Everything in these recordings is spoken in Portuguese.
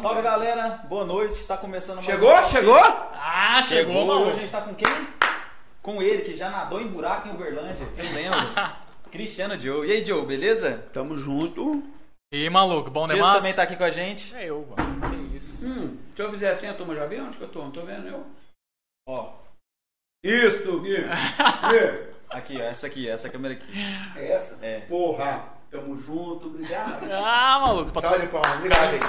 Salve galera, boa noite. Tá começando mais Chegou? um- Chegou? Ah, chegou, Chegou. mano. Hoje a gente tá com quem? Com ele, que já nadou em buraco em Uberlândia. Eu lembro. Cristiano Joe. E aí, Joe, beleza? Tamo junto. E maluco, bom demais? também tá aqui com a gente. É eu, mano. Que isso. Hum, se eu fizer assim, a turma já vê onde que eu tô? Não tô vendo eu. Ó, Isso, Gui. Gui. aqui, ó, essa aqui, essa câmera aqui. É essa? É. Porra, tamo junto, obrigado. Ah, maluco. Os patro... Salve de palmas, obrigado aí.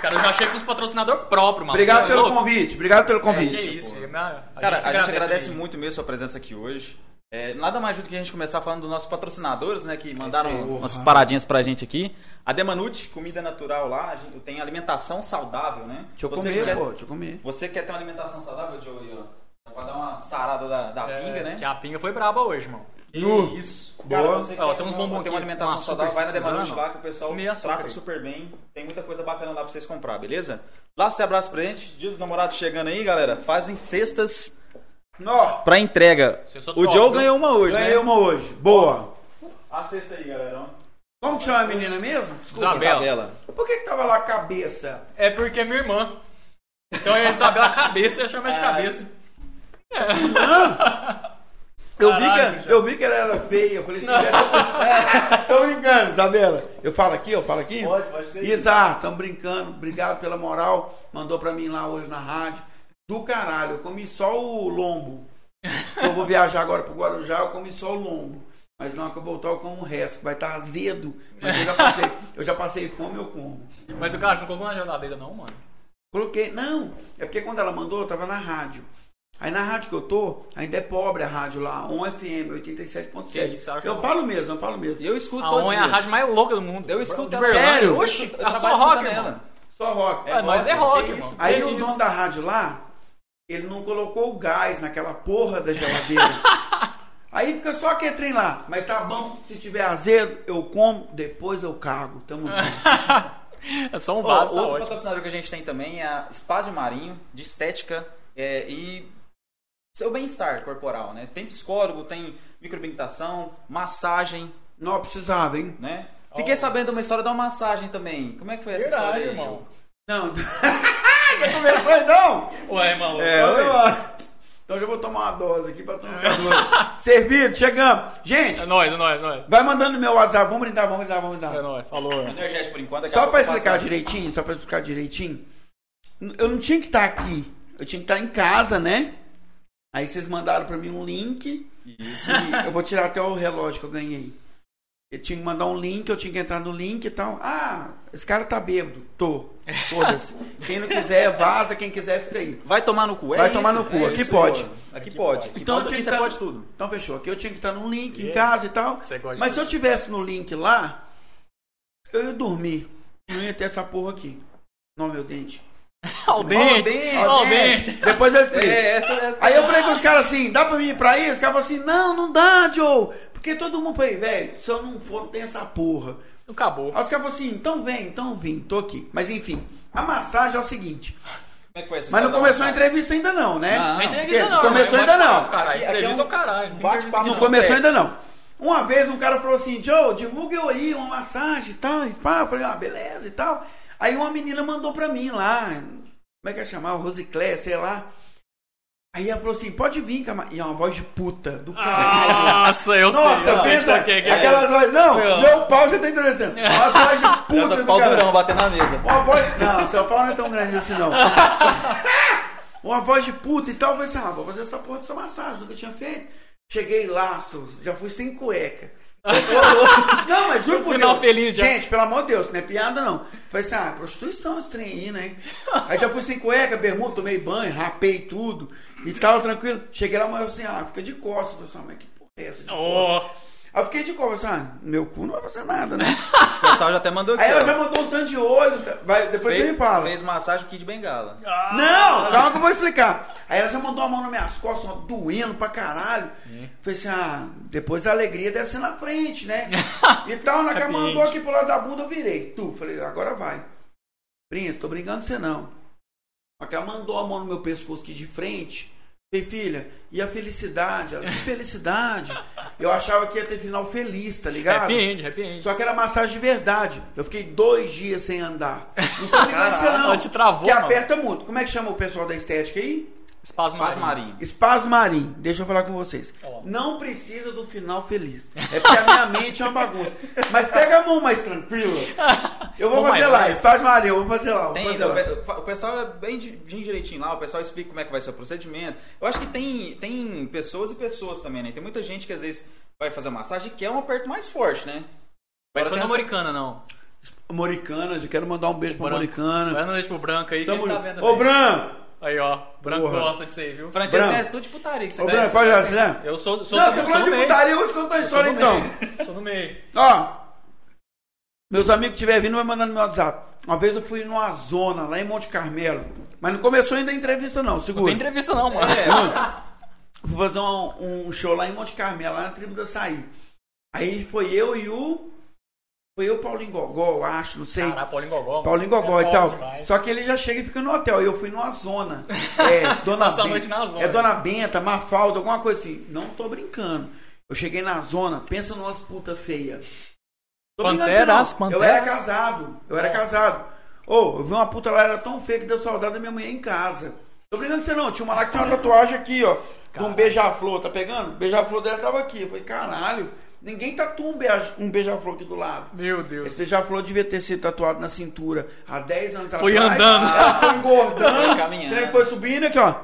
Cara, eu já achei com os patrocinadores próprios, mano. Obrigado é pelo louco? convite, obrigado pelo É, convite. que isso, filho. Minha- Cara, a gente agradece mesmo. muito mesmo a sua presença aqui hoje. É, nada mais justo que a gente começar falando dos nossos patrocinadores, né? Que mandaram aí. umas paradinhas pra gente aqui. A Demanute, comida natural lá, a gente tem alimentação saudável, né? Deixa eu Você comer, quer- pô, deixa eu comer. Você quer ter uma alimentação saudável, Joe, aí, ó? Pra dar uma sarada da, da É, pinga, né? Que a pinga foi braba hoje, mano. Nu. isso. Cara, Boa. você Ó, tem uns uma- bombom ter uma aqui, alimentação açúcar saudável, vai na ó. lá que o pessoal açúcar trata aí. super bem. Tem muita coisa bacana lá pra vocês comprar, beleza? Lá você abraça pra gente. Dia dos namorados chegando aí, galera. Fazem cestas Nó, pra entrega. Cesta O top, Joe viu? ganhou uma hoje, ganhei né? uma hoje. Boa. A cesta aí, galera. ó. Como que chama a menina mesmo? Desculpa. Isabela. Isabela. Por que que tava lá a cabeça? É porque é minha irmã. Então é Isabela cabeça e eu chamo ela de cabeça. Eu vi, que, eu vi que ela era feia. Eu falei assim, é, tô brincando, Isabela. Eu falo aqui, eu falo aqui? Pode, pode ser. Isa, tamo brincando. Obrigado pela moral. Mandou pra mim lá hoje na rádio. Do caralho, eu comi só o lombo. Eu vou viajar agora pro Guarujá, eu comi só o lombo. Mas na hora que eu voltar, eu como o resto. Vai estar azedo. Mas eu já passei, eu já passei fome, eu como. Mas o cara não colocou na geladeira, não, mano. Coloquei. Não, é porque quando ela mandou, eu tava na rádio. Aí na rádio que eu tô, ainda é pobre a rádio lá, 1 FM, Que isso, 87.7. acho Eu que- falo mesmo, eu falo mesmo. E eu escuto A todo ON é a rádio mais louca do mundo. Eu escuto. Berlândia. Sério? Oxi, eu é só rock, ela. Só rock. É, nós é rock, rock, que irmão. isso? Aí Que o dono da rádio lá, ele não colocou o gás naquela porra da geladeira. Aí fica só aquele trem lá. Mas tá bom, se tiver azedo, eu como, depois eu cago. Tamo junto. É só um vaso, tá outro ótimo. patrocinador que a gente tem também é a Espaço Marinho, de estética é, e seu bem-estar corporal, né? Tem psicólogo, tem micropigmentação, massagem, Não precisava, hein? né? Fiquei sabendo de uma história de uma massagem também. Como é que foi essa Verdade, história aí? irmão. Não. Já começou então? Ué, maluco. É, Então, oi. eu- Então já vou tomar uma dose aqui pra tu não ficar doido. Servido, chegamos. Gente, É nóis, é nóis, é nóis. vai mandando no meu WhatsApp. Vamos brindar, vamos brindar, vamos É brindar. nóis, falou. Energético por enquanto. Só pra explicar passo- direitinho, só pra explicar direitinho. Eu não tinha que estar aqui. Eu tinha que estar em casa, né? Aí vocês mandaram pra mim um link. Isso. Eu vou tirar até o relógio que eu ganhei. Eu tinha que mandar um link, eu tinha que entrar no link e tal. Ah, esse cara tá bêbado. Tô. Foda-se. Quem não quiser, vaza. Quem quiser, fica aí. Vai tomar no cu, é Vai isso? tomar no cu, É aqui isso, pode. Aqui pode. Aqui Então eu pode, tinha aqui que você estar- pode tudo. Então fechou. Aqui eu tinha que estar no link, em casa e tal. Mas se eu tivesse no link lá, eu ia dormir. Não ia ter essa porra aqui. Não, meu dente. Ao dente, dente, ao Ó, dente. Depois eu explico. É, essa, essa Aí eu falei com os caras assim, dá pra mim ir pra isso? Os caras falaram assim, não, não dá, Joe. Porque todo mundo foi, velho, se eu não for, não tem essa porra. Acabou. Aí os caras falaram assim, então vem, então vim, tô aqui. Mas enfim, a massagem é o seguinte. Como é que foi essa Mas não começou a entrevista ainda não, né? Não, Não entrevista não. começou né? ainda não. Caralho, aqui entrevista é o caralho. Tem bate-papo entrevista Não começou É. ainda não. Uma vez um cara falou assim, Joe, divulga eu aí uma massagem e tal. E pá, eu falei, ah, beleza e tal. Aí uma menina mandou pra mim lá, como é que ia chamar? Rosiclé, sei lá. Aí ela falou assim, pode vir, cama. E é uma voz de puta, do caralho. Nossa, eu Nossa, sei. sei pensa, que é. aquelas vozes, não, Não. meu pau já tá endurecendo. Uma voz de puta do pau durão caralho. batendo na mesa. Uma voz, não, seu pau não é tão grande assim não. Uma voz de puta e tal, eu falei assim, ah, vou fazer essa porra dessa massagem, nunca tinha feito. Cheguei lá, so- já fui sem cueca. Não, mas juro por Final Deus. feliz já. Gente, pelo amor de Deus, não é piada não. Falei assim, ah, prostituição esse trem aí, né? Aí já fui sem cueca, bermuda, tomei banho, rapei tudo e tal, tranquilo. Cheguei lá, mas eu assim, ah, fica de costas. Eu falei assim, ah, mas que porra é essa de costas? Aí eu fiquei de costas, assim, ah, meu cu não vai fazer nada, né? O pessoal já até mandou aqui. Aí ela já mandou um tanto de olho, tá- vai, depois você fez, me fala. fez massagem aqui de bengala. Não, calma que eu vou explicar. Aí ela já mandou a mão nas minhas costas, ó, doendo pra caralho. Falei assim, ah, depois a alegria deve ser na frente, né? e tal, na que mandou aqui pro lado da bunda, eu virei. Tu, falei, agora vai. Príncipe, tô brincando com você não. Só que ela mandou a mão no meu pescoço aqui de frente. Falei, filha, e a felicidade? Ela, que felicidade? Eu achava que ia ter final feliz, tá ligado? Happy end, happy end. Só que era massagem de verdade. Eu fiquei dois dias sem andar. Não tô ligando você não. Te travou, Que mano. aperta muito. Como é que chama o pessoal da estética aí? Espaço Espaço marinho. Marinho. Deixa eu falar com vocês. Não precisa do final feliz. É porque a minha mente é uma bagunça. Mas pega a mão mais tranquila. Eu vou fazer lá. Espaço Marim, eu vou fazer lá. Vou Tem, fazer o, lá. o pessoal é bem, bem direitinho lá, o pessoal explica como é que vai ser o procedimento. Eu acho que tem, tem pessoas e pessoas também, né? Tem muita gente que às vezes vai fazer uma massagem e quer um aperto mais forte, né? Mas Agora foi na as- Moricana, não. Moricana, já quero mandar um beijo pra Branco. Moricana. Vai no deixa pro branco aí que Tamo tá. Ô. Branco! Aí, ó. Branco Porra. gosta disso aí, viu? Francesco conhece tudo de putaria que você Ô, conhece. Branco, pode já, né? Eu sou, sou, Não, do, você falou de meio. putaria, eu vou te contar a história então. Sou do meio. Ó, meus amigos que estiverem vindo, vai mandando no meu WhatsApp. Uma vez eu fui numa zona lá em Monte Carmelo. Mas não começou ainda a entrevista, não. Não Segura. tem entrevista não, mano. Fui fazer um, um show lá em Monte Carmelo, lá na tribo da Saí. Aí foi eu e o. Foi eu, Paulinho Gogó, eu acho, não sei. Caralho, Paulinho Gogó. Paulinho Gogó É e tal. demais. Só que ele já chega e fica no hotel. Eu fui numa zona. É, Dona Passar a Ben- noite na zona. É Dona Benta, Mafalda, alguma coisa assim. Não tô brincando. Eu cheguei na zona, pensa numas puta feia. Tô brincando Panteras, assim, não. Eu era casado. Eu era Nossa. casado. Ô, eu vi uma puta lá, era tão feia que deu saudade da minha mulher em casa. Tô brincando com você não. Tinha uma lá que tinha uma tatuagem aqui, ó. De um beija-flor, tá pegando? Beija-flor dela tava aqui. Eu falei, caralho, ninguém tatua um beija- um beija-flor aqui do lado. Meu Deus. Esse beija-flor devia ter sido tatuado na cintura há 10 anos Foi atrás. andando. Ela foi engordando. O caminhando. trem foi subindo aqui, ó.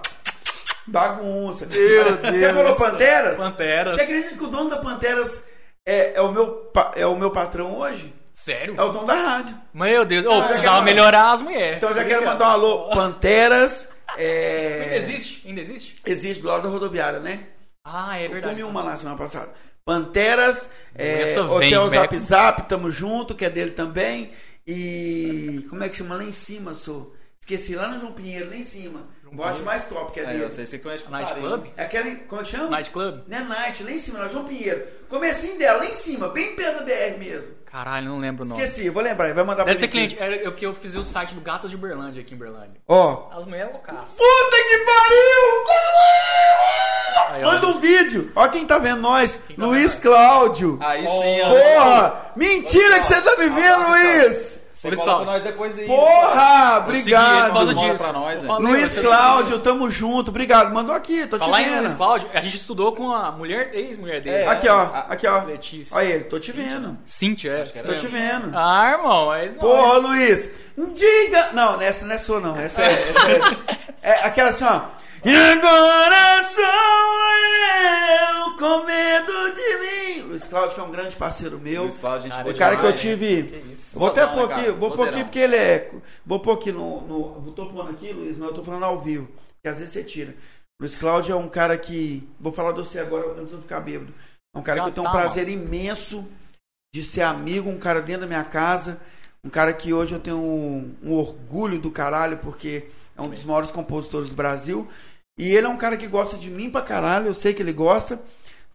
Bagunça. Meu Deus. Você falou Panteras? Panteras. Você acredita que o dono da Panteras é, é o, meu, é o meu patrão hoje? Sério? É o dono da rádio. Meu Deus. Ô, Ah, precisava já- melhorar as mulheres. Então eu já quero mandar um alô. Panteras. É... Ainda existe? Ainda existe? Existe do lado da rodoviária, né? Ah, é Eu verdade. comi uma lá semana passada. Panteras, é, Hotel vem, Zap Beco. Zap, tamo junto, que é dele também. E como é que chama lá em cima, sou? Esqueci, lá no João Pinheiro, lá em cima. Boate mais top, que é É, dele. eu sei, você conhece Night. Club? É aquele, como é que chama? Night Club? Não é Night, lá em cima, lá João Pinheiro. Comecinho dela, lá em cima, bem perto da BR mesmo. Caralho, não lembro o nome. Esqueci, vou lembrar, vai mandar Deve ser mim. cliente. Era eu que eu fiz o site do Gatas de Uberlândia aqui em Uberlândia. Ó. As mulheres loucaças. Puta que pariu! Ó. Manda um vídeo. Ó quem tá vendo nós. Tá Luiz vendo? Cláudio. Aí sim, ó. Porra! Mentira que você tá me vendo, Luiz! Você Cláudio. nós depois aí. Porra! Obrigado! Nós, né? falei, Luiz Cláudio, tamo junto. Obrigado. Mandou aqui, tô te Falar em vendo. Luiz Cláudio, a gente estudou com a mulher, ex-mulher dele. É. Aqui, ó. Aqui, ó. Letícia. Olha ele, tô te vendo. Cíntia, é. Tô te vendo. Ah, irmão, mas não. Porra, Luiz! Diga! Não, essa não é sua, não. Essa é. essa é, é aquela assim, ó. E agora sou eu com medo de mim. Luiz Cláudio, que é um grande parceiro meu. Luiz Cláudio, gente Cara, boa O cara que eu demais. tive. Que isso. Vou até pôr né, aqui, cara? vou pôr aqui porque ele é. Vou pôr aqui no. no tô pondo aqui, Luiz, mas eu tô falando ao vivo. Que às vezes você tira. Luiz Cláudio é um cara que. Vou falar de você agora antes de eu ficar bêbado. É um cara que eu tenho um prazer imenso de ser amigo, um cara dentro da minha casa. Um cara que hoje eu tenho um, um orgulho do caralho, porque é um dos maiores compositores do Brasil. E ele é um cara que gosta de mim pra caralho, eu sei que ele gosta.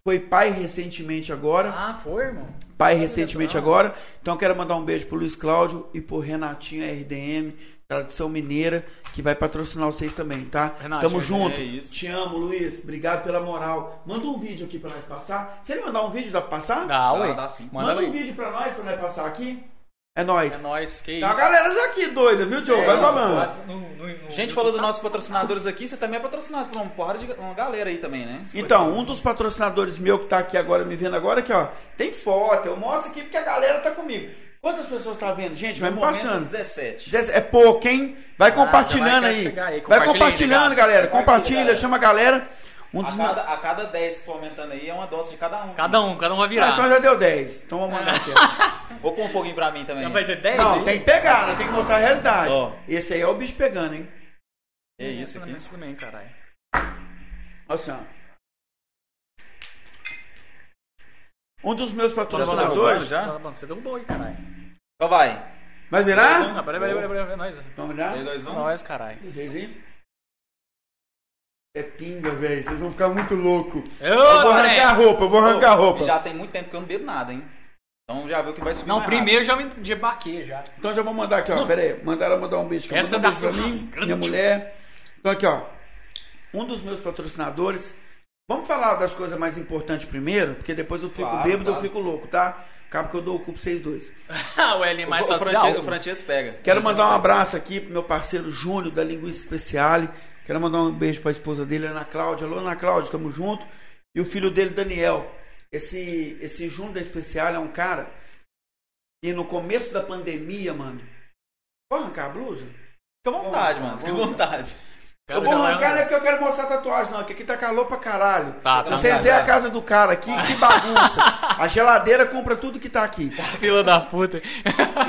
Foi pai recentemente agora Ah, foi, irmão. pai Olha recentemente só. agora. Então quero mandar um beijo pro Luiz Cláudio e pro Renatinho RDM, tradição mineira, que vai patrocinar vocês também, tá? Renatinho, Tamo junto. é isso. Te amo, Luiz. Obrigado pela moral. Manda um vídeo aqui pra nós passar. Se ele mandar um vídeo, dá pra passar? Dá, ué. dá sim. Manda Manda um aí. vídeo pra nós, pra nós passar aqui. É nóis. É nóis, que Tá a isso. galera já aqui doida, viu, Diogo? É, vai falando. No- no- no- A gente falou dos nossos patrocinadores aqui, você também é patrocinado por uma porrada de uma galera aí também, né? Então, um dos patrocinadores meu que tá aqui agora, me vendo agora, aqui, ó, tem foto. Eu mostro aqui porque a galera tá comigo. Quantas pessoas tá vendo? Gente, vai me passando. 17. Dez- É pouco, hein? Vai compartilhando vai aí. aí. Vai compartilhando, galera. Compartilha, Compartilha, galera. chama a galera. Um A dos cada, a cada 10 que for aumentando aí é uma dose de cada um. Cada um, cada um vai Ah, virar. então já deu 10. Então vamos mandar aqui. Vou pôr um pouquinho pra mim também. Já vai ter 10 Não, aí? tem que pegar, né? tem que mostrar a realidade. Ó. Esse aí é o bicho pegando, hein? É isso aqui. Isso também, caralho. Olha só. Um dos meus patrocinadores. Já? Tá bom, Você derrubou aí, caralho. Então vai. Vai virar? Não, peraí, peraí, peraí, peraí, é nóis. Vamos virar? 3, 2, É 1. nóis, caralho. É pinga, velho. Vocês vão ficar muito loucos. Ô, Eu vou arrancar a roupa, eu vou arrancar a roupa. Já tem muito tempo que eu não bebo nada, hein? Então já viu que vai subir Não, mais primeiro já me debaquei já. Então já vou mandar aqui, ó. Pera aí. Mandaram mandar um beijo. Essa Manda um beijo dá pra mim, minha mulher. Então aqui, ó. Um dos meus patrocinadores Vamos falar das coisas mais importantes primeiro, porque depois eu fico Claro, bêbado, claro. eu fico louco, tá? Acaba que eu dou o cu pra vocês dois. o L mais o, álcool. o Franches pega. Quero O mandar um abraço aqui pro meu parceiro Júnior, da Linguiça Especiale. Quero mandar um beijo pra esposa dele, Ana Cláudia. Alô, Ana Cláudia, tamo junto. E o filho dele, Daniel. Esse, esse Júnior da Especiale é um cara que no começo da pandemia, mano. Pode arrancar a blusa? Fica à vontade, mano. Fica à vontade. eu vou arrancar não é porque eu quero mostrar a tatuagem, não. Que aqui tá calor pra caralho. Tá, tá. vocês verem a casa do cara aqui, que bagunça. A geladeira compra tudo que tá aqui. Fila da puta.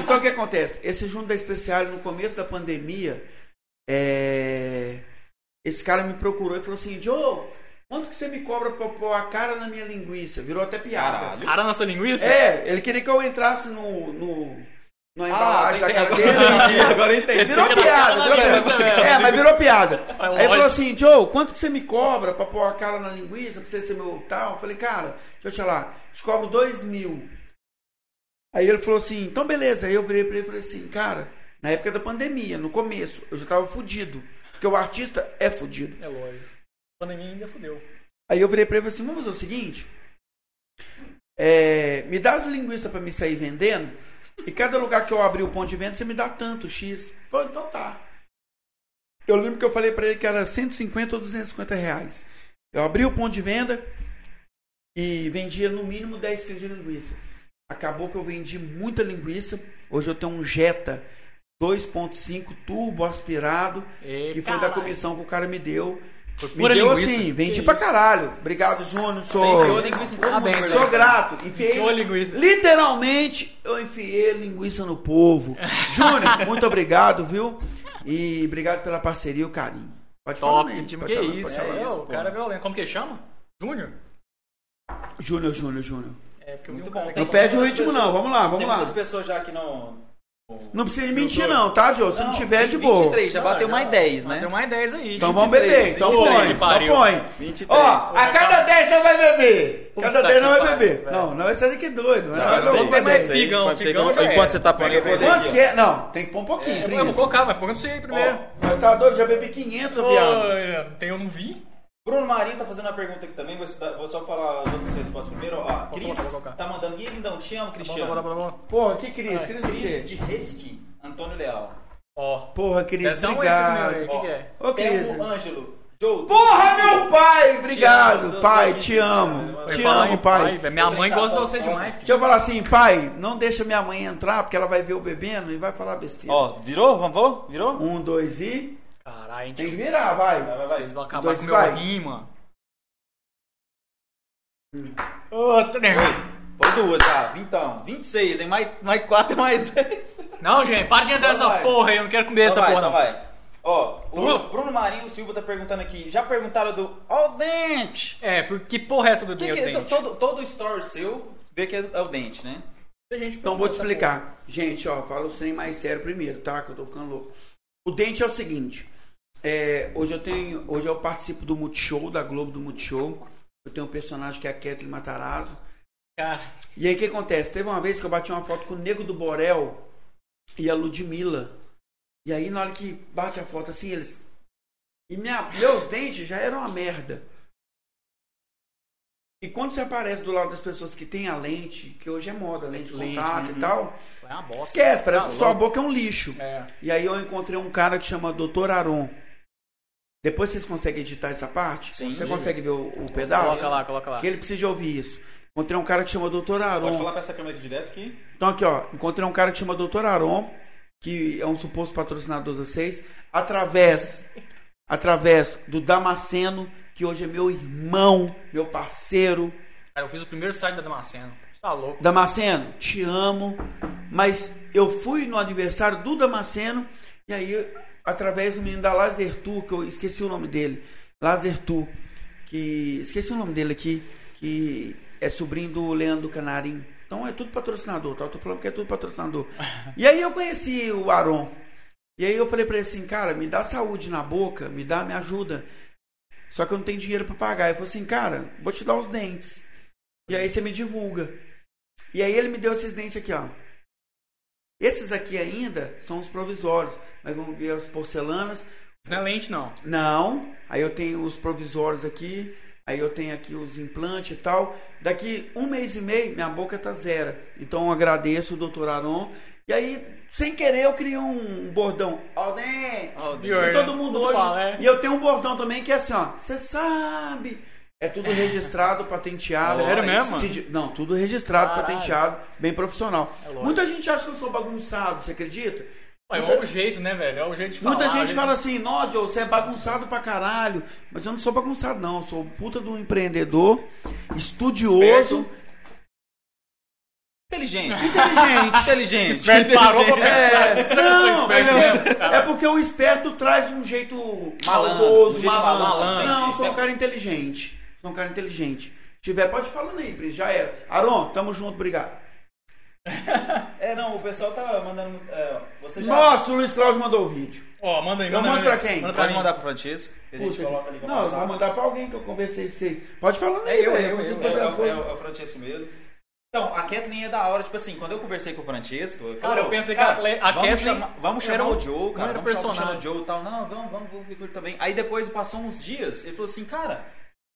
Então o que acontece? Esse junto da especial no começo da pandemia, é, esse cara me procurou e falou assim, Joe, quanto que você me cobra pra pôr a cara na minha linguiça? Virou até piada. Cara na sua linguiça? É, ele queria que eu entrasse no, no na Ah, embalagem da entendi. cara dele. Agora, agora entendi. Virou piada, virou piada. É, mas virou piada. Aí ele falou assim, Joe, quanto que você me cobra pra pôr a cara na linguiça, pra você ser meu tal? Eu falei, cara, deixa eu te falar, te cobro dois mil. Aí ele falou assim, então beleza. Aí eu virei pra ele e falei assim, cara, na época da pandemia, no começo, eu já tava fudido. Porque o artista é fudido. É lógico. A pandemia ainda fudeu. Aí eu virei pra ele e falei assim, vamos fazer o seguinte. é, me dá as linguiças pra me sair vendendo. E cada lugar que eu abrir o ponto de venda, você me dá tanto X. Falou, então tá. Eu lembro que eu falei pra ele que era 150 ou 250 reais. Eu abri o ponto de venda e vendia no mínimo 10 quilos de linguiça. Acabou que eu vendi muita linguiça. Hoje eu tenho um Jetta 2.5 turbo aspirado, E, que foi da comissão que o cara me deu. Foi Me deu linguiça. assim, vendi Que pra isso. caralho. Obrigado, Júnior. Sou, linguiça em todo Parabéns, mundo, sou grato. Enfiei, Enfiou linguiça. literalmente, eu enfiei linguiça no povo. Júnior, muito obrigado, viu? E obrigado pela parceria e o carinho. Pode falar, né? time, Pode que falar, isso. pode falar. É, isso, o cara é violento. Como que chama? Júnior? Júnior, Júnior, Júnior. É, porque Muito bom. Tem Não perde o ritmo, não. Vamos lá, vamos Tem lá. muitas pessoas já aqui no... Não precisa de mentir, não, tá, Joe? Se não, tiver, de boa. 23, já bateu mais 10, né? Bateu mais 10 aí. Então 23, vamos beber. Então 23, põe. Então põe. 23. Ó, a cada 10 não vai beber. Cada 10 não vai beber. Não, não vai sair daqui doido. Não, Não, vai não sei, pra tem mais 10. figão, Enquanto você- figão já enquanto é. você tá pondo, eu vou ler Quantos aqui, que é? Não, tem que pôr um pouquinho, Eu vou colocar, mas põe pra você aí primeiro. Ó, Mas tá doido, já bebi 500, ô viado. Tem eu não vi. Bruno Marinho tá fazendo uma pergunta aqui também, vou, estudar- vou só falar as outras respostas primeiro. Ó, Cris colocar, vou colocar. tá mandando. E aí, lindão, te amo, Tá Cristiano. tá bom, tá bom, tá bom. Porra, que Cris? Cris o Cris de? Resqui, Antônio Leal. Ó. Porra, Cris, um aí. obrigado. O que, que é? Ô, Cris. Telmo Ângelo. Joe, Porra, meu pai! Obrigado, amo, pai, te amo. Eu Te amo, pai. velho. Minha mãe gosta de você demais, filho. Deixa eu falar assim, pai, não deixa minha mãe entrar, porque ela vai ver eu bebendo e vai falar besteira. Ó, virou? Vamos? Virou? Um, dois e. Caralho, Tem que gente. virar, vai. Vai, vai, vai. Vocês vão acabar Dois com o meu rim, mano. Outra, né? Foi duas, tá? Então, 26, hein? Mais, mais 4, mais 10. Não, gente, para de entrar nessa vai. porra aí, eu não quero comer Só essa vai, porra, só não. vai. Ó, o Bruno. Bruno Marinho Silva tá perguntando aqui. Já perguntaram do. Ó, o dente! É, por que porra é essa do Que Dinho que- Dente? todo, todo story seu vê que é, é o dente, né? Gente, Então vou te explicar. Gente, ó, fala o trem mais sério primeiro, tá? Que eu tô ficando louco. O dente é o seguinte. é, hoje eu tenho. Hoje eu participo do Multishow, da Globo do Multishow. Eu tenho um personagem que é a Kathleen Matarazzo. E aí o que acontece? Teve uma vez que eu bati uma foto com o Nego do Borel e a Ludmilla. E aí na hora que bate a foto assim, eles. E minha, meus dentes já eram uma merda. E quando você aparece do lado das pessoas que tem a lente, que hoje é moda, lente de Lente, contato uhum. e tal, é uma bosta. esquece, parece Tá que sua boca é um lixo. É. E aí eu encontrei um cara que chama Dr. Aron. Depois vocês conseguem editar essa parte? Sim. Você consegue ver o, o pedaço? Coloca lá, coloca lá. Que ele precisa ouvir isso. Encontrei um cara que chama Dr. Aron. Pode falar pra essa câmera aqui direto aqui. Então aqui, ó, encontrei um cara que chama Dr. Aron, que é um suposto patrocinador de vocês, através através do Damasceno, que hoje é meu irmão, meu parceiro. Cara, eu fiz o primeiro site da Damasceno. Tá louco. Damasceno, te amo, mas eu fui no aniversário do Damasceno e aí através do menino da Lazer Tour, que eu esqueci o nome dele, Lazer Tour, que esqueci o nome dele aqui, que é sobrinho do Leandro Canarim. Então é tudo patrocinador, tá? Eu tô falando que é tudo patrocinador. E aí eu conheci o Aron. E aí eu falei pra ele assim, cara, me dá saúde na boca, me dá, me ajuda. Só que eu não tenho dinheiro pra pagar. Ele falou assim, cara, vou te dar os dentes. E aí você me divulga. E aí ele me deu esses dentes aqui, ó. Esses aqui ainda são os provisórios, mas vamos ver as porcelanas. Não é lente, não. Não. Aí eu tenho os provisórios aqui. Aí eu tenho aqui os implantes e tal. Daqui um mês e meio, minha boca tá zero. Então eu agradeço o doutor Aron. E aí, sem querer, eu criei um bordão. Alden! E todo né? mundo hoje. fala, é. E eu tenho um bordão também que é assim, ó. Você sabe. É tudo registrado, patenteado. Sério mesmo? Se Não, tudo registrado, Caralho. patenteado, bem profissional. É. Muita gente acha que eu sou bagunçado, você acredita? Ué, É o jeito, né, velho? É o jeito de falar. Muita gente jeito- fala assim, não, Joe, você é bagunçado pra caralho. Mas eu não sou bagunçado, não. Eu sou um puta de um empreendedor, estudioso, Esperto. Inteligente. inteligente. Inteligente. Esperto parou pra pensar. É, eu sou não, esperto é, é porque o esperto traz um jeito Malandro, maldoso, um jeito malandro. malandro. Não, eu sou É. um cara inteligente. Sou um cara inteligente. Se tiver, pode ir falando aí, Pris, já era. Aron, tamo junto, obrigado. É, não, o pessoal tá mandando. é, você já. Nossa, o Luiz Cláudio mandou o vídeo. Ó, manda aí, Eu manda aí, mando manda pra quem? Manda pra Pode mim. mandar pro Francisco. que A gente Puta, coloca ali pra não, eu passar. vou mandar pra alguém que eu conversei com vocês. Pode falando É aí, eu, é eu, eu, É, é, as é, coisas. é o Francisco mesmo. Então, a Kathleen é da hora, tipo assim, quando eu conversei com o Francisco, eu falei, Cara, eu "Ô, pensei que cara, a Cle- a vamos Kathleen chamar, vamos chamar o Joe, cara, vamos chamar o personagem. Joe e tal. Não, vamos, vamos, vamos ver ele também. Aí depois passou uns dias, ele falou assim, cara,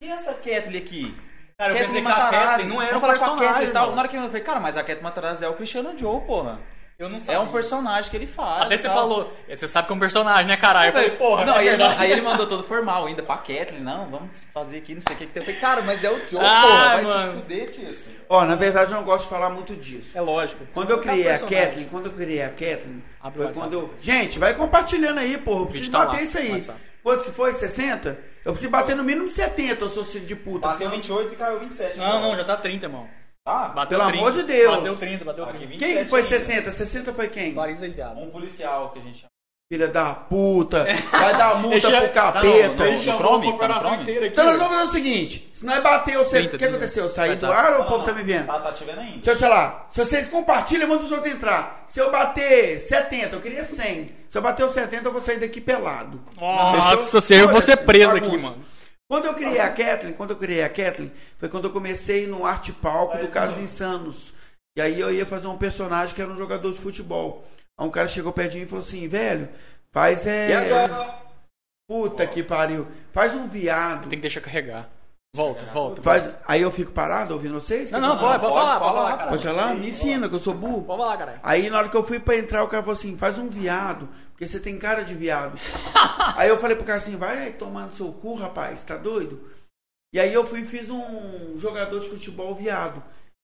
e essa Kathleen aqui? Cara, eu pensei que a Matarazzi. Kathleen não era um falar com a personagem, Kathleen e tal. Na hora que eu falei, cara, mas a Kathleen Matarazzi é o Cristiano Joe, porra. Eu não É sabia. um personagem que ele faz. Até você tal. falou, você sabe que é um personagem, né, caralho? Eu falei, porra, não, é aí, ele, aí ele mandou todo formal ainda pra Kathleen. Não, vamos fazer aqui, não sei o que que tem. Eu falei, cara, mas é o Joe, Ah, porra. Vai mano. se fuder, tio. Ó, na verdade eu não gosto de falar muito disso. É lógico. Quando eu tá criei a. Kathleen, quando eu criei a Kathleen, foi quando WhatsApp. eu... Gente, vai compartilhando aí, porra. Eu preciso tá bater lá, isso aí. WhatsApp. Quanto que foi? 60? Eu preciso bater no mínimo 70, eu sou filho de puta. Bateu senão- 28 e caiu 27. Não, não, já tá 30, irmão. Tá? Bateu Pelo 30. amor de Deus. Bateu 30, bateu Aqui, 30. 20. Quem que foi 27 60? 60 foi quem? Paris aí, viado. Um policial que a gente chama. Filha da puta. Vai dar multa Deixa- pro Tá capeta. Deixa a Chrome? Tá Chrome? inteira aqui. Então nós vamos fazer o seguinte: se nós bater o 60, 30, o que aconteceu? Eu saí do ar ou o povo tá me vendo? Tá, tá te vendo ainda? Se eu, lá, se vocês compartilham, manda os outros entrar. Se eu bater 70, eu queria 100. Se eu bater os 70, eu vou sair daqui pelado. Nossa, senhora, eu vou ser preso aqui, mano. Quando eu criei a Kathleen, quando eu criei a Kathleen, foi quando eu comecei no arte palco do Casos Insanos. E aí eu ia fazer um personagem que era um jogador de futebol. Aí um cara chegou perto de mim e falou assim, velho, faz é. E agora? Puta que pariu. Faz um viado. Tem que deixar carregar. Volta, volta. Faz... Aí eu fico parado ouvindo vocês? Não, não, pode, pode falar, pode falar, cara. Pode falar? Me ensina, que eu sou burro. Pode falar, caralho. Aí na hora que eu fui pra entrar, o cara falou assim, faz um viado, porque você tem cara de viado. aí eu falei pro cara assim, vai tomar no seu cu, rapaz, tá doido? E aí eu fui e fiz um jogador de futebol viado.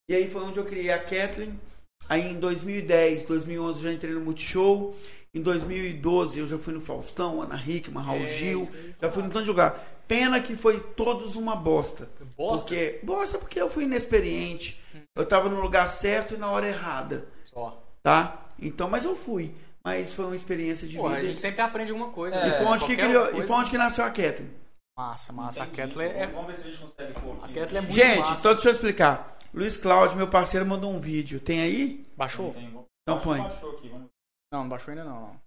E aí foi onde eu criei a Kathleen. Aí em 2010, 2011 eu já entrei no Multishow. Em 2012 eu já fui no Faustão, Ana Hickman, Raul É, Gil. Já fui no tanto de lugar. Pena que foi todos uma bosta. Bosta? Porque, bosta porque eu fui inexperiente. Eu tava no lugar certo e na hora errada Só. tá? Então, mas eu fui. Mas foi uma experiência de a vida. gente sempre aprende alguma coisa. É, E né? foi onde que criou, e coisa. foi onde que nasceu a Kathleen. Massa, massa. A Entendi. Kathleen é... Vamos ver se a gente consegue pôr A aqui. Kathleen é muito Gente, massa. então deixa eu explicar. Luiz Cláudio, meu parceiro, mandou um vídeo. Tem aí? Baixou? Tem- Então põe. Baixou aqui, vamos... Não, não baixou ainda não. não.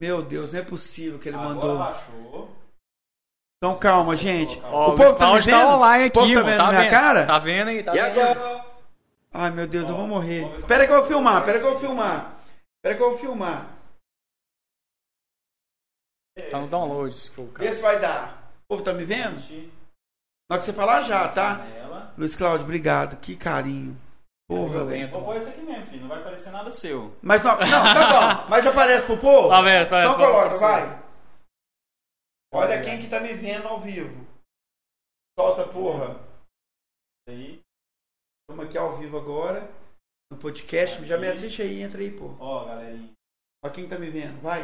Meu Deus, não é possível que ele Agora mandou. baixou. Então calma, gente. Ó, o povo tá me vendo? tá online o aqui, povo tá vendo tá minha vendo. cara? Tá vendo aí, tá E vendo. agora? Ai, meu Deus, eu vou morrer. ver. Pera que eu vou filmar, pera que eu vou filmar. Pera que eu vou filmar. Tá no download, se for o caso. vai dar. O povo tá me vendo? Na hora que você falar já, tá? Ela. Luiz Cláudio, obrigado. Que carinho. Porra, velho. Violento. Vou pôr esse aqui mesmo, filho. Não vai aparecer nada seu. Mas não, não, tá bom. Mas aparece pro povo? Aparece, aparece, Então coloca, vai. Olha quem que tá me vendo ao vivo. Solta, porra. Aí. Estamos aqui ao vivo agora. No podcast. Já me assiste aí, entra aí, pô. Ó, galerinha. Ó quem tá me vendo. Vai.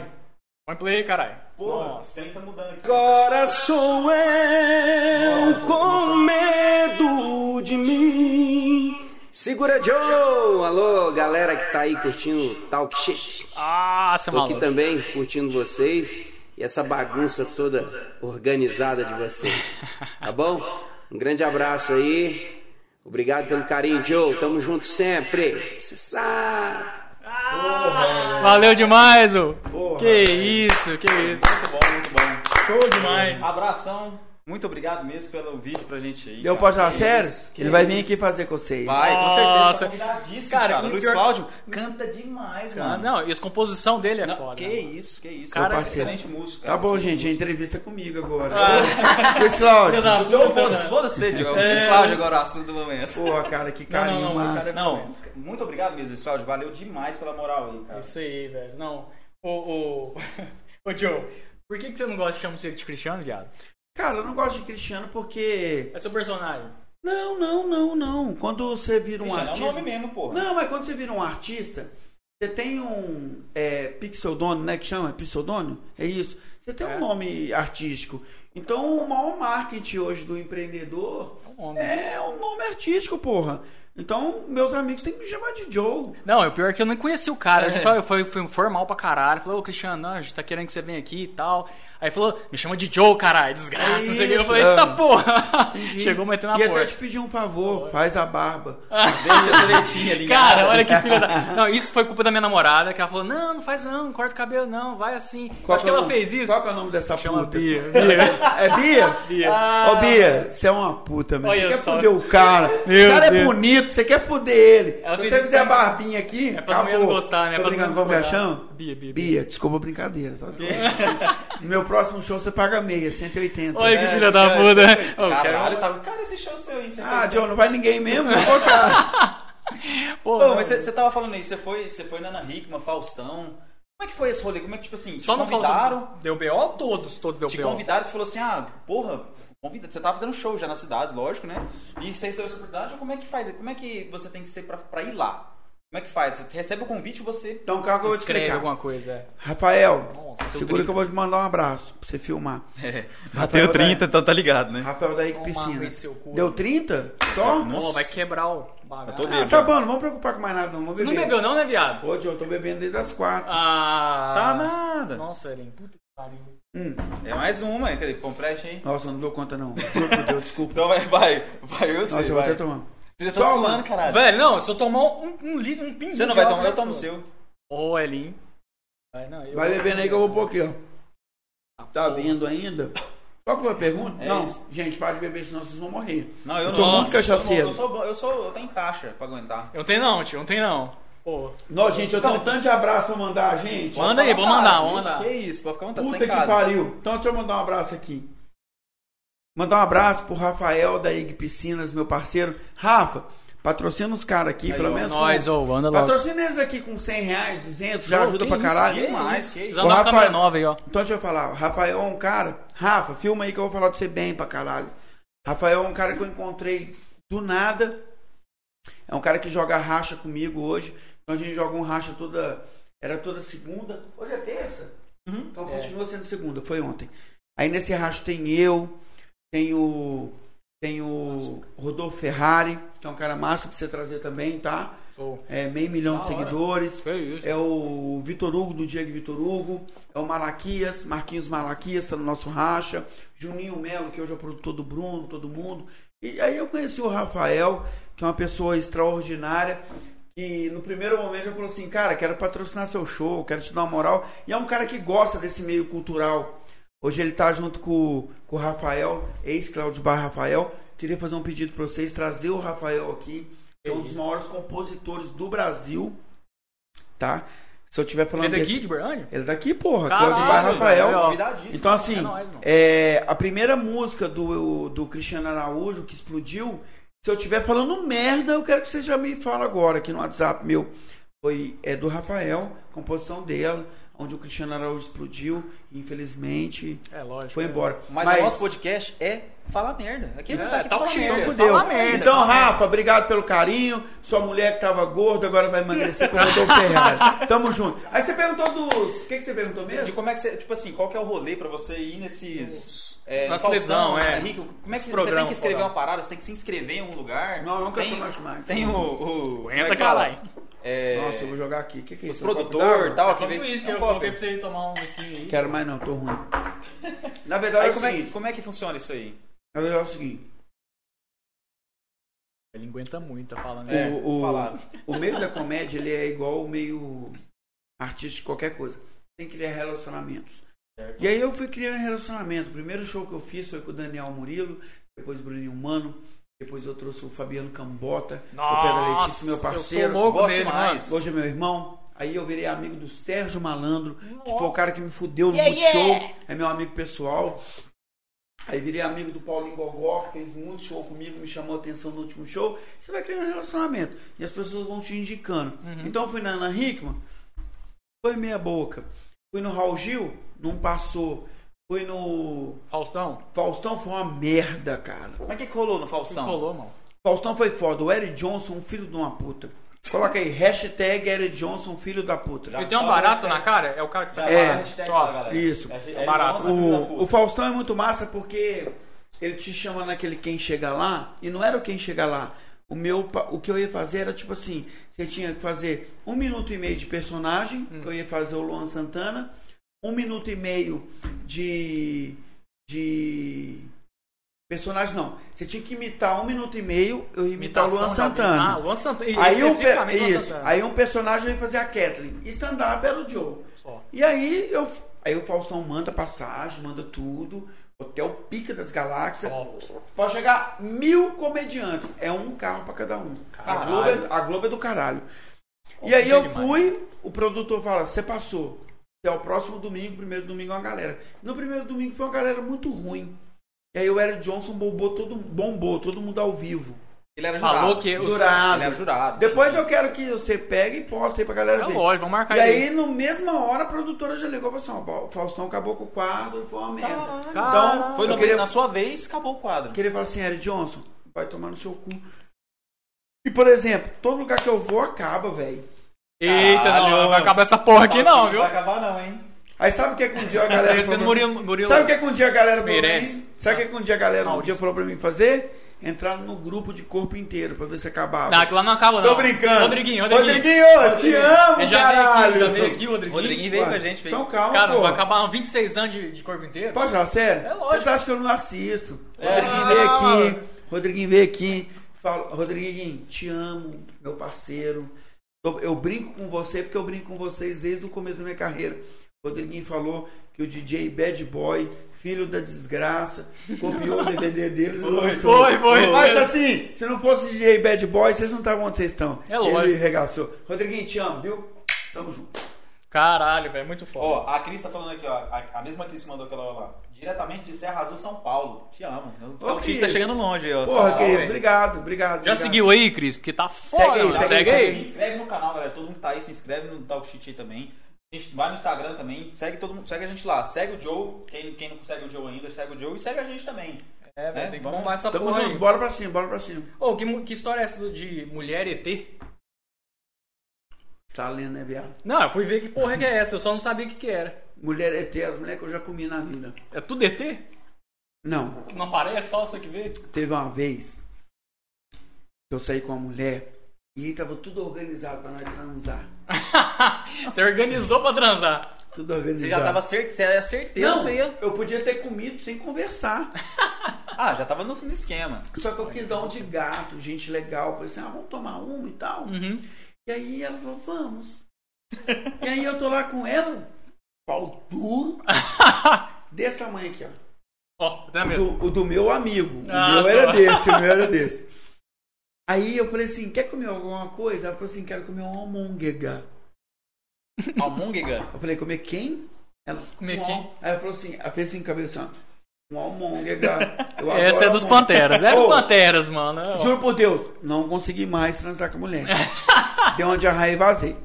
Põe play aí, caralho. Porra, Nossa. tem tá mudando aqui. Agora sou eu com medo de mim. Segura Joe! Alô, galera que tá aí curtindo o Talk Shit. Nossa, Tô aqui maluco. também curtindo vocês e essa bagunça toda organizada de vocês. Tá bom? Um grande abraço aí. Obrigado pelo carinho, Joe. Tamo junto sempre. Cê sabe. Valeu demais, ô. Porra. Que isso, que isso. Muito bom, muito bom. Show demais. Abração. Muito obrigado mesmo pelo vídeo pra gente aí. Eu cara. posso falar sério? isso, Ele vai vir aqui fazer com vocês. Vai, com Nossa. certeza. Tá convidadíssimo, Cara, cara. Luiz pior- Cláudio canta demais, Cara, mano. Não, e a composição dele é Não, foda. que isso, que isso. Cara, excelente músico. Tá cara, bom, excelente gente. Músico. entrevista é comigo agora. Ah. Luiz Cláudio. O foda-se, foda-se, Diogo. É. Luiz Cláudio agora, o assunto do momento. Porra, cara, que carinho, não, não, cara, Não, muito obrigado mesmo, Luiz Cláudio. Valeu demais pela moral aí, cara. Isso aí, velho. Não. O, o... Ô, Joe, por que, que você não gosta de chamar você de Cristiano, viado? Cara, eu não gosto de Cristiano porque. É seu personagem. Não, não, não, não. Quando você vira um Cristiano é o artista. nome mesmo, porra. Não, mas quando você vira um artista, você tem um é, pixeldônimo, né? Que chama pixeldônimo? É isso. Você tem É. um nome artístico. Então, o maior marketing hoje do empreendedor É um homem. é o nome artístico, porra. Então, meus amigos têm que me chamar de Joe. Não, o pior é que eu nem conheci o cara. A gente É. falou, foi, foi formal pra caralho. Falou, ô Cristiano, não, a gente tá querendo que você venha aqui e tal. Aí falou, me chama de Joe, caralho, desgraça. não sei o quê. Eu Isso, falei, é. eita porra. Entendi. Chegou metendo na E até porta. te pedir um favor, faz a barba. Deixa direitinho ali. Cara, olha que filha da. Não, isso foi culpa da minha namorada, que ela falou: não, não faz não, não corta o cabelo, não, vai assim. Qual Acho que é ela nome- fez isso. Qual que é o nome dessa Chama puta? Bia. Bia. É Bia? Bia. Ô Bia, você é uma puta, mas Olha você quer só. fuder o cara. Meu o cara é Deus. Bonito, você quer fuder ele. Ela Se você fizer a barbinha aqui, É pra não gostar, né? Tô Pra brincando, como ela gostar. chama? Bia, Bia, Bia, desculpa a brincadeira. Tá? no meu próximo show você paga meia, 180. Olha que É, filha da cara, puta. Caralho, cara, tá... cara, esse show seu aí. Você Ah, John, não vai ninguém mesmo? Pô, cara. Pô, Pô, mas você, tava falando aí, você foi, você foi na Ana Hickman, Faustão. Como é que foi esse rolê? Como é que, tipo assim, te Só não convidaram. Deu BO? Todos, todos deu te BO. convidaram e você falou assim, ah, porra, convida. Você tava fazendo show já nas cidades, lógico, né? E você recebeu essa oportunidade, como é que faz? Como é que você tem que ser pra, pra ir lá? Como é que faz? Você recebe o convite e você... Então, calma que eu vou te Escreve explicar. alguma coisa. é. Rafael, Nossa, segura 30. que eu vou te mandar um abraço pra você filmar. É, bateu 30, da- então tá ligado, né? Rafael da Ike Toma Piscina. Deu 30? Só? Nossa. Pô, vai quebrar o tô Ah, tá bom, não vamos preocupar com mais nada, não. Vamos Você não beber. bebeu não, né, viado? Ô, John, eu tô bebendo desde as quatro. Ah. Tá nada. Nossa, Eren, puta que pariu. Hum. É mais uma, cadê? Compreste aí. Nossa, eu não dou conta, não. Por Deus, desculpa. Então vai, vai, vai eu sei, Nossa, eu vou vai. até tomar. Você já tá Toma. suando, caralho. Velho, não, se eu tomar um, um litro, um pinguim Você não vai tomar, eu tomo o seu. Ô, Elinho. Vai, não, eu Vai vou- bebendo aí que eu vou pôr aqui, ó. Tá vendo ainda? Qual que foi a pergunta? É não, isso. gente, para de beber, senão vocês vão morrer. Não, eu Eu não. sou muito Nossa, cachaceiro. Eu sou, bom, eu sou, eu tenho caixa pra aguentar. Eu não tenho não, tio, não tenho não. Pô. Nossa, gente, eu tenho um tanto de abraço pra mandar, gente. Manda aí, vou mandar, vou mandar. Que isso, pode ficar vontade, Puta que casa. pariu. Então deixa eu mandar um abraço aqui. Mandar um abraço pro Rafael da IG Piscinas, meu parceiro. Rafa, patrocina os caras aqui, Aí, pelo ó, menos. Nós, com... ô, anda logo. Patrocina eles aqui com 100 reais, 200, já Pô, ajuda que pra isso, caralho. que Demais, isso. que Precisando Rafael. câmera nova aí, ó. Então deixa eu falar, o Rafael é um cara. Rafa, filma aí que eu vou falar de você bem pra caralho. Rafael é um cara que eu encontrei do nada. É um cara que joga racha comigo hoje. Então a gente joga um racha toda. Era toda segunda. Hoje é terça. Então É. continua sendo segunda, foi ontem. Aí nesse racha tem eu, tem o. Tem o Rodolfo Ferrari, que é um cara massa pra você trazer também, tá? Pô. É meio milhão de Da hora. seguidores. É o Vitor Hugo do Diego Vitor Hugo. É o Malaquias, Marquinhos Malaquias, tá no nosso racha. Juninho Melo, que hoje é o produtor do Bruno, todo mundo. E aí eu conheci o Rafael, que é uma pessoa extraordinária. Que no primeiro momento já falou assim: Cara, quero patrocinar seu show, quero te dar uma moral. E é um cara que gosta desse meio cultural. Hoje ele tá junto com, com o Rafael, ex-Claudio Bar Rafael. Queria fazer um pedido para vocês, trazer o Rafael aqui. É um dos maiores compositores do Brasil. Tá? Se eu estiver falando Ele é daqui desse- de Berlândia? Ele é daqui, porra. Caralho, Claudio Bar Rafael. velho. Então, assim, É nóis, é, a primeira música do, do Cristiano Araújo que explodiu, se eu estiver falando merda, eu quero que você já me fale agora aqui no WhatsApp meu. Foi é do Rafael, composição dela, onde o Cristiano Araújo explodiu, e infelizmente É, lógico. foi é. embora. Mas, o nosso podcast é falar merda. Aqui não É, tá aqui tá falar cheiro. merda. Fudeu. Fala merda, então, fala Rafa, obrigado pelo carinho. Sua mulher que tava gorda agora vai emagrecer com o Rodolfo Ferrari. Tamo junto. Aí você perguntou dos. O que, que você perguntou De mesmo? como é que você, tipo assim, qual que é o rolê pra você ir nesses... É, Nas Faustão, televisão, é. Henrique, como é que Esses você tem que escrever uma parada? Você tem que se inscrever em um lugar? Não, eu nunca tem, tô mais mais. Tem o... o é Entra, fala? caralho. É, Nossa, eu vou jogar aqui. O que, que é os isso? D'água? e tal. Que Quanto vem- isso que é eu coloquei pra você tomar um skin aí? Quero mais não, tô ruim. Na verdade Aí é o como é, como é que funciona isso aí? Na verdade é o seguinte. Ele aguenta muito, tá falando. É, o, o, o meio da comédia ele é igual o meio artístico de qualquer coisa. Tem que criar relacionamentos. E aí eu fui criando relacionamento. O primeiro show que eu fiz foi com o Daniel Murilo, depois o Bruninho Mano, depois eu trouxe o Fabiano Cambota, o pé da Letícia, meu parceiro. Eu sou louco Gosto dele, demais. mano. Hoje é meu irmão. Aí eu virei amigo do Sérgio Malandro, que foi o cara que me fudeu no Multishow. É meu amigo pessoal. Aí virei amigo do Paulinho Gogó, que fez muito show comigo, me chamou a atenção no último show. Você vai criando relacionamento. E as pessoas vão te indicando. Então eu fui na Ana Hickman, foi meia boca. Fui no Raul Gil, não passou. Fui no Faustão, Faustão, foi uma merda, cara. Mas o que, que rolou no que Faustão? colou, mano. Faustão foi foda. O Eric Johnson, um filho de uma puta. Coloca aí, hashtag Eric Johnson, filho da puta. Ele tem um barato na cara? É o cara que tá... É. galera. Isso. É, É barato. Filho da O, o Faustão é muito massa porque ele te chama naquele quem chega lá e não era o quem chega lá. O meu, o que eu ia fazer era tipo assim, você tinha que fazer um minuto e meio de personagem, eu ia fazer o Luan Santana, um minuto e meio de de personagem não, você tinha que imitar um minuto e meio, eu ia imitar o Luan. Santana. Ah, Luan Santana. Aí um, pe- isso, Santana. aí um personagem ia fazer a Kathleen, stand-up era o Joe. Só. E aí eu aí o Faustão manda passagem, manda tudo, hotel pica das galáxias. Top. Pode chegar mil comediantes, é um carro pra cada um. A. Globo, é, a Globo é do caralho. E Ó, aí eu demais. fui, o produtor fala, você passou. É o próximo domingo, primeiro domingo é uma galera. No primeiro domingo foi uma galera muito ruim. E aí o Eric Johnson bombou todo, bombou todo mundo ao vivo. Ele era Falou jurado. que os- Jurado. Ele era jurado. Depois eu quero que você pegue e poste aí pra galera É ver. lógico, vamos marcar E ele. aí, no mesma hora, a produtora já ligou e falou assim: ó, o Faustão acabou com o quadro, foi uma merda. Caralho. Então, Foi queria, na sua vez, acabou o quadro. queria falar assim: Eric Johnson, vai tomar no seu cu. E, por exemplo, todo lugar que eu vou acaba, velho. Eita, Caralho, não, não vai acabar essa porra aqui não, viu? Vai acabar não, hein? Aí sabe o que é que um dia a galera falou Murilo-? Murilo- Sabe o que é que um dia a galera falou pra mim? Sabe o que é que um dia a galera um dia falou pra mim fazer? Entrar no grupo de corpo inteiro pra ver se acabava. Não, aquilo lá não acaba, não. Tô brincando. Rodriguinho, Rodriguinho. Rodriguinho, te amo, já caralho. veio aqui, já veio aqui, Rodriguinho. Rodriguinho veio Ué, com a gente, veio. Então calma, Cara, pô. vai acabar 26 anos de, de corpo inteiro? Pode falar sério? É lógico. Vocês acham que eu não assisto? É. Rodriguinho veio aqui, Rodriguinho veio aqui. Fala, Rodriguinho, te amo, meu parceiro. Eu, eu brinco com você porque eu brinco com vocês desde o começo da minha carreira. Rodriguinho falou que o DJ Bad Boy, filho da desgraça, copiou o DVD deles e lançou. foi, foi, Mas foi. assim, se não fosse DJ Bad Boy, vocês não estavam onde vocês estão. É lógico. Ele regaçou. Rodriguinho, te amo, viu? Tamo junto. Caralho, velho, muito foda. Ó, a Cris tá falando aqui, ó. A, a mesma Cris que mandou aquela lá. Diretamente de Serra Azul, São Paulo. Te amo. Ô, O Cris tá chegando longe, ó. Porra, São Cris, obrigado, obrigado. Já obrigado. seguiu aí, Cris? Porque tá foda, Segue aí, mano. segue segue aí, aí. Se inscreve no canal, galera. Todo mundo que tá aí, se inscreve no Talk Shit aí também. A gente vai no Instagram também, segue todo mundo, segue a gente lá. Segue o Joe, quem, quem não segue o Joe ainda, segue o Joe e segue a gente também. É, velho, É, tem que vamos- bombar essa Tamo porra junto, aí. bora pra cima, bora pra cima. Ô, que, que história é essa do- de mulher ET? Você tá lendo, né, viado? Não, eu fui ver que porra que é essa, eu só não sabia o que que era. Mulher ET, as mulheres que eu já comi na vida. É tudo ET? Não, não aparece, só você que vê? teve uma vez que eu saí com uma mulher e tava tudo organizado pra nós transar. você organizou pra transar. Tudo organizado. Você já tava cer você era certeza Não, você ia. eu podia ter comido sem conversar. Ah, já tava no, no esquema. Só que eu quis dar um de gato, gente legal. Falei assim, ah, vamos tomar uma e tal. Uhum. E aí ela falou, vamos. e aí eu tô lá com ela, pau duro, desse tamanho aqui, ó. Ó, até O mesmo. do, o do meu amigo. O Ah, meu só. era desse, o meu era desse. Aí eu falei assim, quer comer alguma coisa? Ela falou assim, quero comer um almôndega. Almôndega. Eu falei, comer quem? Ela, Comer um quem? al- Aí ela falou assim, ela fez assim, com o cabelo assim, ó, um almôndega. Essa é dos. Panteras. É dos Ô, Panteras, mano. Ó, Juro por Deus, não consegui mais transar com a mulher. Deu uma diarreia e vazei.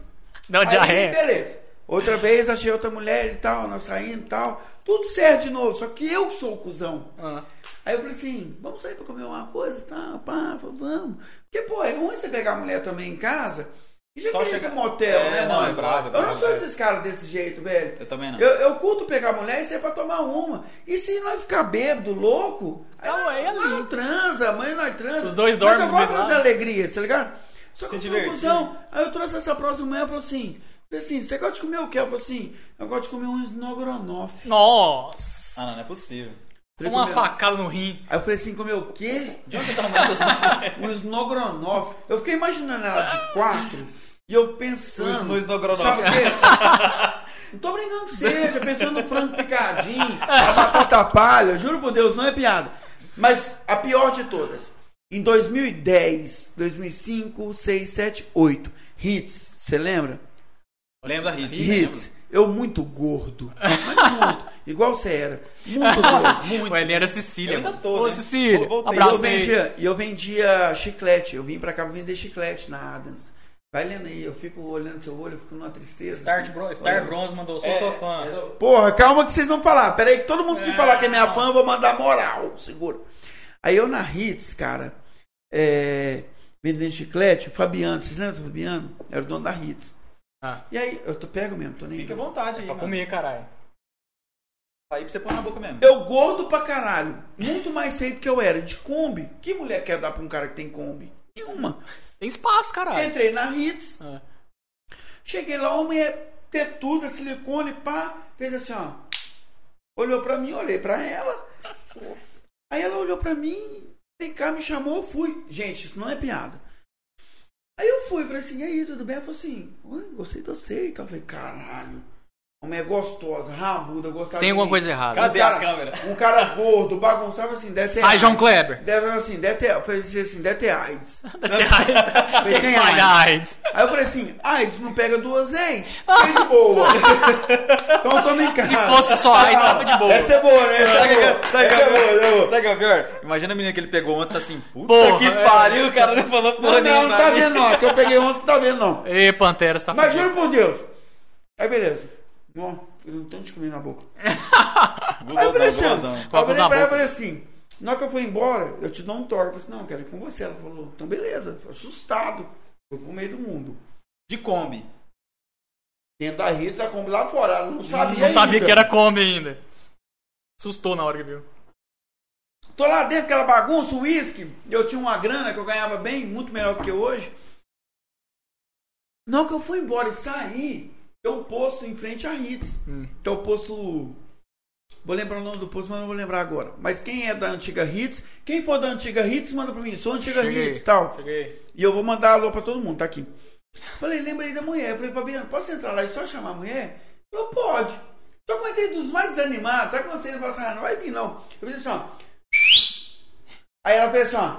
Dá uma diarreia. beleza. Outra vez achei outra mulher e tal, nós saindo e tal. Tudo certo de novo, só que eu que sou o cuzão. Ah. Aí eu falei assim, vamos sair pra comer uma coisa e tal, pá, vamos. Porque, pô, é ruim você pegar a mulher também em casa e já querer ir pro motel, É, né, não, mano? é brabo, é eu brabo, não sou é. esses caras desse jeito, velho. Eu também não. Eu, eu curto pegar a mulher e sair pra tomar uma. E se nós ficar bêbado, louco, aí Não, nós, é nós não transa, amanhã nós transa. Os dois Mas dormem eu no gosto das alegrias, tá ligado? Só que Se eu. Aí eu trouxe essa próxima manhã e falou assim, assim, você gosta de comer o quê? Eu falei assim, eu gosto de comer um snogronoff. Nossa. Ah, não, não é possível. Falei, uma comer- facada no rim. Aí eu falei assim, comer o quê? De onde você tá arrumando essas um Snogronoff. Eu fiquei imaginando ela de quatro e eu pensando. No Snogronoff. Sabe o quê? Não tô brincando com você, já pensando no frango picadinho, a batata palha, juro por Deus, não é piada. Mas a pior de todas. Em 2010, 2005, 6, 7, 8. Hits, você lembra? Lembra da Hits? Hits. Eu muito gordo. Muito. Igual você era. Muito gordo. Muito. O Elinho era Cecília. Eu ainda tô, Ô, né? Cecília. Vou- voltei. E eu vendia, e eu vendia chiclete. Eu vim pra cá pra vender chiclete na Adams. Vai lendo aí, eu fico olhando seu olho, eu fico numa tristeza. Star, assim. Bro- Star Olha. Bronze mandou, sou É, sua fã. Porra, calma que vocês vão falar. Pera aí que todo mundo que É. falar que é minha fã, eu vou mandar moral. Segura. Aí eu na Hits, cara, é, vendendo chiclete, o Fabiano, vocês lembram do Fabiano? Era o dono da Hits. Ah, E aí, eu tô pego mesmo, tô nem Fica à vontade aí, pra mano. comer, caralho. Aí pra você pôr na boca mesmo. Eu gordo pra caralho. Muito mais feito que eu era. De Kombi. Que mulher quer dar pra um cara que tem Kombi? Nenhuma. Tem espaço, caralho. Entrei na Hits. Ah. Cheguei lá, uma mulher tetuda, silicone, pá. Fez assim, ó. Olhou pra mim, olhei pra ela. Aí ela olhou pra mim, vem cá, me chamou, eu fui. Gente, isso não é piada. Aí eu fui, falei assim, e aí, tudo bem? Ela falou assim, gostei de você e tal. Eu falei, caralho. Uma mulher gostosa, rabuda, gostava Tem alguma coisa errada. Cadê Um cara- as câmeras? Um cara gordo, bagunçava assim, deve ter Sai, João AIDS. Kleber. Deve assim, deve ter, eu falei assim, deve ter AIDS. Tem tem Sai, AIDS. Aí eu falei assim, AIDS não pega duas vezes. Fiquei de boa. então toma em casa. Se fosse só AIDS, tava de boa. Essa é boa, né? Sabe é que- é é boa, é. Sabe que é pior? Imagina a menina que ele pegou ontem, tá assim, puta Porra, que é. pariu, o cara não falou porra Não, nenhuma não, não tá vendo não. Que eu peguei ontem, não tá vendo não. Ê, Pantera, você tá Mas juro por Deus. Aí beleza. Ó, fiz um tanto de comida na boca. Aí eu falei assim, ó, eu falei pra ela, falei assim, na hora que eu fui embora, eu te dou um toque. Eu falei assim, não, eu quero ir com você. Ela falou, então beleza. Assustado. Fui pro meio do mundo. De Kombi. Dentro da Ritz, a Kombi lá fora. Ela não sabia Não sabia ainda. que era Kombi ainda. Assustou na hora que viu. Tô lá dentro daquela bagunça, uísque. Eu tinha uma grana que eu ganhava bem, muito melhor do que hoje. Não que eu fui embora e saí, tem um posto em frente à Hits. Hum. Que é o posto. Vou lembrar o nome do posto, mas não vou lembrar agora. Mas quem é da antiga Hits, quem for da antiga Hits, manda pra mim. Sou antiga Cheguei. Hits tal. Cheguei. E eu vou mandar alô pra todo mundo, tá aqui. Falei, lembrei da mulher. Falei, Fabiano, posso entrar lá e só chamar a mulher? Falou, pode. Só que eu entrei dos mais desanimados. Sabe quando você fala assim, ah, não vai vir não. Eu fiz assim, ó. Aí ela fez assim, ó.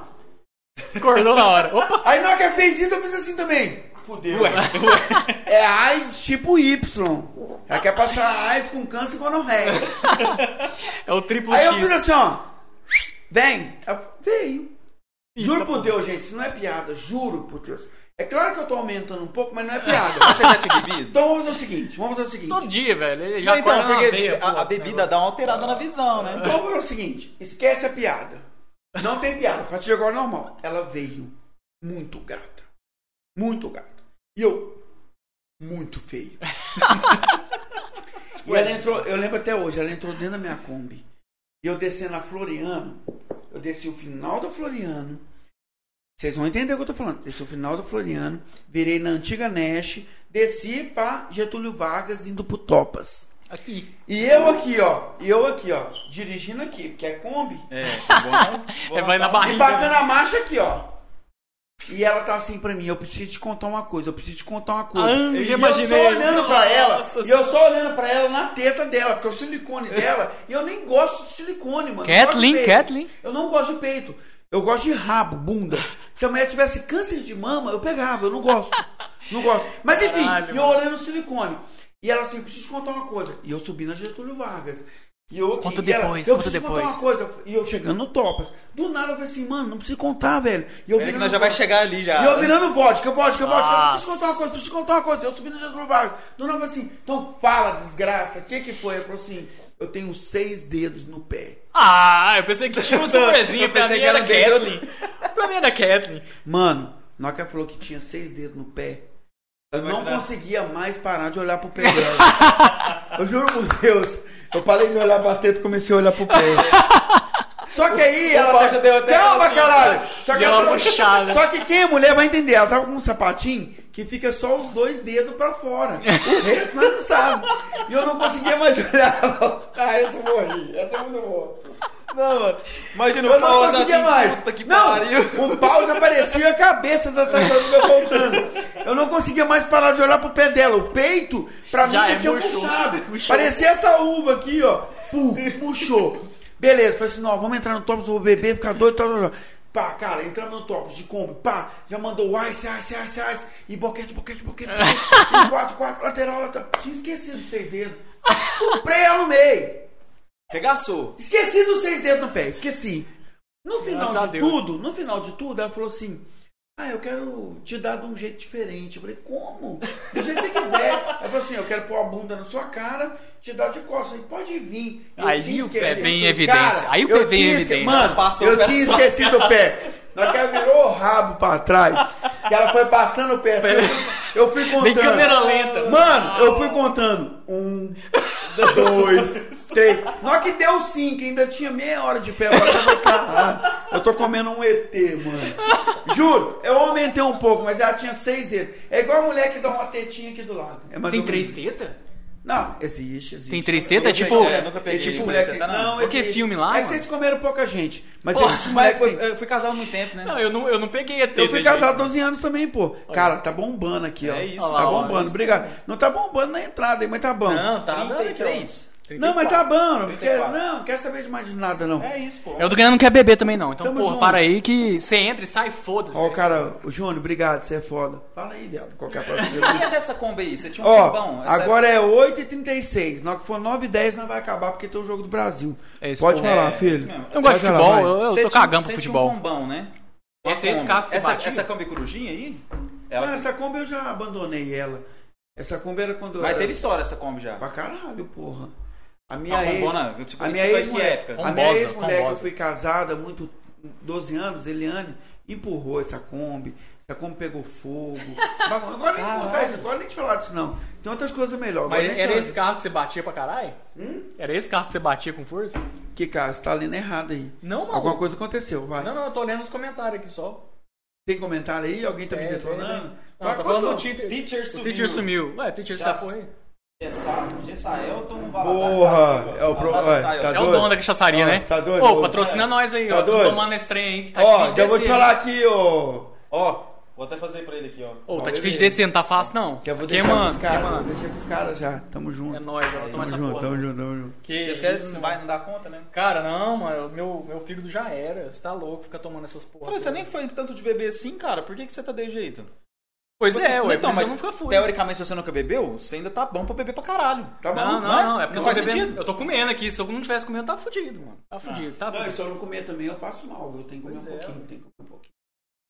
Acordou na hora. Opa! Aí na hora que ela fez isso, eu fiz assim também. Fudeu. É AIDS tipo Y. Ela quer passar AIDS com câncer e gonorreia. É o triplo Aí eu X. fiz assim, ó. Vem. Ela veio. Juro Eita, por. Deus, gente, isso não é piada. Juro por Deus. É claro que eu tô aumentando um pouco, mas não é piada. Você já tinha bebido? Então vamos fazer o seguinte, vamos fazer o seguinte. Todo dia, velho. Ele já Não, então, porque veia, a, a bebida negócio. dá uma alterada na visão, né? Então vamos fazer o seguinte, esquece a piada. Não tem piada, a partir de agora é normal. Ela veio muito gata. Muito gata. E eu, muito feio. e ela entrou, eu lembro até hoje, ela entrou dentro da minha Kombi. E eu descendo a Floriano, eu desci o final da Floriano. Vocês vão entender o que eu tô falando. Desci o final da Floriano, virei na antiga Nash, desci pra Getúlio Vargas indo pro Topas. Aqui. E eu aqui, ó. E eu aqui, ó. Dirigindo aqui, porque é Kombi. É, bom. É, vai na E barriga. passando a marcha aqui, ó. E ela tá assim pra mim, eu preciso te contar uma coisa, eu preciso te contar uma coisa. Ah, eu já eu imaginei. só olhando pra ela, Nossa e eu só olhando pra ela na teta dela, porque o silicone dela, e eu nem gosto de silicone, mano. Kathleen. Kathleen. Eu não gosto de peito. Eu gosto de rabo, bunda. Se a mulher tivesse câncer de mama, eu pegava, eu não gosto. Não gosto. Mas enfim, Caralho, eu olhando o silicone. E ela assim, preciso te contar uma coisa. E eu subi na Getúlio Vargas. E eu Conta e ela, depois, eu conta preciso depois. contar uma coisa. E eu chegando no Topas. Do nada eu falei assim, mano, não precisa contar, velho. E eu É que virando nós já vai vodka. chegar ali já. E eu virando vodka, vodka, vodka. Eu Nossa. preciso contar uma coisa, preciso contar uma coisa. Eu subi na Getúlio Vargas. Do nada eu falei assim, então fala, desgraça. O que que foi? Ele falou assim, eu tenho seis dedos no pé. Ah, eu pensei que tinha uma surpresinha. Eu pra pensei mim que era Kathleen. Pra mim era Kathleen. Mano, na hora que ela falou que tinha seis dedos no pé, eu não Imaginar. conseguia mais parar de olhar pro pé dela. eu juro por Deus, eu parei de olhar pra teta e comecei a olhar pro pé. Só que aí O ela. até Calma, assim, caralho! Só que, ela. Só que quem é mulher vai entender. Ela tava com um sapatinho que fica só os dois dedos pra fora. O resto nós não sabe. E eu não conseguia mais olhar. Ah, essa eu morri. Essa é muito boa. Não, mano. Imagina Eu o pau não conseguia assim, mais. puta que não, pariu. o pau já parecia a cabeça da tartaruga voltando. Eu não conseguia mais parar de olhar pro pé dela. O peito, pra Já mim, já é, tinha murchou. murchado. Murchou. Parecia essa uva aqui, ó. Puf, murchou. Beleza, falei assim, não, vamos entrar no Topos, vou beber, ficar doido, tal, tal, tal. Pá, cara, entramos no Topos de Kombi, pá, já mandou ice, ice, ice, ice, e boquete, boquete, boquete, boquete, e quatro, quatro, lateral, lateral. Tinha esquecido dos seis dedos. Comprei ela no meio. Regaçou. Esqueci dos seis dedos no pé, esqueci. No final Graças de tudo, no final de tudo, ela falou assim: Ah, eu quero te dar de um jeito diferente. Eu falei, como? Do jeito que você quiser. Ela falou assim: eu quero pôr a bunda na sua cara, te dar de costas. Eu falei, pode vir. Eu Aí o pé vem em evidência. Aí o pé vem em evidência. Mano, Passou eu tinha esquecido o pé. Na que ela virou o rabo pra trás, que ela foi passando o pé. assim, eu fui contando. Bem câmera lenta. Mano, eu fui contando. Um, dois, três. Hora que deu cinco, ainda tinha meia hora de pé. Falei, caralho, eu tô comendo um ET, mano. Juro, eu aumentei um pouco, mas ela tinha seis dedos. É igual a mulher que dá uma tetinha aqui do lado. É Tem três tetas? Não, existe, existe. Tem três tetas? É tipo- É, nunca peguei, tipo mas mulher você que... tá não. Não, Porque existe. filme lá, É que vocês comeram pouca gente. Mas Porra, existe mulher que tem... eu fui casado há muito tempo, né? Não, eu não, eu não peguei ET. Eu fui casado há jeito. 12 anos também, pô. Cara, tá bombando aqui, ó. É isso, Tá lá, ó, bombando, isso. obrigado. Não tá bombando na entrada mas tá bom. Não, tá dando aqui, ó. 33. Não, mas tá bom. Não, quer, 34. não, não quer saber de mais nada, não. É isso, pô. Eu tô ganhando não quer beber também, não. Então, Tamo porra, junto. para aí que você entra e sai, foda-se. Ó, o cara, o Júnior, obrigado, você é foda. Fala aí, viado, qualquer próxima E é dessa Kombi aí? Você tinha um Ó, bom? agora é 8h36. Na hora que for 9h10, não vai acabar porque tem o jogo do Brasil. É isso, Pode pô. falar, É, filho. Eu gosto de futebol, vai. eu, eu tô cagando pro você futebol. Tinha um combão, né? Esse é esse Kombi. carro que você essa, batia? essa Kombi Corujinha aí? Ela... essa Kombi eu já abandonei ela. Essa Kombi era quando eu Mas era... teve história essa Kombi já. Pra caralho, porra. A minha A ex... Combona, tipo, a minha ex que mulher, época? a minha Combosa, ex-mulher que eu combosa. fui casada, muito 12 anos, Eliane, empurrou essa Kombi. Essa Kombi pegou fogo. Mas agora nem te contar isso, agora nem te falar disso não. Tem outras coisas melhor. agora Mas era esse carro que você batia pra caralho? Hum? Era esse carro que você batia com força? Que cara, você tá lendo errado aí. Não, mano. Alguma coisa aconteceu, vai. Não, não, eu tô lendo os comentários aqui só. Tem comentário aí? Alguém tá me É, detonando? Não, Vai, tá falando do passou. teacher. Teacher O sumiu. teacher sumiu. Ué, teacher Já essa porra aí. Gessa- Gessaelton Porra, é o pro- ué, tá É o dono da cachaçaria, Ó, né? tá doido? Ô, patrocina é. nós aí, Tá ó. doido? Tomando esse trem aí que tá Ó, difícil já vou te falar aqui, ô. Ó, vou até fazer pra ele aqui, ó. Ô, tá Ó, difícil descer, não tá fácil não. Já vou Que, deixar mano? pros Que, caras. Vou deixar pros caras já. Tamo junto. É nóis, eu vou tomar essa junto, porra. tamo junto, tamo junto. Que Vocês querem, isso, não vai não dar conta, né? Cara, não, mano, meu, meu fígado já era. Você tá louco ficar tomando essas porra. Falei, você nem foi tanto de beber assim, cara. Por que, que você tá de jeito? Pois Você- é, ué, então, mas eu nunca fui. teoricamente, se você nunca bebeu, você ainda tá bom pra beber pra caralho. Tá bom? Não, não, Não é? não, é porque Não eu tô faz bebendo. sentido? Eu tô comendo aqui, se eu não tivesse comendo, tá fudido, mano. Tá fudido, tá Não, e fudido. se eu não comer também, eu passo mal, viu? Tem que comer Pois um é, pouquinho, tem que comer um pouquinho.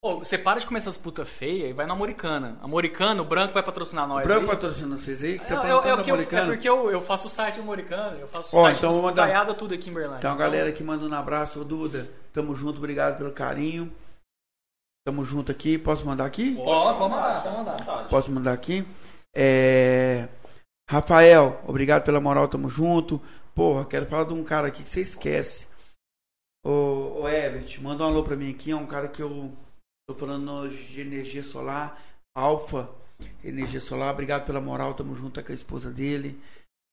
Ô, você para de comer essas puta feia e vai no Americana. Americana, o branco vai patrocinar nós. Branco aí. patrocina vocês aí, que você tá É, é, tanto que eu- é porque eu, eu faço o site do Americano, eu faço o Ó, site então mandar- tudo aqui em Berlândia. Tem uma galera que manda um abraço, ô Duda. Tamo junto, obrigado pelo carinho. Tamo junto aqui. Posso mandar aqui? Pode, pode mandar, pode mandar. Posso mandar aqui? É... Rafael, obrigado pela moral, tamo junto. Porra, quero falar de um cara aqui que você esquece. Ô, ô Ebert, manda um alô pra mim aqui. É um cara que eu tô falando de energia solar, Alfa Energia Solar. Obrigado pela moral, tamo junto com a esposa dele.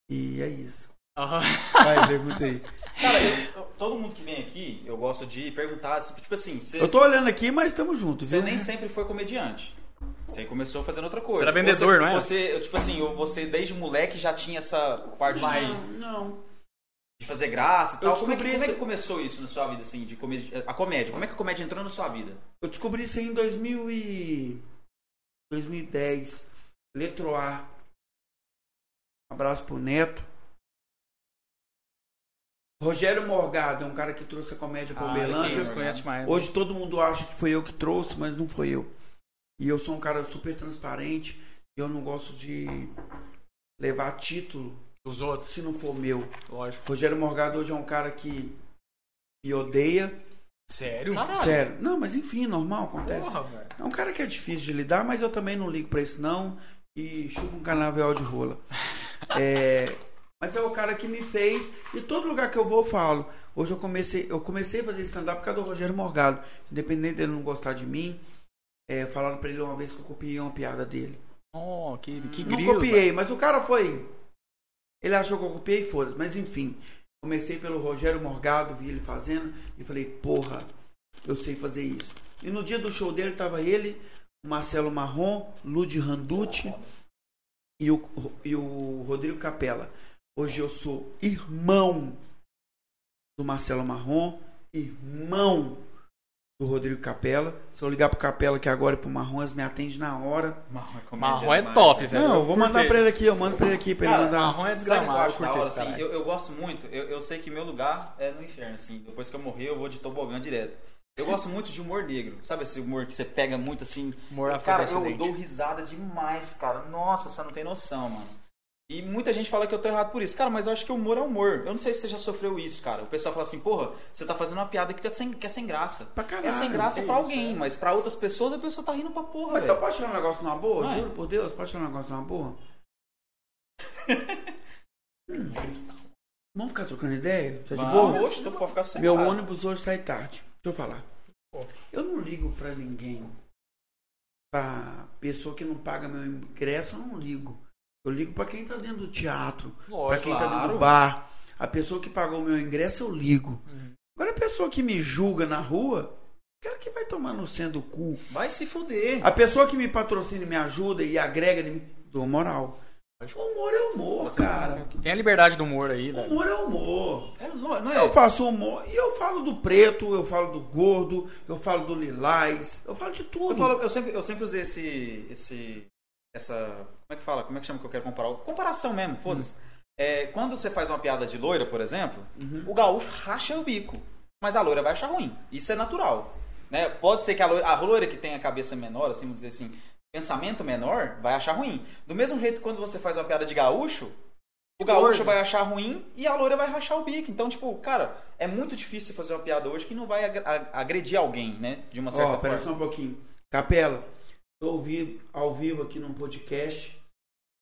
E é isso. Aham. Vai, pergunta aí. Cara, eu- todo mundo que vem aqui, eu gosto de perguntar, tipo assim, você, Eu tô olhando aqui, mas tamo junto, você viu? nem sempre foi comediante. Você começou fazendo outra coisa. Você era vendedor, Você- não é? Você, tipo assim, você desde moleque já tinha essa parte Não, de, não. de fazer graça e Eu tal. Como é, que, como é que começou isso na sua vida, assim, de comédia, a comédia? Como é que a comédia entrou na sua vida? Eu descobri isso em 2000 e... 2010. Letroar. Um abraço pro Neto. Rogério Morgado é um cara que trouxe a comédia para Ah, Uberlândia. esse conhece mais. Hoje todo mundo acha que foi eu que trouxe, mas não foi eu. E eu sou um cara super transparente. E eu não gosto de levar título Os outros, se não for meu. lógico. Rogério Morgado hoje é um cara que me odeia. Sério? Sério. Não, mas enfim, normal, acontece. Porra, velho. É um cara que é difícil de lidar, mas eu também não ligo pra isso não. E chupa um canavial de rola. É, mas é o cara que me fez. E todo lugar que eu vou eu falo. Hoje eu comecei, eu comecei a fazer stand-up por causa do Rogério Morgado. Independente dele não gostar de mim. É, falaram pra ele uma vez que eu copiei uma piada dele. Oh, que, que não grilo. copiei, mas o cara foi. Ele achou que eu copiei, foda-se. Mas enfim, comecei pelo Rogério Morgado, vi ele fazendo e falei, porra, eu sei fazer isso. E no dia do show dele tava ele, o Marcelo Marrom, Ludi Randucci e o, e o Rodrigo Capella. Hoje eu sou irmão do Marcelo Marrom, irmão do Rodrigo Capella. Se eu ligar pro Capella que agora e pro Marrom, eles me atendem na hora. Marrom é, Marrom é demais, top, né? velho. Não, eu vou mandar pra ele aqui, eu mando pra ele aqui pra ele mandar. Marrom é Sabe o que eu desgramado, curtei, hora, assim? eu, eu gosto muito, eu, eu sei que meu lugar é no inferno, assim. Depois que eu morrer, eu vou de tobogã direto. Eu gosto muito de humor negro. Sabe esse humor que você pega muito assim? Humor cara, eu dou risada demais, cara. Nossa, você não tem noção, mano. E muita gente fala que eu tô errado por isso. Cara, mas eu acho que humor é humor. Eu não sei se você já sofreu isso, cara. O pessoal fala assim, porra, você tá fazendo uma piada que, tá sem, que é sem graça. Pra caralho, é sem graça é pra isso, alguém, mas pra outras pessoas a pessoa tá rindo pra porra, Mas velho. eu posso tirar um negócio numa boa? Vai. Juro por Deus, posso tirar um negócio numa boa? Vamos ficar trocando ideia? Tá de boa? Hoje, tô, pode ficar Meu sossegado. ônibus hoje sai tarde. Deixa eu falar. Eu não ligo pra ninguém. Pra pessoa que não paga meu ingresso, eu não ligo. Eu ligo pra quem tá dentro do teatro, pra Lógico. quem tá dentro claro. do bar. A pessoa que pagou meu ingresso, eu ligo. Uhum. Agora a pessoa que me julga na rua, quero que vai tomar no centro do cu. Vai se fuder. A pessoa que me patrocina e me ajuda e agrega, dou moral. O humor é humor, cara. Tem a liberdade do humor aí, O velho. humor é humor. É, não, não é. Eu faço humor e eu falo do preto, eu falo do gordo, eu falo do lilás, eu falo de tudo. Eu, falo, eu, sempre, eu sempre usei esse, esse. Essa. Como é que fala? Como é que chama que eu quero comparar? Comparação mesmo, foda-se. É, quando você faz uma piada de loira, por exemplo, o gaúcho racha o bico. Mas a loira vai achar ruim. Isso é natural. Né? Pode ser que a loira, a loira que tem a cabeça menor, assim, vamos dizer assim, pensamento menor, vai achar ruim. Do mesmo jeito que quando você faz uma piada de gaúcho, o gaúcho vai achar ruim e a loira vai rachar o bico. Então, tipo, cara, é muito difícil fazer uma piada hoje que não vai ag- ag- agredir alguém, né? De uma certa pera forma. só um pouquinho. Capela, tô ao vivo, ao vivo aqui num podcast.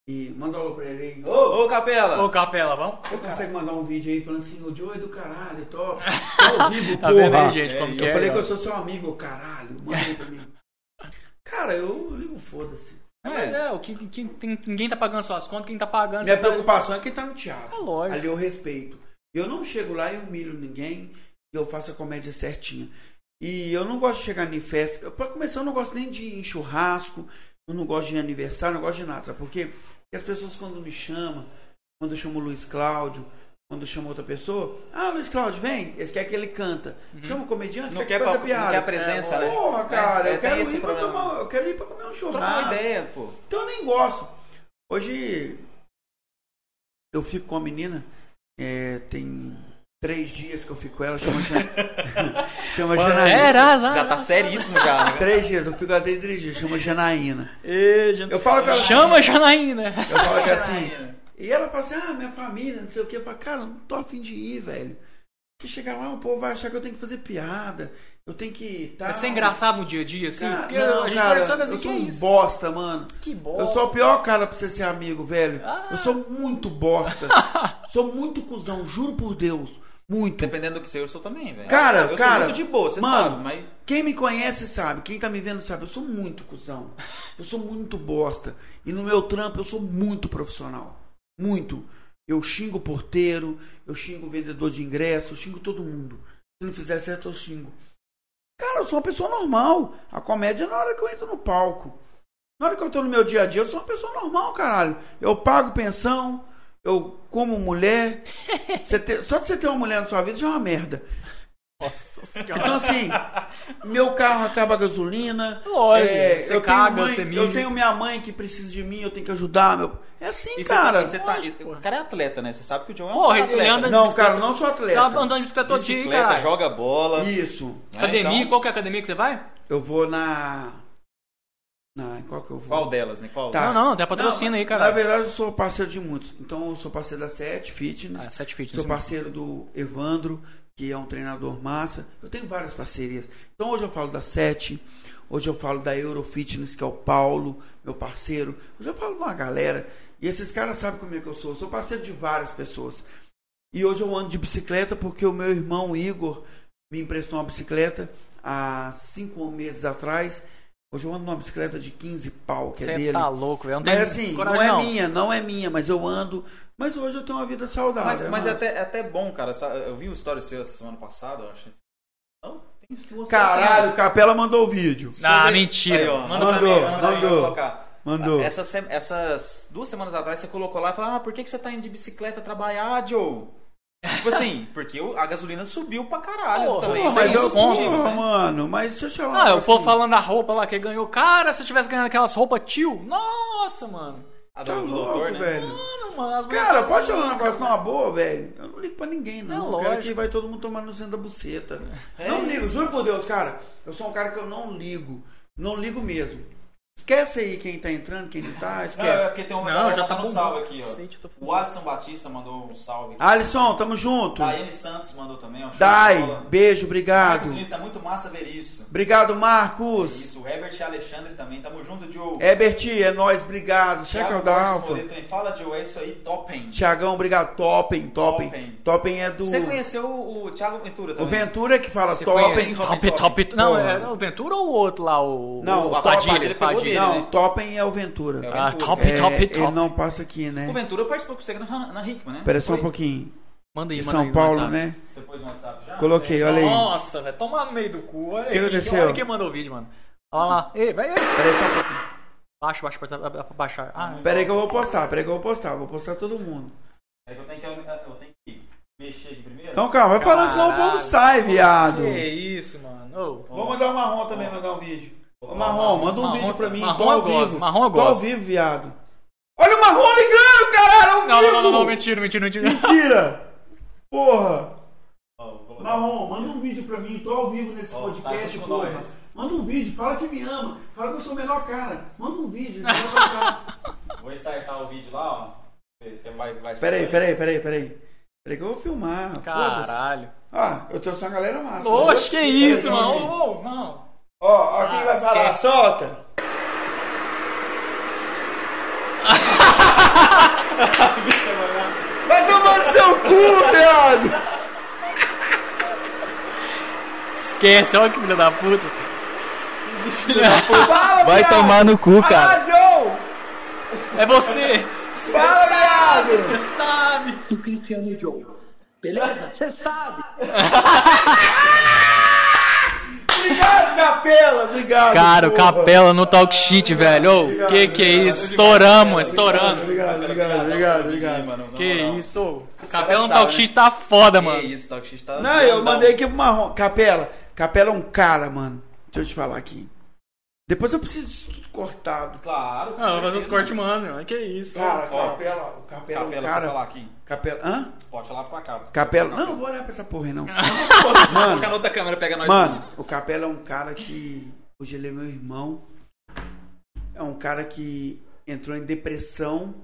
E manda um alô pra ele aí. Ô, Ô, Capela! Ô, Capela, vamos? você consegue mandar um vídeo aí falando assim, o Joe é do caralho, top. Tô ao vivo, Tá vendo porra. aí, gente, É, como eu que Eu é? falei que eu sou seu amigo, caralho. Manda aí pra mim. Cara, eu ligo foda-se. Mas é, o que, que- tem- ninguém tá pagando suas contas, quem tá pagando... Minha tá- preocupação é quem tá no teatro. É lógico. Ali eu respeito. Eu não chego lá e humilho ninguém. E eu faço a comédia certinha. E eu não gosto de chegar em festa. Pra começar, eu não gosto nem de churrasco. Eu não gosto de aniversário, eu não gosto de nada. Sabe por quê? Porque as pessoas quando me chamam, quando eu chamo o Luiz Cláudio, quando eu chamo outra pessoa, ah, Luiz Cláudio, vem, eles querem que ele canta. Chama o comediante, Uhum. Não quer quer, pa- piada. não quer a presença, né? Porra, cara, É, eu, é, quero esse ir pra problema. tomar, eu quero ir pra comer um churrasco. uma ideia, pô. Então eu nem gosto. Hoje eu fico com a menina, é, tem três dias que eu fico com ela, chama, chama Janaína. Era, Já tá seríssimo já, né? Três dias, eu fico tem três dias, chama Janaína. Jan- Eu falo pra ela Chama a Janaína. Eu falo que assim. E ela fala assim, ah, minha família, não sei o que. Eu falo, cara, eu não tô afim de ir, velho. Porque chegar lá, o povo vai achar que eu tenho que fazer piada. Eu tenho que. Tá, Vai ser engraçado no dia a dia, assim? Cara, porque não, a gente cara, conversando assim, eu sou é um isso? bosta, mano. Que bom. Eu sou o pior cara pra você ser amigo, velho. Ah. Eu sou muito bosta. sou muito cuzão, juro por Deus. Muito. Dependendo do que você, eu sou também, velho. Cara, eu cara. sou muito de boa, você mano, sabe, mas. Quem me conhece sabe, quem tá me vendo sabe, eu sou muito cuzão. Eu sou muito bosta. E no meu trampo eu sou muito profissional. Muito. Eu xingo o porteiro, eu xingo o vendedor de ingresso, eu xingo todo mundo. Se não fizer certo, eu xingo. Cara, eu sou uma pessoa normal. A comédia é na hora que eu entro no palco. Na hora que eu tô no meu dia a dia, eu sou uma pessoa normal, caralho. Eu pago pensão, eu como mulher. Você ter- só de você ter uma mulher na sua vida já é uma merda. Nossa Então assim, meu carro acaba a gasolina. Lógico, é, você eu, caga, tenho mãe, eu tenho minha mãe que precisa de mim, eu tenho que ajudar. Meu... É assim, E você cara. tá, você tá- lógico, o cara é atleta, né? Você sabe que o John é um Porra, cara ele atleta. anda- Não, cara, eu não sou atleta. Tava andando de bicicleta todo dia, cara. joga bola. Isso. né? Academia, Então, qual que é a academia que você vai? Eu vou na. Na. em Qual que eu vou? Qual delas, né? Qual? Tá. Não, não, tem a patrocínio aí, cara. Na verdade, eu sou parceiro de muitos. Então, eu sou parceiro da Set Fitness. Ah, Sete Fitness. Sou parceiro do Evandro, que é um treinador massa. Eu tenho várias parcerias. Então hoje eu falo da Sete, hoje eu falo da Eurofitness, que é o Paulo, meu parceiro. Hoje eu falo de uma galera. E esses caras sabem como é que eu sou. Eu sou parceiro de várias pessoas. E hoje eu ando de bicicleta porque o meu irmão Igor me emprestou uma bicicleta há cinco meses atrás. Hoje eu ando numa bicicleta de 15 pau, que é Você dele. tá louco, velho. Mas assim, coragem, não é minha, não é minha, mas eu ando. Mas hoje eu tenho uma vida saudável. Mas, mas é, até, é até bom, cara. Eu vi o story seu essa semana passada, eu acho. Não? Tem duas Caralho, o. Capela mandou o vídeo. Ah, Sobre- mentira. Aí, ó, mandou, mim. Mandou. colocar. Mandou. Ah, Essas, se- essas duas semanas atrás você colocou lá e falou: Ah, por que, que você tá indo de bicicleta trabalhar, Joe? Tipo assim, porque a gasolina subiu pra caralho Porra, também. Sem mas eu, porra, né? mano, mas deixa eu te falar. Ah, povo aqui. falando da roupa lá que ganhou. Cara, se eu tivesse ganhando aquelas roupas tio, nossa, mano. A Tá do, louco, doutor, né? velho. Mano, mano, Cara, mulheres pode falar um negócio numa boa, velho? Eu não ligo pra ninguém, não. É eu quero lógico. que vai todo mundo tomar no centro da buceta. É não isso. ligo, juro por Deus, cara. Eu sou um cara que eu não ligo. Não ligo mesmo. Esquece aí quem tá entrando, quem não tá, Não, é esquece. porque tem um Não, já tá mandando bom. salve aqui, ó. Tô O Alisson Batista mandou um salve. Alisson, tamo junto. Daiane Santos mandou também, ó. Dai, beijo, obrigado. Marcos é muito massa ver isso. Obrigado, Marcos. Isso, o Herbert e Alexandre também. Tamo junto, Joe. Herbert, é nóis, obrigado. Thiago Checa o da Alfa. Fala, Joe, é isso aí, topem. Tiagão, obrigado. Topem, topem. Topem. É do. Você conheceu o, o Thiago Ventura O também? Ventura que fala topem. Topem, Top, top. Não, é o Ventura ou o outro lá? O, Não, o o Padilha. Padilha. Dele, Não, né? topem é o Ventura. É o Ah, Ventura. top, É, top, Ele top. não passa aqui, O né? Ventura participou com você na, na Hickman, né? Espera só um pouquinho. Manda aí, De manda São aí, Paulo, né? Você pôs no WhatsApp já? Coloquei, olha aí. Nossa, vai tomar no meio do cu. Olha Que aí, aconteceu? olha quem mandou o vídeo, mano. Olha lá. Ei, vai aí. Peraí só um pouquinho. Baixa, baixa, baixa, dá pra baixar. Ah, Peraí que eu vou postar, peraí que eu vou postar. Vou postar todo mundo. É que eu tenho que, eu tenho que mexer aqui primeiro. Então calma, vai falando senão o povo sai, viado. que isso, mano. Ô, Vou mandar o Marrom também mandar um vídeo. Ô Marrom, manda um Marrom- vídeo pra mim. Marrom ao eu gosto, vivo. Marrom eu Tô ao gosto. vivo, viado. Olha o Marrom ligando, caralho, ao Não, não, vivo. não, não, não, mentira, mentira, mentira. Mentira. Porra. Marrom, manda um vídeo pra mim. Tô ao vivo nesse Ó, podcast, tá porra. nós. Manda um vídeo, fala que me ama. Fala que eu sou o melhor cara. Manda um vídeo. Vou startar o vídeo lá, ó. Você vai, vai Peraí, peraí, peraí, peraí. Peraí que eu vou filmar. Caralho. Ah, eu trouxe uma galera massa. Oxe, que isso, Peraí, mano. Ô, não. Ó, ó quem Ah, vai falar, esquece. solta. Vai tomar no seu cu, viado! Esquece, olha que filha da puta. Fala, Vai viado! tomar no cu, cara. Ah, Joe! É você. Fala, viado! Você sabe. do Cristiano Joe. Beleza? Você sabe. Obrigado, Capela! Obrigado! Cara, o porra. Capela no talk shit, velho. Ô, Obrigado, que que é isso? obrigado, Estouramos, obrigado, estourando. Obrigado, obrigado, obrigado. Mano, Que isso, ô. O Capela no talk né? shit tá foda, Que mano. isso, Talk Shit tá Não, eu mandei aqui pro Marrom. Capela. Capela é um cara, mano. Deixa eu te falar aqui. Depois eu preciso disso tudo cortado. Claro. Não, vou fazer os cortes, mano. Que isso. Cara, Ó, Capela, o Capela, é Capela, você cara. falar aqui. Capela. Hã? Pode falar pra cá. Capela. Não, não vou olhar pra essa porra aí, não. Mano. Mano. Colocar na outra câmera, pega nós. Mano, o Capela é um cara que. Hoje ele é meu irmão. É um cara que entrou em depressão.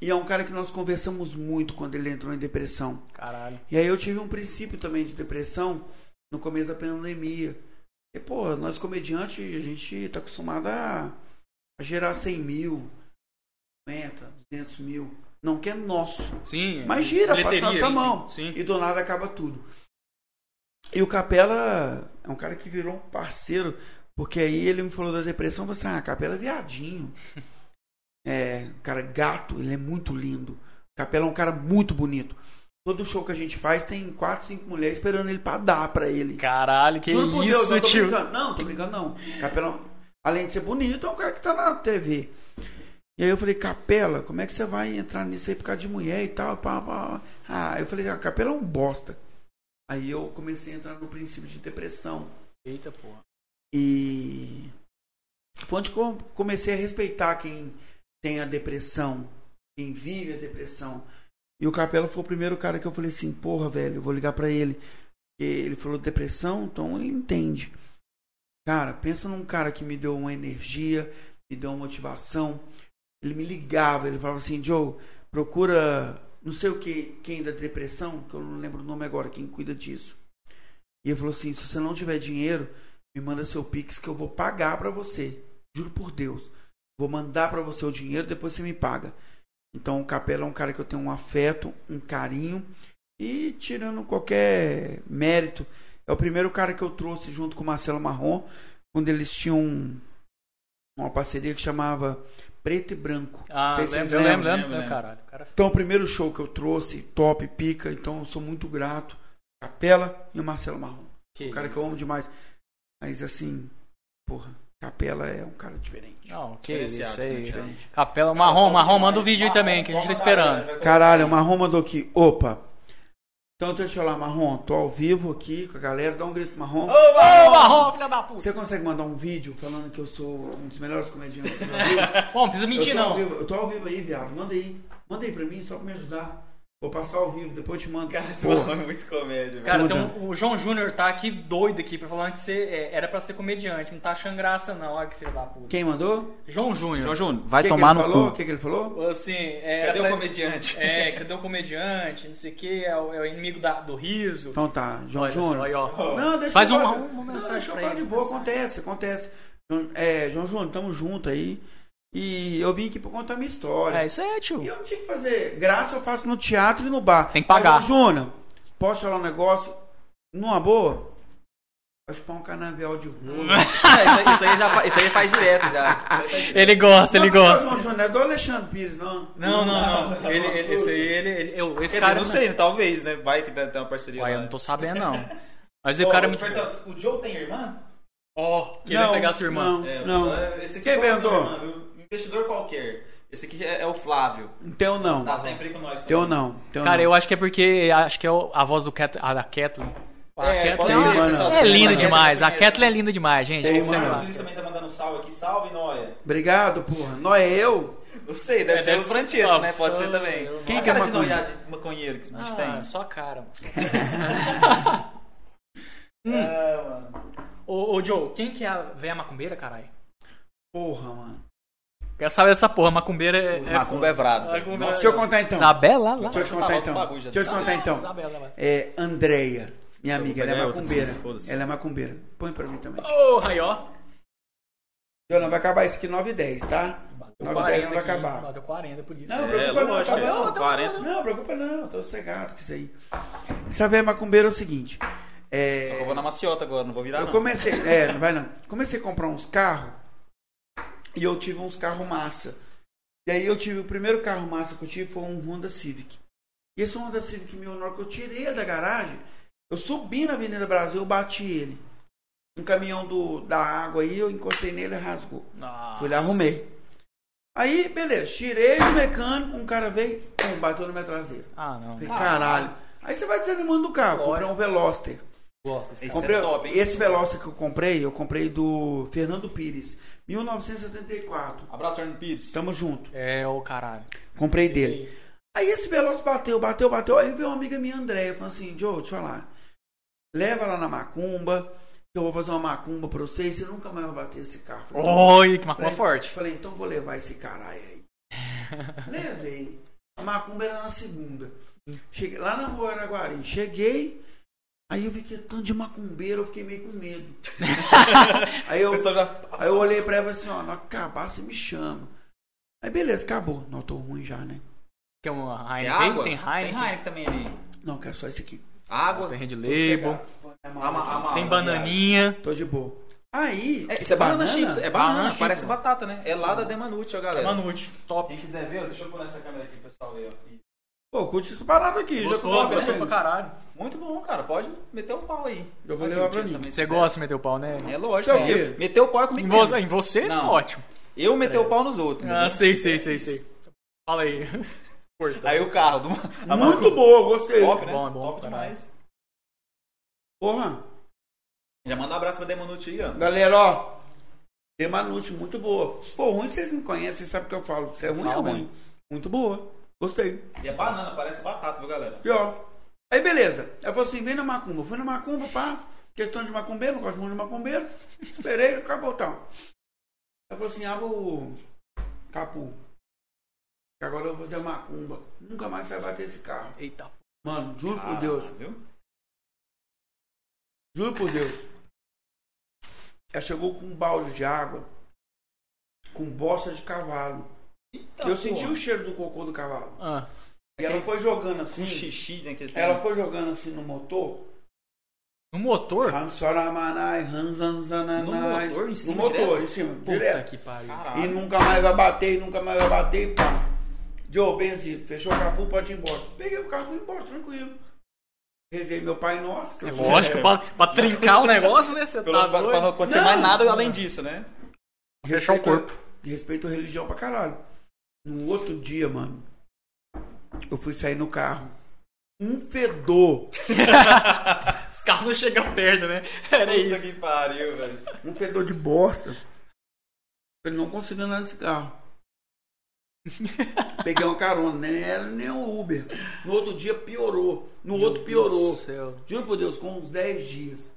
E é um cara que nós conversamos muito quando ele entrou em depressão. Caralho. E aí eu tive um princípio também de depressão no começo da pandemia. E, pô, nós comediantes, a gente tá acostumado a, a gerar 100 mil, 50, 200 mil. Não que é nosso. Sim. Mas gira, passa na bilheteria, nossa sim, mão. Sim. E do nada acaba tudo. E o Capela é um cara que virou um parceiro, porque aí ele me falou da depressão, você, ah, Capela é viadinho. É, um cara gato, ele é muito lindo. Capela é um cara muito bonito. Todo show que a gente faz tem quatro, cinco mulheres esperando ele pra dar pra ele. Caralho, que Juro por isso, Deus, não tô tio. brincando. Não, tô brincando não. Capela, além de ser bonito, é um cara que tá na TV. E aí eu falei, Capela, como é que você vai entrar nisso aí por causa de mulher e tal? Pá, pá. Ah, eu falei, ah, Capela é um bosta. Aí eu comecei a entrar no princípio de depressão. Eita, porra. E foi onde eu comecei a respeitar quem tem a depressão, quem vive a depressão. E o Capela foi o primeiro cara que eu falei assim, porra, velho, eu vou ligar pra ele. Ele falou depressão, então ele entende. Cara, pensa num cara que me deu uma energia, me deu uma motivação. Ele me ligava, ele falava assim, Joe, procura não sei o que, quem da depressão, que eu não lembro o nome agora, quem cuida disso. E ele falou assim, se você não tiver dinheiro, me manda seu Pix que eu vou pagar pra você. Juro por Deus. Vou mandar pra você o dinheiro, depois você me paga. Então o Capela é um cara que eu tenho um afeto, um carinho. E tirando qualquer mérito, é o primeiro cara que eu trouxe junto com o Marcelo Marrom, quando eles tinham uma parceria que chamava Preto e Branco. Ah, lembro, vocês eu lembro, lembram. lembro, lembro, caralho. O Cara... Então, o primeiro show que eu trouxe, top, pica, então eu sou muito grato. Capela e o Marcelo Marrom. Que um cara que isso. eu amo demais. Mas assim, porra, Capela é um cara diferente. Não, que isso aí. diferenciado. Capela, Marrom, Marrom, manda o vídeo aí também, que a gente tá esperando. Caralho, o Marrom mandou aqui. Opa. Então deixa eu falar, Marrom, tô ao vivo aqui com a galera, dá um grito, Marrom. Ô, Marrom, filha da puta. Você consegue mandar um vídeo falando que eu sou um dos melhores comediantes do Brasil? Bom, não precisa mentir, eu não. vivo, eu tô ao vivo aí, viado. Manda aí. Manda aí pra mim, só pra me ajudar. Vou passar ao vivo, depois eu te mando. Cara, mano é muito comédia, velho. Cara, Puta. tem um- o João Júnior tá aqui doido aqui, pra falando que você é, era pra ser comediante, não tá achando graça não, olha que filho da puta. Quem mandou? João Júnior. João Júnior, vai que que tomar ele no falou? O cu. que, que ele falou? Assim, é, Cadê o comediante? É, cadê o comediante, não sei o que, é, o é o inimigo da- do riso. Então tá, João Olha Júnior. ó. Não, deixa Faz eu uma, uma Não, mensagem deixa eu pra falar ele. de boa, acontece, acontece. É, João Júnior, tamo junto aí. E eu vim aqui pra contar minha história. É, isso aí, E tio. eu não tinha que fazer graça, eu faço no teatro e no bar. Tem que pagar. Mas, ô, Júnior, posso falar um negócio? Numa boa? Pode pôr um canavial de rua. É, isso, aí, isso aí já isso aí faz direto já. Ele gosta, ele Não, não, gosta. João Júnior, não é do Alexandre Pires, não. Não, não, não. Ele, ele, esse aí, ele, ele- eu, esse Quer cara. não sei, talvez, né? Vai que tem uma parceria Uai, eu lá. não tô sabendo, não. Mas o cara é muito. O Joe tem irmã? Ó, querendo pegar sua irmã. Não, É, não. só- Esse aqui Quem é perguntou? Investidor qualquer. Esse aqui é, é o Flávio. Teu não. Tá sempre aí com nós. Teu também. não. Teu Cara, não. eu acho que é porque acho que é a voz do Cat, a da Kathleen. A É, Kathleen ser, é, pessoal, é vocês linda demais. A. Kathleen é linda demais, gente. Tem, mano. O também tá mandando salve aqui. Salve, Noia. Obrigado, porra. Não é eu? Não sei, deve É, ser deve o Francesco, ser- né? Pode ser também. Quem a que é cara de noiado de maconheiro que esse bicho Ah, tem. só a cara. moço. É, mano. Ô, ô, Joe, quem que é a véia macumbeira, caralho? Porra, mano. Quero saber dessa porra. Macumbeira é. é Macumba é brado. Macumba Nossa, Deixa eu contar então. Isabela lá. Deixa eu te contar então. Deixa eu te contar então. Isabela lá. É Andréia, minha amiga, ela é macumbeira. Ela é macumbeira. Põe pra mim também. Ô, Raió. Não, vai acabar isso aqui 9 e 10, tá? 9 e 10 não vai aqui, acabar. Bateu 40 por isso. Não, É, preocupa não, lógico, tá bom. é, 40. Não, preocupa não, tô sossegado com isso aí. Essa velha macumbeira é o seguinte. É, Eu vou na maciota agora, não vou virar eu não. comecei, é, não vai não. Comecei a comprar uns carros e eu tive uns carros massa. E aí eu tive, o primeiro carro massa que eu tive foi um Honda Civic. E esse Honda Civic meu, na hora que eu tirei da garagem, eu subi na Avenida Brasil, eu bati ele. Um caminhão do, da água aí, eu encostei nele e rasgou. Nossa. Fui lá, arrumei. Aí, beleza, tirei do mecânico, um cara veio, pum, bateu na minha traseira. Ah, não. Falei, caralho. Aí você vai desanimando do carro. Comprei um Veloster. Gosto Esse Comprei, é top, esse Veloster que eu comprei, eu comprei do Fernando Pires, 1974. Abraço, Fernando Pires. Tamo junto. É, ô caralho. Comprei dele. Aí esse Veloster bateu, bateu, bateu. Aí veio uma amiga minha, Andréia, falou assim: Joe, deixa eu falar. Leva lá na macumba, que eu vou fazer uma macumba pra você e você nunca mais vai bater esse carro. Falei, Oi, que macumba Falei- forte. Falei, então vou levar esse caralho aí. Levei. A macumba era na segunda. Cheguei lá na rua Araguari. Cheguei. Aí eu vi que tanto de macumbeiro, eu fiquei meio com medo. aí, eu, já... aí eu olhei pra ela e falei assim, ó, não acabar, você me chama. Aí beleza, acabou. Não, tô ruim já, né? Tem uma Tem Heineken, água? tem Heineken, Tem Heineken também ali. Não, quero só esse aqui. Água. tem Red Label, tem bananinha. Tô de boa. Aí, É, isso é banana, chips. É banana, Banana parece chips. batata, né? É lá da Demanute, ó, galera. Manute, top. Quem quiser ver, ó, deixa eu pôr nessa câmera aqui, pessoal. Aí, ó. Pô, curte essa parada aqui. já tô Gostoso, falando. gostoso pra caralho. Muito bom, cara. Pode meter o pau aí. Eu vou levar o pra mim. também, Você gosta de meter o pau, né? É lógico. Isso é né? Meter o pau é Em comigo. você, mesmo. em você Não. ótimo. Eu meter o pau nos outros. Ah, entendeu? sei, sei, sei, sei. Fala aí. Corta. Aí o carro. Do... Muito macumba- boa, gostei. Top, né? Bom, é bom, Top caralho. demais. Porra. Já manda um abraço pra Demanute aí, ó. Galera, ó. Tem Manute, muito boa. Se for ruim, vocês me conhecem, vocês sabem o que eu falo. Se é ruim, é Fala ruim. Muito boa. Gostei. E é banana, parece batata, viu, galera? Ó. Aí beleza. Eu falei assim, vem na macumba. Eu fui na macumba, pá. Questão de macumbeiro, não gosto muito de macumbeiro. Esperei, acabou tal. Eu falei assim, abre o capu. Que agora eu vou fazer macumba. Nunca mais vai bater esse carro. Eita. Mano, juro por Ah, Deus. Viu? Juro por Deus. Ela chegou com um balde de água. Com bosta de cavalo. Eita, eu senti porra. o cheiro do cocô do cavalo. Ah, E ela foi jogando Um assim. xixi, né? Ela foi jogando assim no motor. no motor? Hansoramanai. No motor, em cima, No motor, direto? em cima, Puta direto. que pariu. E nunca mais vai bater, nunca mais vai bater, e pá. Joe, benzido, fechou o capô, pode ir embora. Peguei o carro e fui embora, tranquilo. Rezei meu pai nosso. que É lógico, pra, pra trincar o negócio, né? Você Pelo- tá pra, pra não acontecer Não, mais nada não. além disso, né? Fechar o corpo. Respeito a religião pra caralho. No outro dia, mano, eu fui sair no carro. Um fedor. Os carros não chegam perto, né? Era Puta isso. que pariu, velho. Um fedor de bosta. Ele não conseguiu andar nesse carro. Peguei uma carona, nem era nem um Uber. No outro dia piorou. No outro piorou. do céu. Juro por Deus, com uns 10 dias.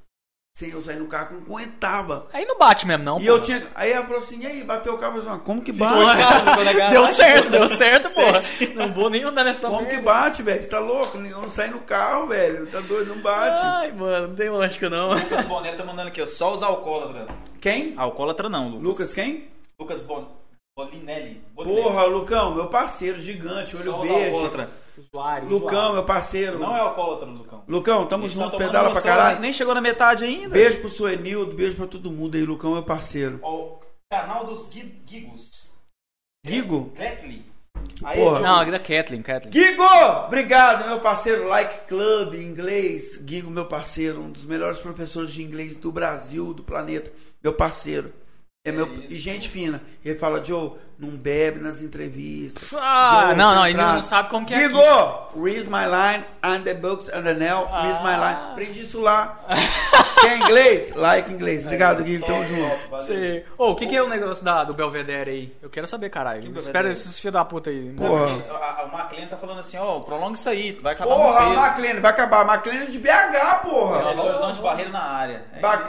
Sem eu sair no carro, que eu não aguentava. Aí não bate mesmo, não. E pô. eu tinha. Aí ela falou assim: e aí, bateu o carro? Eu falei assim, como que bate? Deu certo, deu certo, pô. Não vou nem andar nessa Como que merda. bate, velho? Você tá louco? Eu não saio no carro, velho. Tá doido, não bate. Ai, mano, não tem lógica não. Lucas Bonero tá mandando aqui, ó. Só os alcoólatras. Quem? Alcoólatra não, Lucas. Lucas, quem? Lucas Bon... Bolinelli. Bolinelli. Porra, Lucão, meu parceiro, gigante, olho Só os verde. alcoólatra. Usuário, Lucão, meu parceiro. Não é alcoólatra, Lucão. Lucão, tamo tá junto, pedala pra caralho. Nem chegou na metade ainda. Beijo pro Suenildo, beijo pra todo mundo aí, Lucão, meu parceiro. Ó, o canal dos Gigos. Gigo? Gretli. Aí, Porra. Não, aqui da Kathleen, Kathleen. Gigo! Obrigado, meu parceiro. Like Club, inglês. Gigo, meu parceiro, um dos melhores professores de inglês do Brasil, do planeta. Meu parceiro. É meu, isso, e gente fina. Ele fala, Joe, não bebe nas entrevistas. Ah, Joe, não, não, ele não sabe como que é aqui. Read my line, and the books, and the nail, read my Ah. line. Aprendi isso lá. Quer inglês? Like inglês. Obrigado, Gigo. Tamo junto. Sei. Ô, o que, que é o negócio da, do Belvedere aí? Eu quero saber, caralho. Espera esses filhos da puta aí. Porra. A, a, o McLean tá falando assim, ó, prolonga isso aí, vai acabar Porra, cedo. McLean, vai acabar. McLean é de BH, porra. Belo Horizonte Barreiro na área. É Ba-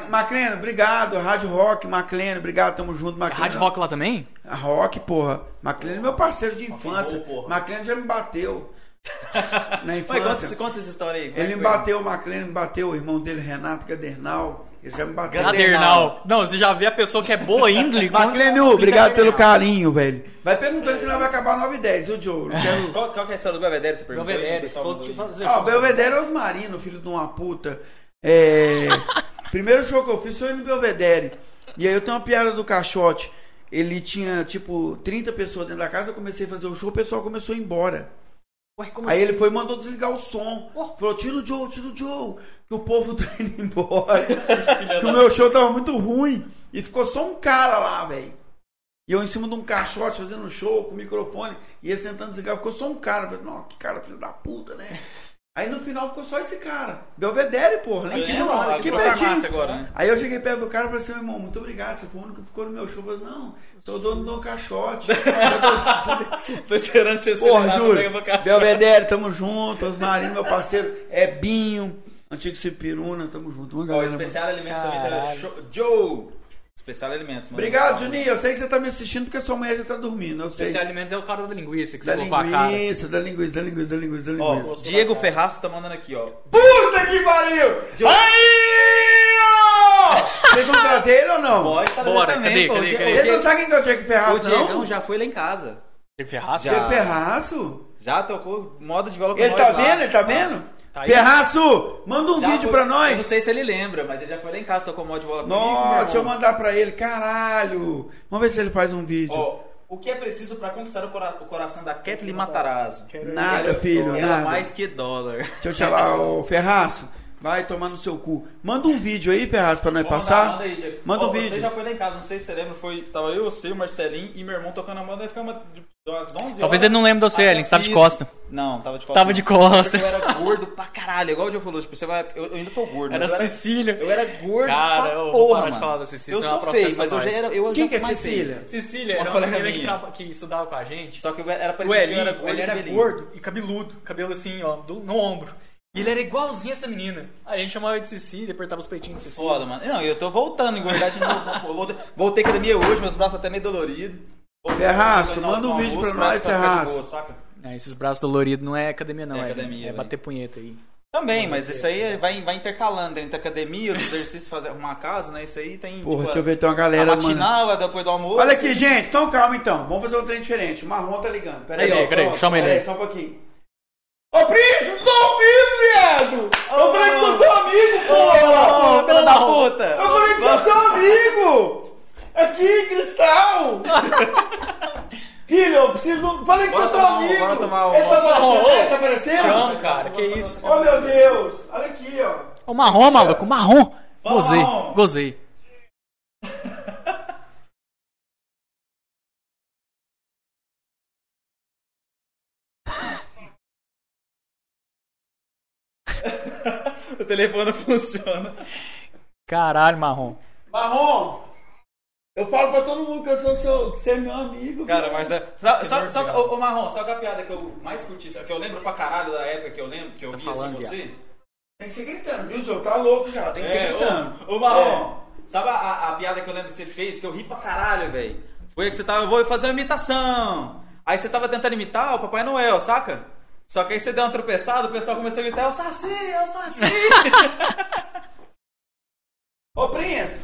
obrigado. Rádio Rock, McLean, obrigado. Tamo junto, McLean. Rádio Rock lá também? Rock, porra. McLean é meu parceiro de infância. roll. McLean já me bateu. Na Ué, conta, infância. conta essa história aí. como Ele me bateu, o McLean me bateu, o irmão dele, Renato Gadernal. Ele já me bateu. Cadernal. Não, você já vê a pessoa que é boa índole. McLean, obrigado pelo carinho, velho. Vai perguntando que não vai acabar 9 e 10, viu, Joe? Não quero... Qual, qual que é a história do Belvedere, você perguntou? Belvedere. Ah, o Belvedere é Osmarino, filho de uma puta. É... Primeiro show que eu fiz foi no Belvedere. E aí eu tenho uma piada do caixote. Ele tinha, tipo, 30 pessoas dentro da casa, eu comecei a fazer o show, o pessoal começou a ir embora. Ué, Aí assim? ele foi e mandou desligar o som. Oh. Falou, tira o Joe, tira o Joe. Que o povo tá indo embora. que o meu show tava muito ruim. E ficou só um cara lá, velho. E eu em cima de um caixote fazendo show com o microfone. E ele tentando desligar. Ficou só um cara. Eu falei, não, que cara filho da puta, né? Aí no final ficou só esse cara. Belvedere, porra. Lá em cima. aqui que pertinho. agora, né? Aí eu cheguei perto do cara e falei assim, meu irmão, muito obrigado. Você foi o único que ficou no meu show. Eu falei, não, sou o dono do caixote. Tô esperando você Porra, carro. Belvedere, tamo junto. Osmarino, meu parceiro. É Binho. Antigo Cipiruna, tamo junto. Uma Ó, galera. especial Alimentos tá... Caralho. Show- Joe! Especial Alimentos, mano. Obrigado, Juninho. Eu sei que você tá me assistindo porque sua mulher já tá dormindo. Eu sei. Esse alimentos é o cara da linguiça que Da você colocou a cara. linguiça, da linguiça, da linguiça, da linguiça, da Ó, linguiça. Diego Ferraz tá mandando aqui, ó. Puta que pariu! Aí, ó! Vocês vão trazer ele ou não? Pode trazer Bora, também, cadê, pô. cadê, O cadê? o Vocês não sabem quem que é o Diego O Ferraz, Diegão não? já foi lá em casa. Diego Ferraz? Já. Diego Ferraço? Já tocou moda de violão com Ele tá lá. vendo? Ele tá vendo? Tá aí. Ferraço, manda um Já vídeo foi- pra Eu não nós. sei se ele lembra, mas ele já foi lá em casa, tocou moda de bola comigo. Nossa, deixa eu mandar pra ele. Caralho. Vamos ver se ele faz um vídeo. Ó, o que é preciso pra conquistar o, cora- o coração da Kathleen Matarazzo? Nada, filho, Ela nada. mais que dólar. Deixa eu te falar, ô Ferraço. Vai tomar no seu cu. Manda um vídeo aí, Ferraz, pra nós Vamos passar. mandar, manda aí, Diego. Manda Ó, um Você vídeo. já foi lá em casa, não sei se você lembra, foi, tava eu, você, o Marcelinho e meu irmão tocando a banda, aí ficamos de umas 11 horas. Talvez ele não lembre de você, ele estava de costa. Não, tava de costa. Tava de costa. Eu era gordo pra caralho, igual o Diogo falou, tipo, você vai, eu, eu ainda tô gordo. Era Cecília. Eu era gordo Cara, pra eu vou porra, parar de mano. falar da Cecília, Eu sou feio, mas eu já era... Eu Quem já que é. Cecília? Cecília Uma era uma colega que, minha. traba- que estudava com a gente. Só que eu era O parecido que eu era gordo ele era gordo e cabeludo. Cabelo assim, ó, do- no ombro. E ele era igualzinho essa menina. Aí a gente chamava de Cecília, apertava os peitinhos de Cecília. Foda, mano. Não, eu tô voltando a engordar de novo. Voltei, voltei à academia hoje, meus braços até meio doloridos. Ferraço, no- manda um vídeo pra nós, ficar de Ferraço. É, esses braços doloridos não é academia, não. É É, academia, é bater punheta aí. Também, mas isso aí vai, vai intercalando entre a academia, os exercícios, fazer arrumar a casa, né? Isso aí tem. Porra, tipo, deixa eu ver, tem uma a galera, mano. matinal, a depois do almoço. Olha aqui, gente. Então calma, então. Vamos fazer um trem diferente. O Marrom tá ligando. Pera aí, Peraí, peraí, Pronto. chama ele Pera aí. só um pouquinho. Ô, Príncipe, tô ouvindo, viado! Eu falei que sou seu amigo, porra! Filha da puta! Eu falei que sou seu amigo! Aqui, Cristal! Filho, eu preciso. Falei que é seu um, amigo. tomar um. Ele tá Marrom, aparecendo? Ele tá aparecendo? Chama, cara, que isso. Oh, meu Deus. Olha aqui, ó. O marrom, maluco, marrom. Gozei, gozei. Telefone não funciona. Caralho, marrom. Marrom. Eu falo pra todo mundo que eu sou seu, que você é meu amigo. Cara, mas é. Sabe, sabe, sabe, vergonha. ô, ô, Marrom, sabe qual é a piada que eu mais curti? Que eu lembro pra caralho da época que eu lembro, que eu Tá vi assim você? Tem que ser gritando, viu, João? Tá louco já. Tem que ser É, gritando. ô, ô Marrom, sabe a, a- a piada que eu lembro que você fez, que eu ri pra caralho, velho? Foi que você tava, vou fazer uma imitação. Aí você tava tentando imitar o Papai Noel, saca? Só que aí você deu uma tropeçada, o pessoal começou a gritar, é o Saci, é o Saci. Ô, Prince.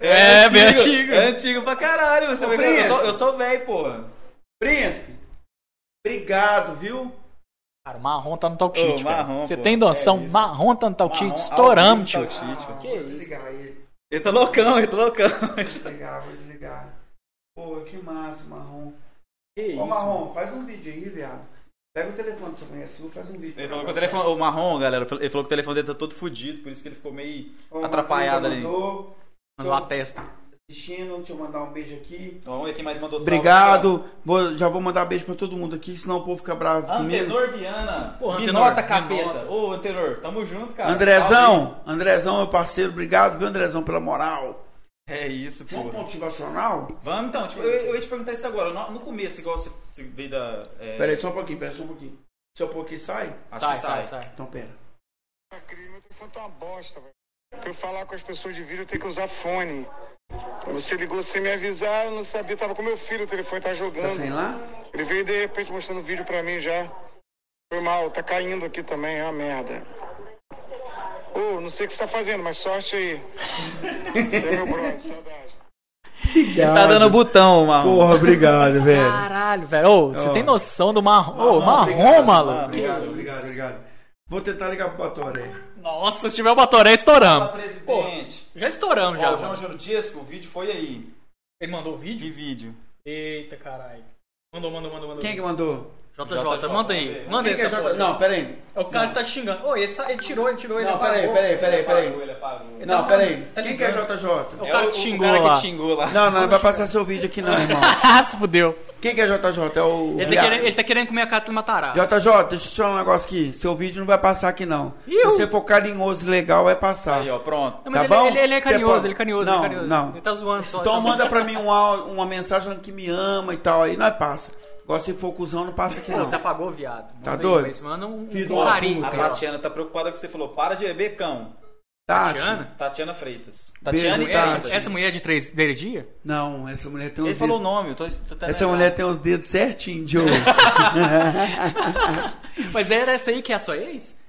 É, bem antigo. É antigo pra caralho. Você Ô, eu, Príncipe. tô- eu sou velho, porra. Príncipe. Obrigado, viu? Cara, o marrom tá no talk Ô, marrom, Você pô, tem noção? é marrom tá no talk ao estouramos, tio. velho. Que Vou isso? desligar ele. Ele tá loucão, ele tá loucão. Vou desligar, vou desligar. Pô, que massa, Marrom. Que Ô, isso? Marrom, faz um vídeo aí, viado. Pega o telefone dessa mulher sua, faz um vídeo. Ele falou que o telefone, o marrom, galera, ele falou que o telefone dele tá todo fudido, por isso que ele ficou meio Ô, atrapalhado ali. Mandou, Mandou a testa. assistindo, deixa eu mandar um beijo aqui. Vamos ver quem mais mandou salve. Obrigado. Vou, já vou mandar beijo pra todo mundo aqui, senão o povo fica bravo comigo. Antenor Viana. Me Antenor, nota, capeta. Ô, Antenor, tamo junto, cara. Andrezão, Andrezão, meu parceiro, obrigado, viu, Andrezão, pela moral. É isso, Tem um pô. motivacional? Vamos então, tipo, eu, eu ia te perguntar isso agora. No, no começo, igual você, você veio da. É, Pera aí, só um pouquinho, pera aí, só um pouquinho. Se eu pôr aqui, sai? acho Sai, que sai, sai. Então, pera. Meu telefone tá uma bosta, velho. Pra eu falar com as pessoas de vídeo, eu tenho que usar fone. Você ligou sem me avisar, eu não sabia. Tava com meu filho, o telefone tá Tá jogando. sem lá? Ele veio de repente mostrando vídeo pra mim já. Foi mal, tá caindo aqui também, é uma merda. Ô, não sei o que você tá fazendo, mas sorte aí. Você é meu brother, saudade. Tá dando botão, marrom. Porra, obrigado, velho. Caralho, velho. Ô, você Ó. tem noção do marrom? Ô, marrom, obrigado, maluco. Obrigado, obrigado, obrigado. Vou tentar ligar pro Batoré. Nossa, se tiver o Batoré, estouramos. presidente. Já estouramos, já. Ó, o João Dias, o vídeo foi aí. Ele mandou o vídeo? Que vídeo? Eita, caralho. Mandou, mandou, mandou, mandou. Quem que mandou? JJ, JJ, manda aí. Manda aí é. Não, pera aí. É o cara que tá te xingando. Ô, ele, sa- ele tirou, ele tirou, ele Não, pera aí, pera aí, pera aí, pera aí. Ele. Não, pera aí. Tá Quem que é. JJ? O cara que xingou o cara lá. que xingou lá. Não, não, não vai passar seu vídeo aqui não, irmão. Se fudeu. Quem que é JJ? É o... Ele tá, querendo, ele tá querendo comer a cara do Matará. JJ, deixa eu te falar um negócio aqui. Seu vídeo não vai passar aqui, não. Se Iu. você for carinhoso e legal, vai passar. Aí, ó, pronto. Não, mas Tá ele, bom? ele, ele é carinhoso, pode- ele é carinhoso, Não, ele é carinhoso. não. Ele tá zoando só. Então ele tá manda pra mim uma, uma mensagem falando que me ama e tal, aí nós passa. Agora se for cuzão, não passa aqui não. você apagou, viado. Manda Tá aí, doido? mas manda um, Filho um carinho. A puta. Tatiana tá preocupada que você falou, para de beber cão. Tati. Tatiana? Tatiana Freitas. Beijo, Tatiana e Tati. Essa mulher de três dias? Não, essa mulher tem uns Ele falou o dedos. nome, eu tô, tô Essa lembrar. mulher tem os dedos certinho, Joe. Mas era essa aí que é a sua ex?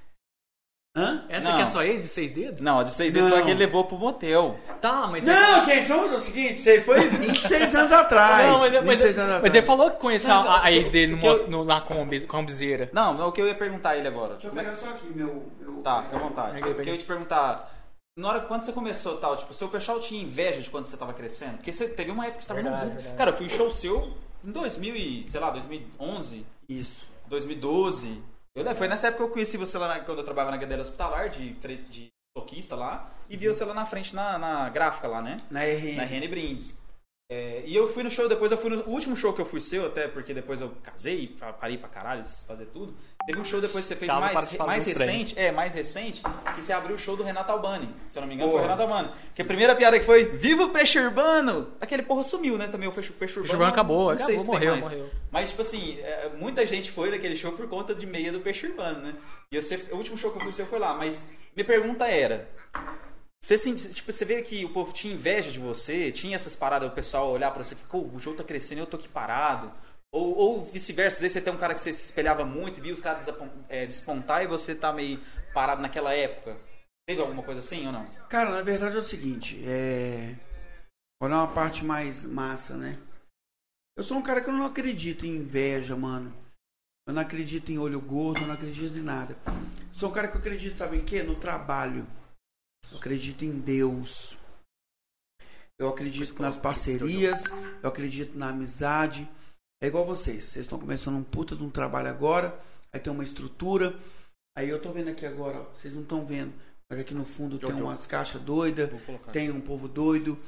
Hã? Essa Não. que é a sua ex de seis dedos? Não, a de seis dedos Não. foi a que ele levou pro motel. Tá, mas Não, gente, vamos fazer o seguinte, aí foi 26 anos atrás. Não, mas, mas, 26 anos mas atrás. ele falou que conheceu Não, a, a eu- ex dele no, eu- no, na Kombi, Kombizeira. Não, não, o que eu ia perguntar a ele agora. Deixa eu pegar só aqui meu... meu... Tá, fica à vontade. Que eu ia te perguntar. Na hora quando você começou tal, tipo, seu pessoal tinha inveja de quando você tava crescendo? Porque você teve uma época que você tava Verdade, no boom. verdade. Cara, eu fui em show seu em 2000 e, sei lá, 2011, Isso. 2012. Eu foi nessa época que eu conheci você lá na- quando eu trabalhava na cadeira hospitalar de, de toquista lá e vi você lá na frente na, na gráfica lá, né? Na RN. na Rene Brindes. É, e eu fui no show, depois eu fui no último show que eu fui seu, até porque depois eu casei, pa- parei pra caralho, fazer tudo. Teve um show depois que você fez Casa mais, mais uns trem. recente, é, mais recente, que você abriu o show do Renato Albani. Se eu não me engano, Porra. foi o Renato Albani. Que a primeira piada que foi, Viva o Peixe Urbano! Aquele porra sumiu, né? Também o Peixe, Peixe Urbano. Peixe Urbano acabou, não acabou, morreu, morreu. Mas, tipo assim, é, muita gente foi naquele show por conta de meia do Peixe Urbano, né? E você, o último show que eu fui seu foi lá. Mas minha pergunta era, você, tipo, você vê que o povo tinha inveja de você, tinha essas paradas, o pessoal olhar pra você e "Pô, o jogo tá crescendo e eu tô aqui parado. Ou, ou vice-versa, às vezes você tem um cara que você se espelhava muito e via os caras é, despontar e você tá meio parado naquela época. Teve alguma coisa assim ou não? Cara, na verdade é o seguinte, é. Vou dar uma parte mais massa, né? Eu sou um cara que eu não acredito em inveja, mano. Eu não acredito em olho gordo, eu não acredito em nada. Eu sou um cara que eu acredito, sabe em quê? No trabalho. Eu acredito em Deus. Eu acredito nas parcerias, eu acredito na amizade. É igual vocês. Vocês estão começando um puta de um trabalho agora, aí tem uma estrutura. Aí eu tô vendo aqui agora, ó, vocês não estão vendo, mas aqui no fundo tem umas caixas doidas, tem um povo doido.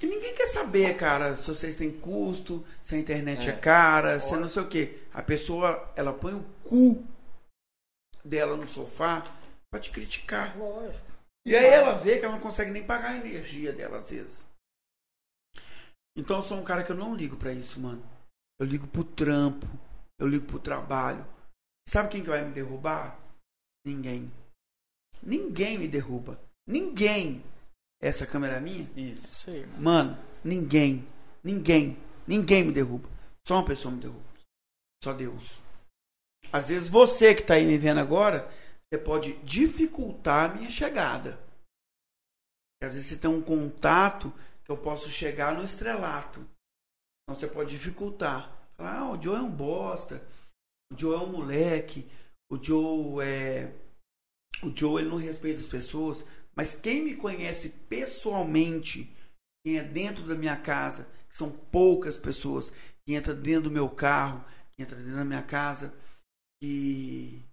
E ninguém quer saber, cara, se vocês têm custo, se a internet é, cara, se não sei o quê. A pessoa, ela põe o cu dela no sofá pra te criticar. Lógico. E aí ela vê que ela não consegue nem pagar a energia dela às vezes. Então eu sou um cara que eu não ligo pra isso, mano. Eu ligo pro trampo, eu ligo pro trabalho. Sabe quem que vai me derrubar? Ninguém. Ninguém me derruba. Ninguém. Essa câmera é minha? Isso. Isso aí, mano. Mano, ninguém. Ninguém. Ninguém me derruba. Só uma pessoa me derruba. Só Deus. Às vezes você que tá aí me vendo agora, você pode dificultar a minha chegada. Às vezes você tem um contato que eu posso chegar no estrelato. Então você pode dificultar. Ah, o Joe é um bosta. O Joe é um moleque. O Joe é. O Joe ele não respeita as pessoas. Mas quem me conhece pessoalmente, quem é dentro da minha casa, que são poucas pessoas, que entra dentro do meu carro, que entra dentro da minha casa, que,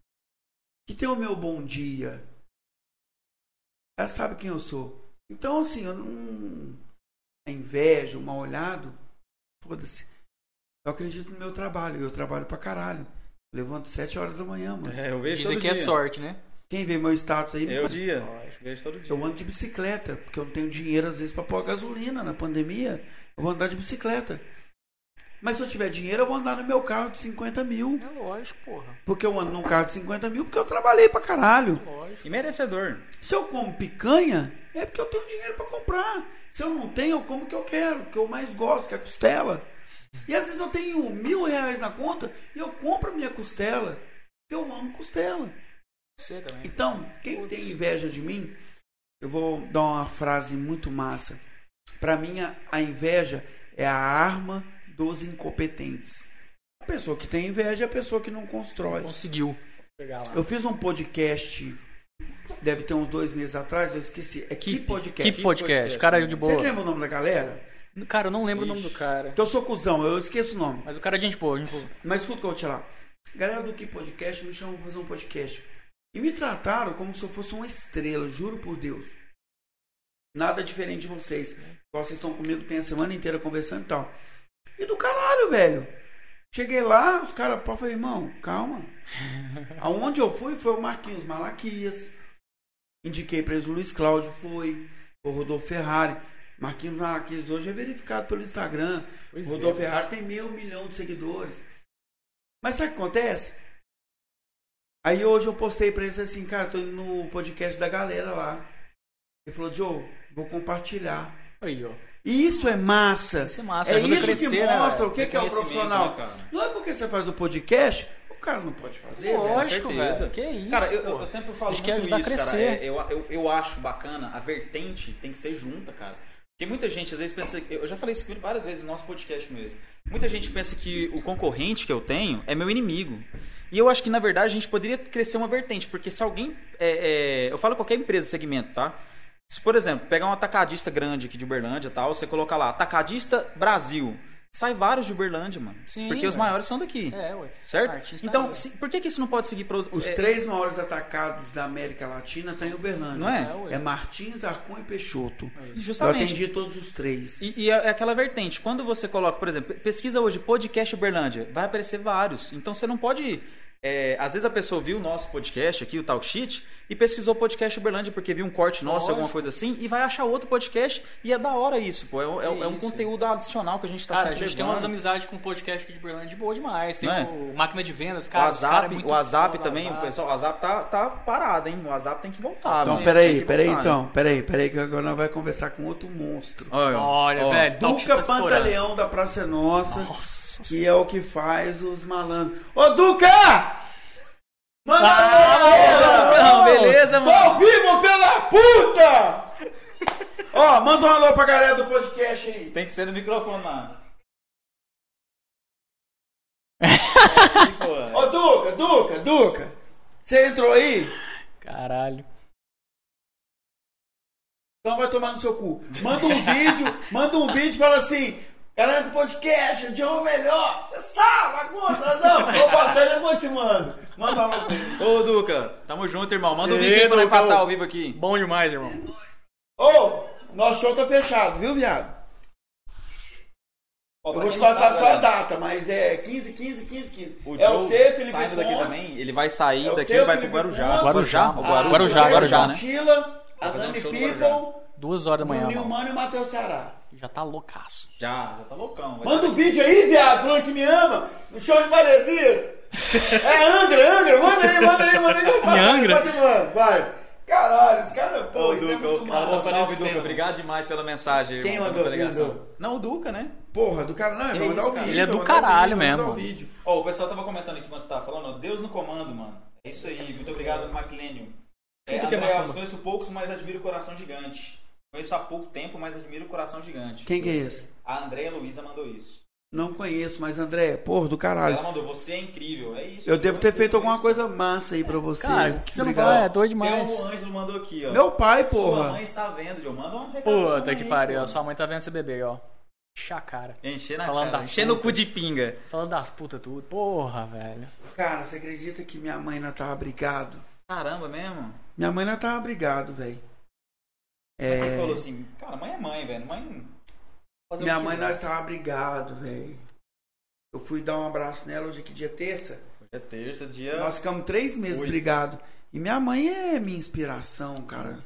que tem o meu bom dia. Ela sabe quem eu sou. Então, assim, eu não. A inveja, o mal olhado, foda-se. Eu acredito no meu trabalho. Eu trabalho pra caralho. Eu levanto sete horas da manhã, mano. É, eu vejo Dizem todo que é dia. sorte, né? Quem vê meu status aí, Eu dia. Vejo todo dia. eu ando de bicicleta, porque eu não tenho dinheiro às vezes pra pôr gasolina na pandemia. Eu vou andar de bicicleta. Mas se eu tiver dinheiro, eu vou andar no meu carro de 50 mil. É lógico, porra. Porque eu ando num carro de 50 mil porque eu trabalhei pra caralho. Lógico. E merecedor. Se eu como picanha, é porque eu tenho dinheiro pra comprar. Se eu não tenho, eu como o que eu quero, o que eu mais gosto, que é costela. E às vezes eu tenho mil reais na conta e eu compro a minha costela. Eu amo costela. Você também. Então, quem tem inveja de mim, eu vou dar uma frase muito massa. Pra mim, a inveja é a arma dos incompetentes. A pessoa que tem inveja é a pessoa que não constrói. Conseguiu. Eu fiz um podcast, deve ter uns dois meses atrás, eu esqueci. É que, podcast? Que podcast? Cara, de boa. Vocês lembram o nome da galera? Cara, eu não lembro o nome do cara. Que eu sou cuzão, eu esqueço o nome. Mas o cara é gente boa, gente boa. Mas escuta o que eu vou te falar. Galera do Que Podcast me chamam pra fazer um podcast. E me trataram como se eu fosse uma estrela, juro por Deus. Nada diferente de vocês. Vocês estão comigo, tem a semana inteira conversando e tal. E do caralho, velho. Cheguei lá, os caras, pô, falei, irmão, calma. Aonde eu fui foi o Marquinhos Malaquias. Indiquei pra eles o Luiz Cláudio, foi. O Rodolfo Ferrari. Marquinhos Malaquias hoje é verificado pelo Instagram. Pois o é. Rodolfo Ferrari tem meio milhão de seguidores. Mas sabe o que acontece? Aí hoje eu postei pra eles assim, cara, tô indo no podcast da galera lá. Ele falou, Joe, vou compartilhar. Aí, ó. E isso é massa. Isso é massa, É isso crescer, que né, mostra velho? o que, que é o profissional. né, cara? não é porque você faz o podcast, o cara não pode fazer. Lógico, certeza. velho. Que isso, Cara, eu, eu- sempre falo muito isso, cara. crescer. É, eu, eu, eu acho bacana, a vertente tem que ser junta, cara. Porque muita gente às vezes pensa. Eu já falei isso várias vezes no nosso podcast mesmo. Muita gente pensa que o concorrente que eu tenho é meu inimigo. E eu acho que, na verdade, a gente poderia crescer uma vertente. Porque se alguém. é, é, eu falo qualquer empresa, segmento, tá? Se, por exemplo, pegar um atacadista grande aqui de Uberlândia e tal, você colocar lá, atacadista Brasil. Sai vários de Uberlândia, mano. Sim, porque os velho. maiores são daqui. É, ué. Certo? Artista Então, aí. se- por que, que isso não pode seguir pro, Os é, três maiores atacados da América Latina estão em Uberlândia. Não é? É, ué. É Martins, Arcon e Peixoto. Eu Justamente. atendi todos os três. E, e é aquela vertente. Quando você coloca, por exemplo, pesquisa hoje podcast Uberlândia, vai aparecer vários. Então você não pode. É, às vezes a pessoa viu o nosso podcast aqui, o Talk Shit, e pesquisou podcast Uberlândia porque viu um corte nosso, Lógico. alguma coisa assim, e vai achar outro podcast. E é da hora isso, pô. É, um- é é um isso. conteúdo adicional que a gente tá Cara, a gente tem levando. umas amizades com o podcast aqui de Berlândia de boa demais. Tem é? o Máquina de Vendas, O cara. cara é WhatsApp, muito o WhatsApp também, o WhatsApp. pessoal, o WhatsApp tá, tá parado, hein? O WhatsApp tem que voltar. Então, né? peraí, Tem peraí, voltar, então. né? Peraí, peraí, que agora nós vamos conversar com outro monstro. Olha, Olha, ó. velho. Duca tá. Pantaleão da Praça é Nossa, Nossa. que é o que faz os malandros. Ô, Duca! Manda Ah, Não, beleza, Tô mano. ao vivo, pela puta! Ó, manda um alô pra galera do podcast aí. Tem que ser no microfone lá. Ô, Duca, Duca, Duca. Você entrou aí? Caralho. Então vai tomar no seu cu. Manda um vídeo, manda um vídeo e fala assim. Galera do podcast, o dia é o melhor. Você sabe, bagunça, não. Vou passar e depois te mando. Manda uma ele. Ô, Duca, tamo junto, irmão. Manda um vídeo pra Duca, passar ao vivo aqui. Bom demais, irmão. Ô, nosso show tá fechado, viu, viado? Ó, Eu vou te passar sabe, só a data, mas é 15, 15, 15, 15. O é o C, Felipe saindo daqui Pontes, também, ele vai sair É o daqui e vai pro Guarujá. Pontes, Guarujá, a Guarujá, Sueli Guarujá, né? Tila, a Vai fazer Dani People, Duas horas da manhã, Bruninho mano. Mano e o Matheus Ceará. Já tá loucaço. Já, já tá loucão. vai Manda sair. um vídeo aí, viado, falando que me ama, no show de Maresias. É Angra, Angra, manda aí, manda aí, manda aí. aí, Angra? pode, mano, vai. Caralho, os caras, pô, Ô, isso é Duca, muito ô, massa. salve. Duca. Obrigado demais pela mensagem. Quem mandou? Quem ligação. mandou? Não, o Duca, né? Porra, do cara, não, mandar isso, o cara? vídeo. Ele é do o caralho mesmo. o vídeo. Ó, o pessoal tava comentando aqui quando você tava falando, ó, Deus no comando, mano. É isso aí, muito obrigado, Maclênio. É, é André Alves, conheço poucos, mas admiro o coração gigante. Conheço há pouco tempo, mas admiro o coração gigante. Quem que é esse? A Andréia Luiza mandou isso. Não conheço, mas André, porra, do caralho. Ela mandou, você é incrível. É isso. Eu devo ter feito alguma coisa massa aí pra você. Cara, o que você não Obrigado. fala é doido Tem demais. o Ângelo mandou aqui, ó. Meu pai, Sua porra. mãe está vendo, Joe. Manda um recado. sua Puta que pariu, a sua mãe tá vendo esse bebê ó. Encher a cara. Encher na Falando cara. no putas. cu de pinga. Falando das putas tudo. Porra, velho. Cara, você acredita que minha mãe não tava brigado? Caramba mesmo. Minha mãe não tava brigado, velho. Ele É. falou assim, cara, mãe é mãe, velho. Mãe. fazer Minha mãe nós tava brigado, velho. Eu fui dar um abraço nela hoje que dia terça. Hoje é terça, dia. Nós ficamos três meses Oito. brigados. E minha mãe é minha inspiração, cara.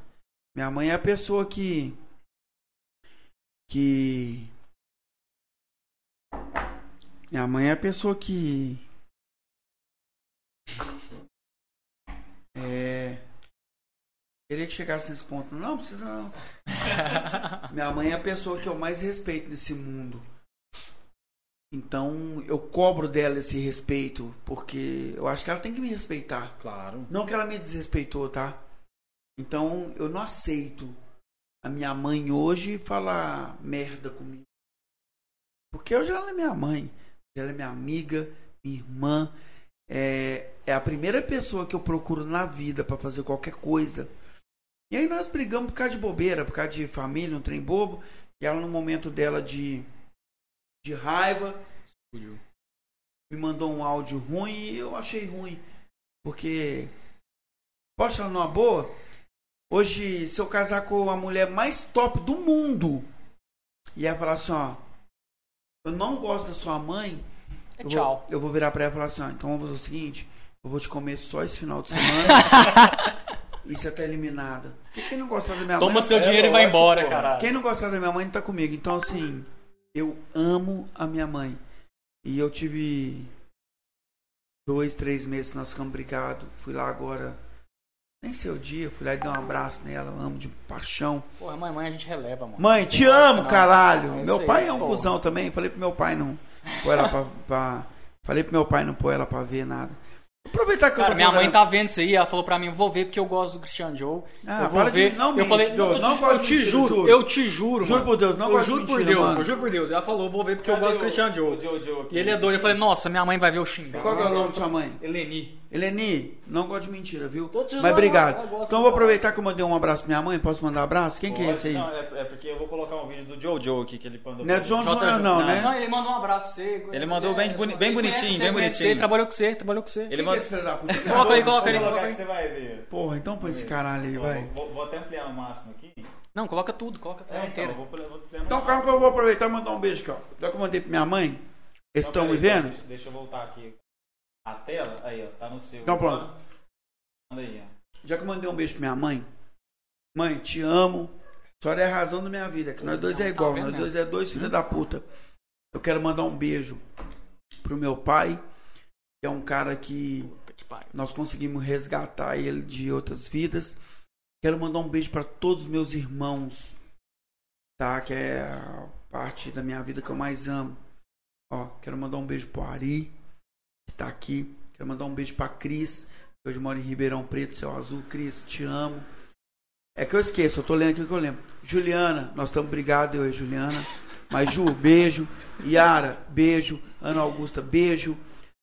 Minha mãe é a pessoa que. Que. Minha mãe é a pessoa que. É. Queria que chegasse nesse ponto. Não, não precisa não. Minha mãe é a pessoa que eu mais respeito nesse mundo. Então eu cobro dela esse respeito, porque eu acho que ela tem que me respeitar. Claro. Não que ela me desrespeitou, tá? Então eu não aceito a minha mãe hoje falar merda comigo. Porque hoje ela é minha mãe, ela é minha amiga, minha irmã. É, é a primeira pessoa que eu procuro na vida pra fazer qualquer coisa. E aí nós brigamos por causa de bobeira, por causa de família, um trem bobo. E ela no momento dela de, de raiva me mandou um áudio ruim e eu achei ruim. Porque, posso falar numa boa? Hoje, se eu casar com a mulher mais top do mundo e ela falar assim, ó, eu não gosto da sua mãe, É eu tchau. vou, eu vou virar pra ela e falar assim, ó, então vamos fazer o seguinte, eu vou te comer só esse final de semana e você tá eliminada. Porque quem não gosta da minha Toma mãe... seu é, dinheiro e vai lógico, embora, pô. caralho. Quem não gosta da minha mãe não tá comigo. Então, assim, eu amo a minha mãe. E eu tive dois, três meses que nós ficamos brigados. Fui lá agora, nem sei o dia, fui lá e dei um abraço nela. Eu amo de paixão. Porra, mãe, mãe, a gente releva, mano. Mãe, te Não, amo, não. caralho. É isso meu pai é um porra. cuzão também. Falei pro meu pai não pôr ela pra, pra- Falei pro meu pai não pôr ela pra ver nada. Aproveitar que eu Cara, minha mãe tá vendo isso aí, ela falou pra mim, vou ver porque eu gosto do Christian Joe. Ah, eu vou para de- ver. não eu mente, falei, Joe, eu, não eu de te mentira, juro, juro. eu te juro, Juro mano. por Deus, não eu gosto de juro por mentira, Deus, mano. eu juro por Deus. Ela falou, vou ver porque eu Cadê gosto do Christian Joe. Joe, Joe aqui? E ele é doido, eu falei, nossa, minha mãe vai ver o xingar. Qual é o nome da sua mãe? Eleni. Eleni, não gosto de mentira, viu? Tô te Mas zoando, obrigado. Então vou aproveitar que eu mandei um abraço pra minha mãe. Posso mandar um abraço? Quem que é Pode- esse aí? Não, é, é porque eu vou colocar um vídeo do Joe Joe aqui que ele mandou. Não é mim. Jota- Júnior, não, né? Não, ele mandou um abraço pra você. Ele mandou bem É, boni- só- bem bonitinho, bem bonitinho. você, Trabalhou com você, trabalhou com você. Ele Quem que é manda- esse filho da puta? Coloca aí, coloca aí, coloca que aí. você vai ver. Porra, então põe esse caralho aí, vai. Vou, vou até ampliar o máximo aqui. Não, coloca tudo, coloca tela É, então, vou, vou ampliar Então calma que eu vou aproveitar e mandar um beijo aqui, ó. Já que eu mandei pra minha mãe, eles Então, estão me peraí, vendo? Deixa eu voltar aqui. A tela, aí, ó, tá no seu. Então, pronto. Manda aí, ó. Já que eu mandei um beijo pra minha mãe, mãe, te amo. A senhora é a razão da minha vida, que nós dois é Tá igual, vendo nós dois é dois filhos da puta. Eu quero mandar um beijo pro meu pai, que é um cara que nós conseguimos resgatar ele de outras vidas. Quero mandar um beijo para todos os meus irmãos, tá? Que é a parte da minha vida que eu mais amo. Ó, quero mandar um beijo pro Ari, tá aqui. Quero mandar um beijo pra Cris, que hoje mora em Ribeirão Preto, Céu Azul. Cris, te amo. É que eu esqueço, eu tô lendo aqui o que eu lembro. Juliana, nós estamos brigados, eu e Juliana. Mas Ju, beijo. Yara, beijo. Ana Augusta, beijo.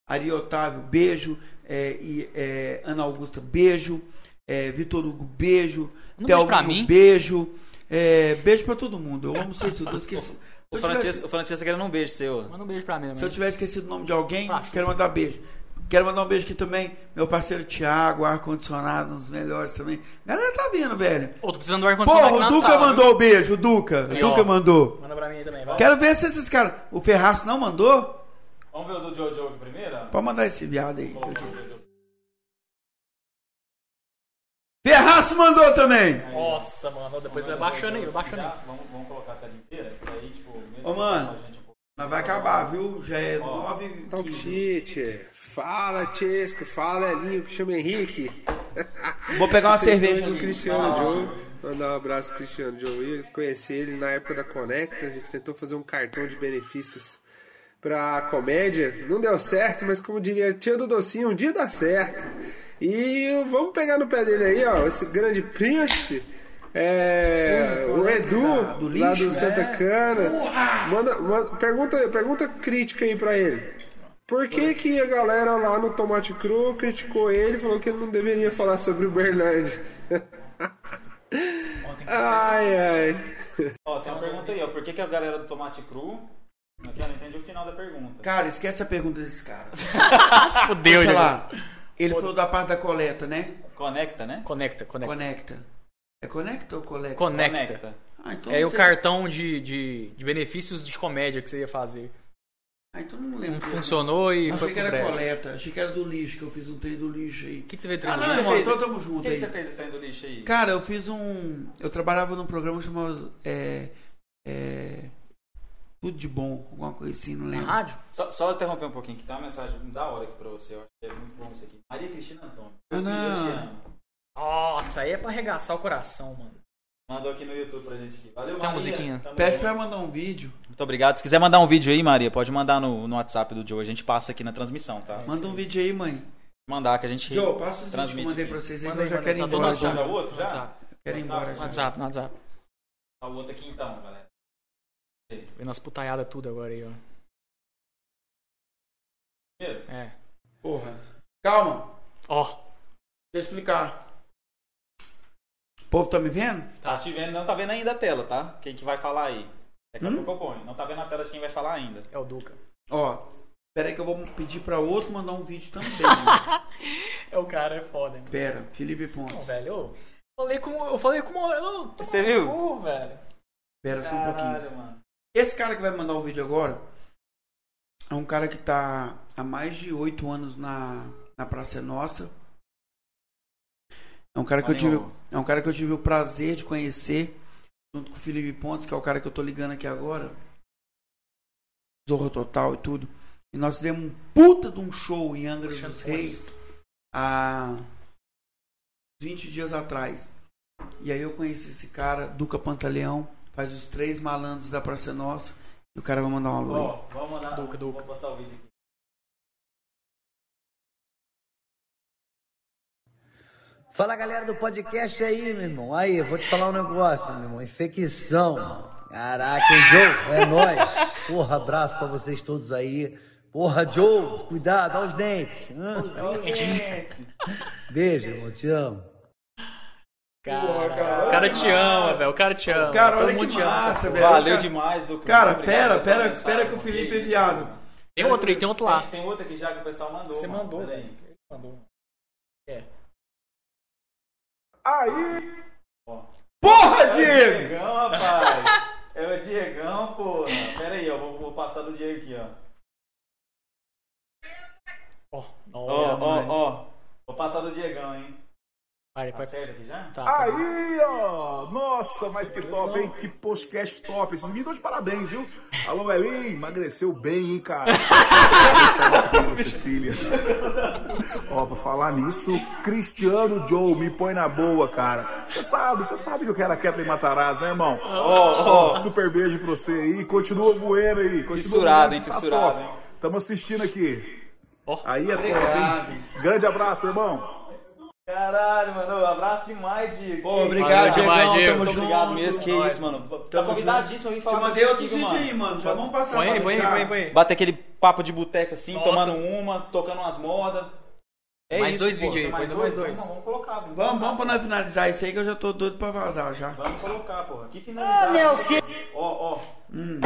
Ari Otávio, beijo. É, e, é, Ana Augusta, beijo. É, Vitor Hugo, beijo. Thelminho, mim. beijo. É, beijo pra todo mundo. Eu amo vocês tudo. Eu esqueci. O Francesco, tivesse, o Francesco querendo um beijo seu. Manda um beijo pra mim se eu também. tiver esquecido o nome de alguém, quero mandar beijo. Quero mandar um beijo aqui também. Meu parceiro Thiago, ar-condicionado, um dos melhores também. Galera tá vindo, velho. Ô, tô precisando do ar-condicionado Porra, o Duca sala, mandou o beijo, o Duca. Aí, o Duca ó. mandou. Manda pra mim aí também, vai. Quero ver se esses caras. O Ferraço não mandou? Vamos ver o do Jojo aqui primeiro? Pode mandar esse viado aí. Ferraço mandou também! Nossa, mano, depois vai baixando aí, vai baixando aí. Vamos, vamos colocar a tela inteira? que Aí, tipo, mesmo Ô, mano. Mas vai acabar, viu? Já é 9 Top shit. Fala, Chesco. Fala, Elinho, que chama Henrique. Vou pegar uma cerveja do ali. Cristiano Joe. Mandar um abraço pro Cristiano Joe. Eu conheci ele na época da Conecta. A gente tentou fazer um cartão de benefícios pra comédia. Não deu certo, mas como diria a tia do Docinho, um dia dá certo. E vamos pegar no pé dele aí, ó. Esse grande príncipe. É, o Edu, do lá lixo, do Santa é. Cana. Manda, manda- pergunta, pergunta crítica aí pra ele. Por que, que a galera lá no Tomate Cru criticou ele e falou que ele não deveria falar sobre o Berlândia? ai, ai. Ó, tem uma pergunta aí, ó. Por que, que a galera do Tomate Cru. Aqui, eu não entendi o final da pergunta. Cara, esquece a pergunta desse cara. Se fudeu, Sei já. lá. Ele falou da parte da coleta, né? Conecta, né? Conecta, conecta. Conecta. É conecta ou coleta? Conecta. Ah, então É não o sei. cartão de, de, de benefícios de comédia que você ia fazer. Ah, então não Não lembro. funcionou e Achei foi que pro era coleta. Achei que era do lixo, que eu fiz um trem do lixo aí. O que, que você veio Ah, treinar? não, você irmão, então tamo O junto que, aí. que você fez esse trem do lixo aí? Cara, eu fiz um. Eu trabalhava num programa chamado. É. É. Tudo de bom, alguma coisa assim, não Na lembro. rádio? Só, só interromper um pouquinho, que tá uma mensagem da hora aqui pra você. Eu acho que é muito bom isso aqui. Maria Cristina Antônio. Ah, não. Eu te amo. Nossa, aí é pra arregaçar o coração, mano. Mandou aqui no YouTube pra gente aqui. Valeu, Tem uma Maria. musiquinha. Tamo Pede pra mandar um vídeo. Muito obrigado. Se quiser mandar um vídeo aí, Maria, pode mandar no, no WhatsApp do Joe. A gente passa aqui na transmissão, tá? Manda um vídeo aí, mãe. Mandar que a gente Joe, passa os vídeos que eu transmite. mandei pra vocês aí, Manda eu já manda quero ir. Tá embora todo já. WhatsApp. outro já? WhatsApp. Quero ir embora já. WhatsApp, no WhatsApp. Tá o outro aqui então, galera. Vendo as putaiadas tudo agora aí, ó. Primeiro, É. Porra. Calma, Ó, deixa eu explicar. O povo tá me vendo? Tá te vendo, não tá vendo ainda a tela, tá? Quem que vai falar aí? Daqui a Hum? eu. Não tá vendo a tela de quem vai falar ainda. é o Duca. Ó, pera aí que eu vou pedir pra outro mandar um vídeo também. É o cara, é foda, mano. pera, Felipe Não, Pontes. velho, eu falei como. Eu falei. Eu, toma Você viu? cu, velho. Pera só um pouquinho. Caralho, mano. Esse cara que vai mandar o vídeo agora é um cara que tá há mais de oito anos na, na Praça é Nossa. É um cara que eu tive, é um cara que eu tive o prazer de conhecer junto com o Felipe Pontes, que é o cara que eu tô ligando aqui agora. Zorro Total e tudo. E nós fizemos um puta de um show em Angra dos Reis há 20 dias atrás. E aí eu conheci esse cara, Duca Pantaleão, faz os três malandros da Praça Nossa. E o cara vai mandar um alô. Ó, vamos mandar. Duca, Duca. Vou passar o vídeo aqui. Fala galera do podcast aí, meu irmão. Aí, eu vou te falar um negócio, meu irmão. Infecção. Caraca, hein, Joe? É nóis. Porra, abraço pra vocês todos aí. Porra, Joe, cuidado, olha os dentes. Beijo, irmão, te amo. Cara, o cara te ama, velho. O cara te ama. Cara, Todo olha mundo que te ama. massa, velho. Valeu Cara- demais, Duca. Cara, Muito pera, pera, mensagem, pera que o. Felipe é viado. Tem outro aí, tem outro lá. Tem, tem outro aqui já que o pessoal mandou. Você mano. mandou, velho. mandou. É. Porra, É o Diego! Diegão, rapaz. É o Diegão, porra. Pera aí, ó. Vou, vou passar do Diego aqui, ó. Ó, ó, ó. Vou passar do Diegão, hein. Vai, Tá vai. certo aqui já? Tá, tá. Aí, ó! Nossa, mas que top, hein? Que podcast top. Esses meninos de parabéns, viu? Alô, Elim, emagreceu bem, hein, cara? Cecília. Ó, pra falar nisso, Cristiano Joe, me põe na boa, cara. Você sabe, você sabe que eu quero a Kathleen Matarazzo, né, irmão? Ó, super beijo pra você aí. Continua moendo aí. Continua Fissurado, moendo hein, tá fissurado, hein? Tamo assistindo aqui. Ó. Aí é top, hein? Grande abraço, meu irmão. Caralho, mano. Um abraço demais, Diego. Pô, obrigado. Diego. Tamo junto. obrigado mesmo, que isso, mano. Tá convidadíssimo a vir Te falar mandei outros vídeos aí, mano. Já vamos passar Põe põe põe aí, põe aí. Bater aquele papo de boteca assim, Nossa. tomando uma, tocando umas modas. É Mais isso, dois vídeos aí, mais dois. Vamos, vamos colocar. Vamos, Vamos, vamos pra nós finalizar isso aí que eu já tô doido pra vazar já. Vamos colocar, porra. Que finalizar. Ah, meu filho. Ó, ó. Hum.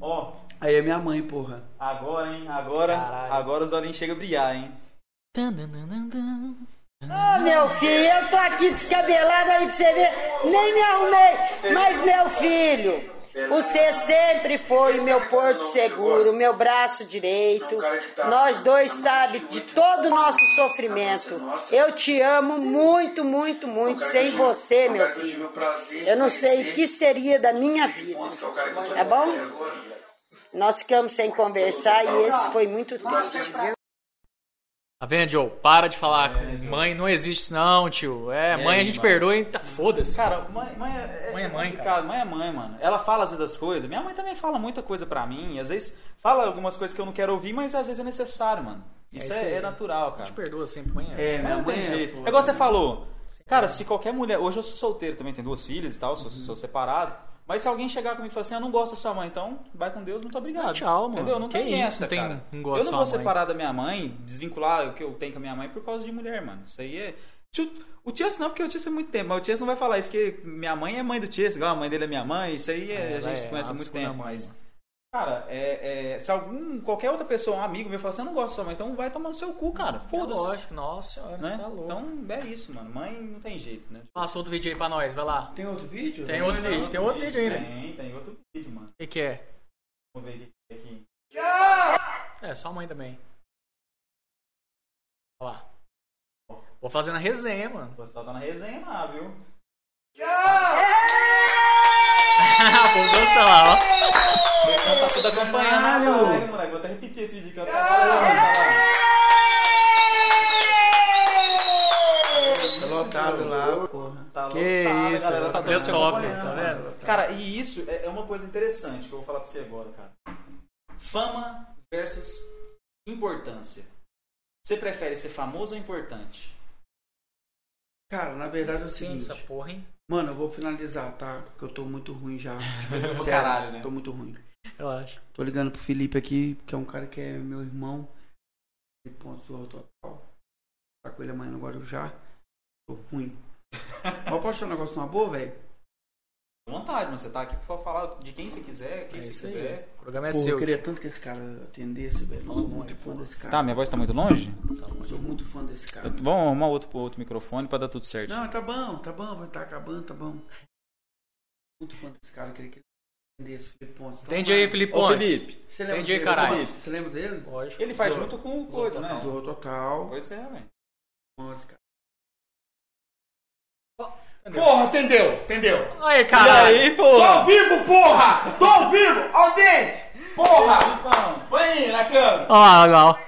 Ó. Aí é minha mãe, porra. Agora, hein? Agora, Caralho. agora os olhinhos chegam a brilhar, hein? Ah, meu filho, eu tô aqui descabelado aí pra você ver. Nem me arrumei. Mas, meu filho, você sempre foi o meu porto seguro, o meu braço direito. Nós dois sabe de todo o nosso sofrimento. Eu te amo muito, muito, muito. Sem você, meu filho, eu não sei o que seria da minha vida. Tá bom? Nós ficamos sem conversar e esse foi muito triste, viu? Tá vendo, Joe? Para de falar com mãe, não existe isso não, tio. É, mãe a gente mano? perdoa e tá foda-se. Cara, mãe, mãe é, Mãe é mãe, complicado. Mãe é mãe, mano. Ela fala às vezes as coisas. Minha mãe também fala muita coisa pra mim. Às vezes fala algumas coisas que eu não quero ouvir, mas às vezes é necessário, mano. Isso isso é, aí. é natural, a cara. gente perdoa sempre, mãe. É. É, minha tem mãe é. jeito. foda. É igual você falou. Cara, se qualquer mulher. Hoje eu sou solteiro também, tenho duas filhas e tal, sou, Uhum. sou separado. Mas se alguém chegar comigo e falar assim, eu não gosto da sua mãe, então vai com Deus, muito obrigado. Ah, tchau, mano. Entendeu? Não Que tem isso, essa, tem- cara. não gosto eu não vou mãe. separar da minha mãe, desvincular o que eu tenho com a minha mãe por causa de mulher, mano. Isso aí é. O Tias não, porque o Tias é muito tempo, mas o Tias não vai falar isso, que minha mãe é mãe do Tias, igual a mãe dele é minha mãe, isso aí é- É, a gente é conhece há muito tempo. mãe, mas, mano. Cara, é, é, se algum, qualquer outra pessoa, um amigo meu, falar assim, eu não gosto da sua mãe, então vai tomar no seu cu, cara. É Foda-se. lógico, nossa senhora, né? você tá louco. Então é isso, mano. Mãe não tem jeito, né? Passa outro vídeo aí pra nós, vai lá. Tem outro vídeo? Tem outro vídeo, tem outro vídeo ainda. Tem, tem outro vídeo, mano. O que, que é? Vamos ver aqui. É, só a mãe também. Olha lá. Vou fazer na resenha, mano. O pessoal tá na resenha lá, viu? o pessoal tá acompanhando. Caralho, moleque. Vou até repetir esse vídeo que eu tava Tá lotado lá, porra. Tá Que lotado, isso, galera tá te top, tá vendo? Cara, e isso é é uma coisa interessante que eu vou falar pra você agora, cara. Fama versus importância. Você prefere ser famoso ou importante? Cara, na verdade é o seguinte. essa porra, hein? Mano, eu vou finalizar, tá? Porque eu tô muito ruim já. Sério, caralho, né? Tô muito ruim. Eu acho. Tô ligando pro Felipe aqui, que é um cara que é meu irmão. Ele ponto zorro total. Tá com ele amanhã no Guarujá. Tô ruim. Mas posso achar um negócio numa boa, velho? À vontade, mas você tá aqui pra falar de quem você quiser, quem É você quiser. aí. O programa é Porra, seu. eu queria tanto que esse cara atendesse, velho. Eu sou muito fã desse cara. Tá, minha voz tá muito longe? Eu sou muito fã desse cara. Eu- Vamos arrumar outro, outro microfone pra dar tudo certo. Não, tá bom, tá bom, vai estar acabando, tá bom. Muito fã desse cara, eu queria que Felipe Pontes. Então, Entende aí, Felipe Ô, Pontes. Felipe. Você lembra Entendi aí, dele? caralho. Você lembra dele? Lógico. Ele faz Zorro. junto com o coisa, né? Zorro Total. Pois é, velho. Desse cara. Entendeu? Porra, entendeu? Entendeu? Aí, caralho. E aí, porra? Tô ao vivo, porra! Tô ao vivo! Ao dente! Porra! Põe aí na câmera! Ó lá.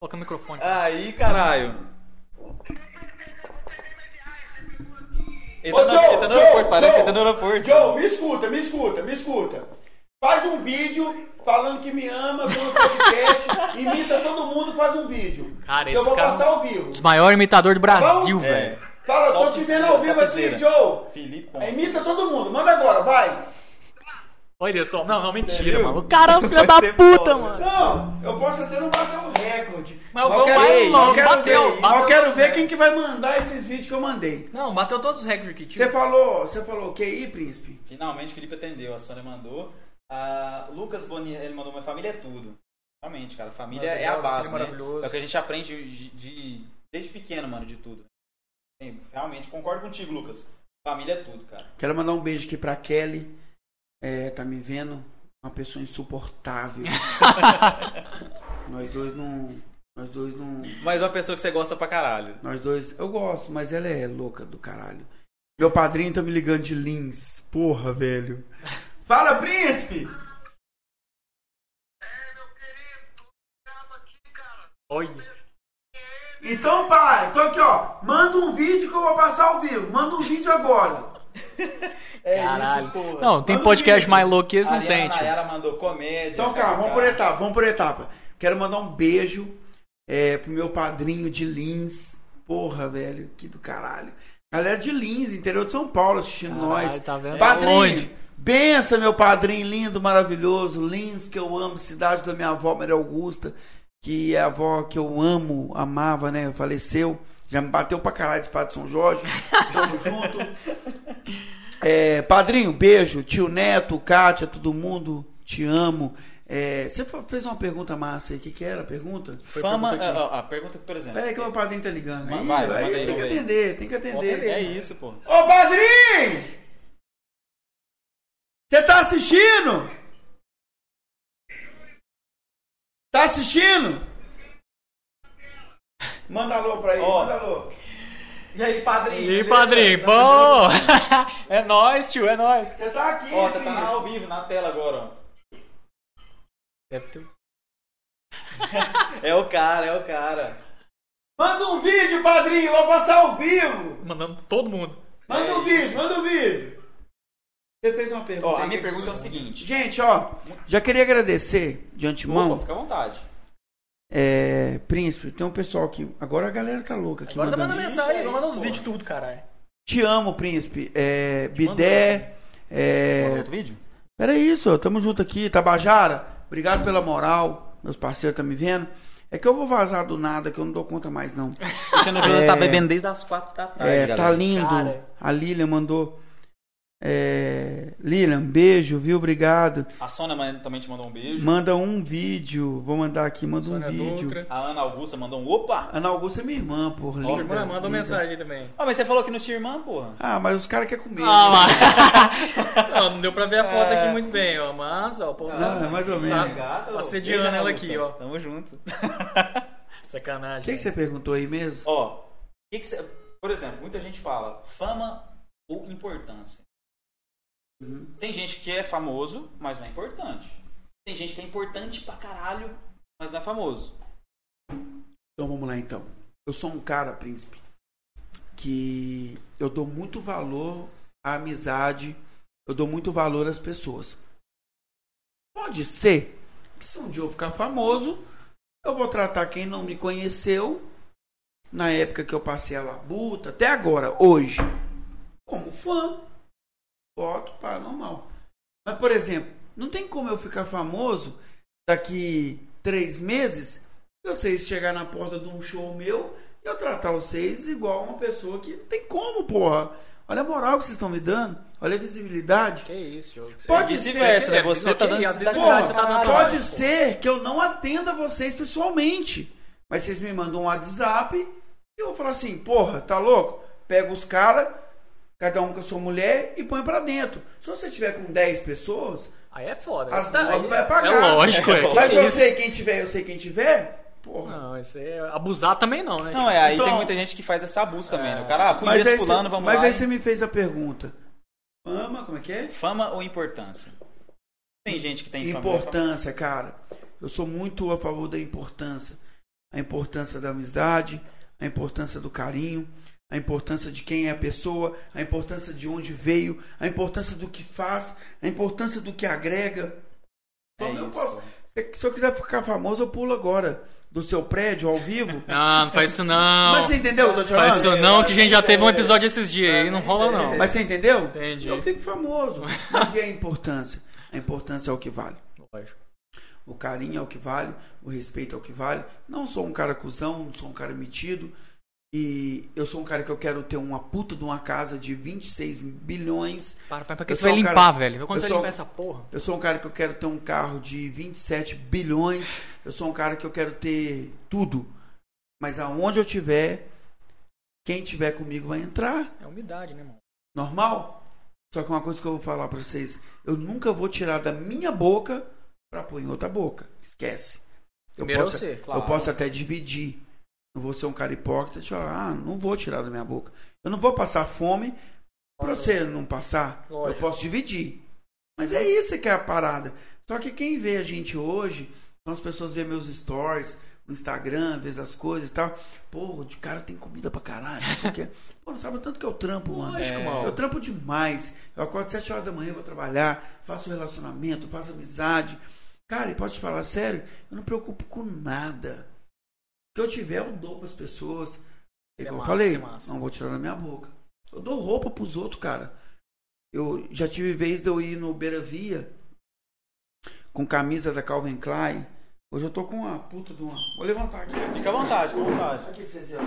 Coloca o microfone. Aí, caralho. Ele Ô, tá, no, Joe, ele tá no Joe, aeroporto, parece que Joe, ele tá no aeroporto. Joe, me escuta, me escuta, me escuta. Faz um vídeo falando que me ama pelo podcast, imita todo mundo, faz um vídeo. Cara, que eu esse vou cara- passar ao vivo. Os maiores imitadores do Brasil, bom? velho. Fala, eu tô te vendo ao vivo aqui. Joe. Felipe Pontes. Imita todo mundo, manda agora, vai. Olha só. Não, não, mentira, Entendeu? mano. O cara é um filho da puta, foda, mano. Não, eu posso até não bater o recorde. Mas eu o eu louco quero bateu, ver, bateu eu quero ver quem que vai mandar esses vídeos que eu mandei. Não, bateu todos os recordes aqui, tio. Você falou, você falou o que aí, príncipe? Finalmente o Felipe atendeu, a Sônia mandou. A Lucas Boni, ele mandou, minha família é tudo. Realmente, cara, família é a base, né? É o que a gente aprende de, de- desde pequeno, mano, de tudo. Realmente, concordo contigo, Lucas. Família é tudo, cara. Quero mandar um beijo aqui pra Kelly. É, tá me vendo? Uma pessoa insuportável. nós dois não. Nós dois não. Mas uma pessoa que você gosta pra caralho. Nós dois. Eu gosto, mas ela é louca do caralho. Meu padrinho tá me ligando de Lins. Porra, velho. Fala, príncipe! Olha. Então, pai, tô aqui, ó. Manda um vídeo que eu vou passar ao vivo. Manda um vídeo agora. É Caralho. isso, porra. Não, tem Manda um podcast vídeo. mais louco que eles não tem, tio. Nayara mandou comédia. Então, cara, vamos por etapa, vamos por etapa. Quero mandar um beijo é, pro meu padrinho de Lins. Porra, velho, que do caralho. Galera de Lins, interior de São Paulo, assistindo Caralho, nós. tá vendo? Padrinho, Longe. bença, meu padrinho lindo, maravilhoso. Lins, que eu amo, cidade da minha avó, Maria Augusta. que é a avó que eu amo, amava, né? Faleceu. Já me bateu pra caralho de espada de São Jorge. Tamo junto. É, padrinho, beijo. Tio Neto, Kátia, todo mundo, te amo. É, você fez uma pergunta massa aí. O que, que era a pergunta? Fama. pergunta ó, A pergunta, por exemplo. Pera aí que o meu padrinho tá ligando. Vai, Aí, vai, aí manda aí, tem que atender, tem que atender. É isso, pô. Ô, padrinho! Você tá assistindo? Tá assistindo? Manda alô pra ele, Ó. manda alô. E aí, padrinho? E aí, padrinho, Tá bom! é nóis, tio, é nóis. Você tá aqui, Ó, você tá ao vivo na tela agora, ó. Deve ter- É o cara, é o cara. Manda um vídeo, padrinho, vou passar ao vivo. Mandando todo mundo. Manda É um vídeo, manda um vídeo. Você fez uma pergunta. Ó, a minha que- pergunta é o seguinte. Gente, ó, já queria agradecer de antemão. Opa, fica à vontade. É, príncipe, tem um pessoal aqui. Agora a galera tá louca aqui. Agora tá mandando- mandando mensagem, é vai mandar isso, uns vídeos tudo, caralho. Te amo, príncipe. É, Bidé. Manda É, outro vídeo? Pera isso, tamo junto aqui. Tabajara, obrigado pela moral. Meus parceiros estão me vendo. É que eu vou vazar do nada, que eu não dou conta mais, não. Você não viu, É. tá bebendo desde as quatro da tarde, É, galera. tá lindo. Cara. A Lilian mandou. É, Lilian, beijo, viu? Obrigado. A Sônia também te mandou um beijo. Manda um vídeo. Vou mandar aqui, manda Sônia um vídeo. Dutra. A Ana Augusta mandou um opa. Ana Augusta é minha irmã, por linda. Irmã, manda linda. uma mensagem também. Ah, mas você falou que não tinha irmã, porra. Ah, mas os caras querem comer. Ah, mas... não, não deu pra ver a foto aqui muito bem, ó. Mas, ó, pô, Ah, mais ou menos. Tá. Obrigado. assediando Beijo, Ana ela Augusta. aqui, ó. Tamo junto. O sacanagem. que, que você perguntou aí mesmo? Ó, que que você... por exemplo, muita gente fala fama ou importância. Tem gente que é famoso, mas não é importante. Tem gente que é importante pra caralho, mas não é famoso. Então vamos lá então. Eu sou um cara, príncipe, que eu dou muito valor à amizade, eu dou muito valor às pessoas. Pode ser que se um dia eu ficar famoso, eu vou tratar quem não me conheceu na época que eu passei a labuta, até agora, hoje, como fã. Foto paranormal. Mas, por exemplo, não tem como eu ficar famoso daqui três meses se vocês chegar na porta de um show meu e eu tratar vocês igual uma pessoa que não tem como, porra. Olha a moral que vocês estão me dando. Olha a visibilidade. Que isso. Pode Vice-versa, ser. né? É, Você tá dando visibilidade. Porra, você tá dando pode ser que eu não atenda vocês pessoalmente. Mas vocês me mandam um WhatsApp e eu vou falar assim, porra, tá louco? Pega os caras, cada um com a sua mulher e põe pra dentro. Se você tiver com 10 pessoas, Aí é foda. as tá- nove aí- vai pagar. É lógico, é. Mas que eu isso? sei quem tiver, eu sei quem tiver. Porra. Não, isso aí é abusar também não, né? Não, é, aí Então- tem muita gente que faz essa abuso também, né? O cara, ah, conheço aí fulano, vamos mas lá. aí e- você me fez a pergunta. Fama, como é que é? Fama ou importância? Tem gente que tem fama. Importância, cara. Eu sou muito a favor da importância. A importância da amizade, a importância do carinho, a importância de quem é a pessoa, a importância de onde veio, a importância do que faz, a importância do que agrega. É Então, eu isso, posso- se, eu quiser ficar famoso, eu pulo agora do seu prédio ao vivo. Não, não faz isso não. Mas você entendeu te Faz isso não, que a gente já teve um episódio esses dias aí, não rola não. Mas você entendeu? Entendi. Eu fico famoso. Mas e a importância? A importância é o que vale. Lógico. O carinho é o que vale, o respeito é o que vale. Não sou um cara cuzão, não sou um cara metido. E eu sou um cara que eu quero ter uma puta de uma casa de 26 bilhões. Para, para, pra que Eu você vai um limpar, cara- velho? Quando eu você sou- limpar essa porra? Eu sou um cara que eu quero ter um carro de 27 bilhões. Eu sou um cara que eu quero ter tudo. Mas aonde eu tiver, quem tiver comigo vai entrar. É umidade, né, mano? Normal? Só que uma coisa que eu vou falar pra vocês, eu nunca vou tirar da minha boca pra pôr em outra boca. Esquece. Eu Primeiro posso, você, claro. eu posso até dividir. Não vou ser um cara hipócrita falar, ah, não vou tirar da minha boca. Eu não vou passar fome pra você não passar. Eu Lógico. posso dividir. Mas é isso que é a parada. Só que quem vê a gente hoje, então as pessoas veem meus stories, no Instagram, vê as coisas e tal. Pô, o cara tem comida pra caralho, não sei o quê. Pô, não sabe o tanto que eu trampo, mano. Lógico, É, mano. Eu trampo demais. Eu acordo 7 horas da manhã, vou trabalhar, faço relacionamento, faço amizade. Cara, e pode te falar sério, eu não me preocupo com nada. O que eu tiver, eu dou pras pessoas. Isso É igual eu falei, é massa. não vou tirar da minha boca. Eu dou roupa pros outros, cara. Eu já tive vez de eu ir no Beira Via com camisa da Calvin Klein, Hoje eu tô com uma puta de uma. Vou levantar aqui. Fica à vontade, fica à vontade. Aqui vocês verem.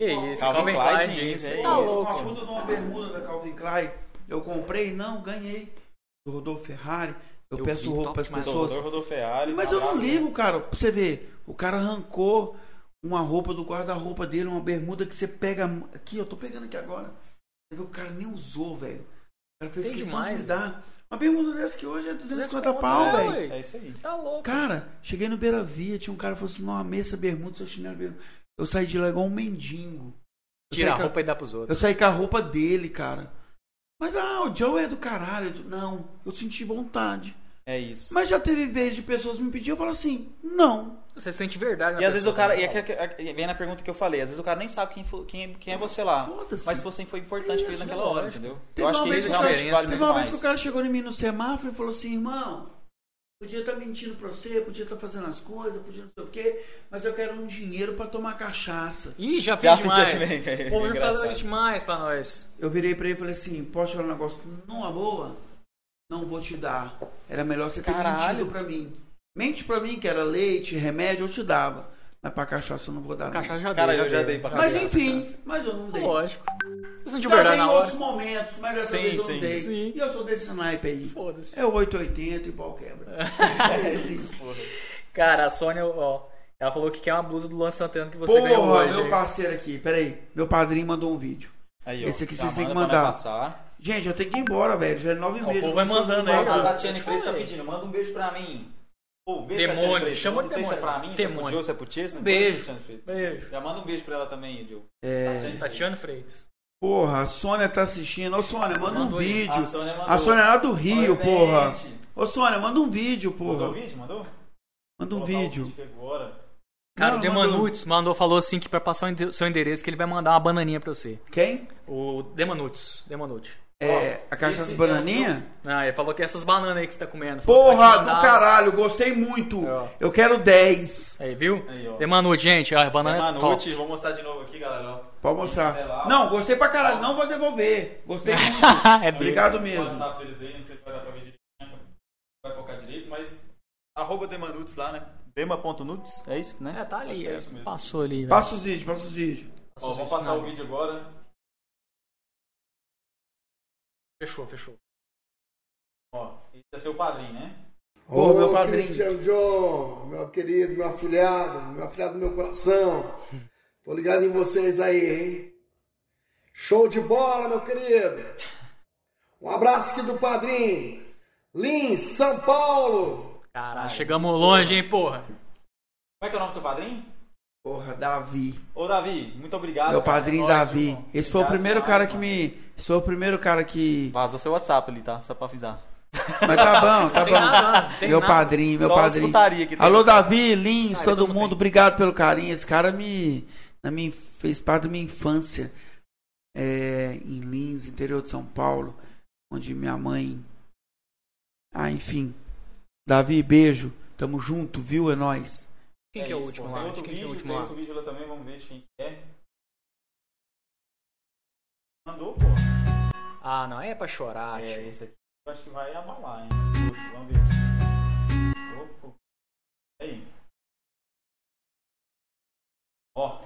Que isso, Calvin Calvin Klein Klein jeans, é Tá isso. Uma puta de uma bermuda da Calvin Klein. Eu comprei? Não, ganhei. Do Rodolfo Ferrari. Eu, Eu peço roupa pras demais. pessoas. Rodolfo Ferrari. Mas um eu não abraço, ligo, cara. Pra você ver, o cara arrancou uma roupa do guarda-roupa dele, uma bermuda que você pega. Aqui, eu tô pegando aqui agora. Você vê, o cara nem usou, velho. O cara fez Tem demais, de me dar. Uma bermuda dessa que hoje é 250 conto, pau, é, velho. É isso aí. Tá louco. Cara, cheguei no Beira Via, tinha um cara que falou assim: não, amei essa bermuda, seu chinelo. bermuda." Eu saí de lá igual um mendigo. Eu Tira a roupa e dá pros Eu outros. saí com a roupa dele, cara. Mas, ah, o Joe é do caralho. Eu- Não, eu senti vontade. É isso. Mas já teve vez de pessoas me pedir, eu falo assim: não. Você sente verdade. na E às vezes o cara. né? E é que- é- vem na pergunta que eu falei, às vezes o cara nem sabe quem, quem, quem é você lá. Foda-se. Mas você foi importante pra ele naquela hora, lógico. entendeu? Teve eu acho que isso que o cara- realmente vale Teve uma vez que o cara chegou em mim no semáforo e falou assim, irmão, podia estar mentindo pra você, podia estar fazendo as coisas, podia não sei o quê, mas eu quero um dinheiro pra tomar cachaça. Ih, já fiz Já demais. isso também, cara. O povo já Engraçado. faz demais pra nós. Eu virei pra ele e falei assim, posso te falar um negócio numa boa? Não vou te dar. Era melhor você ter Caralho. mentido pra mim. Mente pra mim que era leite, remédio, eu te dava. Mas pra cachaça eu não vou dar. Cachaça já Cara, dei, eu já dei pra Mas cachaça. enfim, mas eu não dei. Lógico. Você sentiu Já verdade dei em hora? outros momentos, mas dessa Sim, vez eu sim, não dei. sim. E eu sou desse naipe aí. Foda-se. É o 880 e pau quebra. Cara, a Sônia, ó, ela falou que quer uma blusa do Luan Santana que você ganhou Porra, hoje. meu parceiro aqui, peraí. Meu padrinho mandou um vídeo. Aí, ó, Esse aqui já vocês têm que manda pra mandar. Passar. Gente, eu tenho que ir embora, velho. Já é nove o meses. povo vai mandando aí, A vazado. Tatiane Freitas tá pedindo, manda um beijo pra mim. Pô, beijo pra Demônio, Freitas. chama de sei se é demônio. pra mim, se é pro Demônio. Joe, se é pro Beijo. Beijo. Já manda um beijo pra ela também, Joe. É, Tatiana Freitas. porra, a Sônia tá assistindo. Ô, Sônia, manda um Mandou aí. vídeo. A Sônia mandou. A Sônia é lá do Rio, Oi, porra. gente. Ô, Sônia, manda um vídeo, Mandou o porra. vídeo? Mandou? Manda um vídeo. Cara, Não, o mandou. Demanutes mandou, falou assim que pra passar o seu endereço que ele vai mandar uma bananinha pra você. Quem? O Demanutes. Demanute. É, a cachaça esse bananinha? Ah, ele falou que essas bananas aí que você tá comendo. Porra do caralho, gostei muito. Ó. Eu quero 10. Aí, viu? Aí, ó. Demanute, gente. Ó, a banana é vou mostrar de novo aqui, galera. ó. Pode mostrar. Sei lá. Não, gostei pra caralho. Não vou devolver. Gostei muito. é. Obrigado mesmo. WhatsApp deles aí, não sei se vai dar pra ver direito, vai focar direito, mas arroba Demanutes lá, né? Dema.nuts, é isso, né? É, tá Acho ali. que é é, isso mesmo. passou ali, velho. Passa os vídeos, passa os vídeos. Ó, vamos passar o vídeo agora. Fechou, fechou. Ó, esse é seu padrinho, né? Ô, meu padrinho. Christian John, meu querido, meu afilhado, meu afilhado do meu coração. Tô ligado em vocês aí, hein? Show de bola, meu querido. Um abraço aqui do padrinho. Lins, São Paulo. Caralho, chegamos longe, hein, porra. Como é que é o nome do seu padrinho? Porra, Davi. Ô, Davi, muito obrigado. Meu cara. padrinho É Davi. irmão. Esse foi o Obrigado primeiro cara que me. Esse foi o primeiro cara que. Vazou seu WhatsApp ali, tá? Só pra avisar. Mas tá bom, tá bom. nada, meu nada. padrinho, meu Só padrinho. Alô, Davi, Lins, Ah, todo mundo, tem. obrigado pelo carinho. Esse cara me. Na minha, fez parte da minha infância. É, em Lins, interior de São Paulo. Onde minha mãe. Ah, enfim. Davi, beijo. Tamo junto, viu? É nóis. Quem que é o isso, último lá? Tem outro Quem que é o vídeo, último tem lá? outro vídeo lá também, vamos ver de quem que é. Mandou, pô. Ah, não, é pra chorar, É, tio. esse aqui eu acho que vai abalar, hein? Poxa, vamos ver. Opa. Aí. Ó.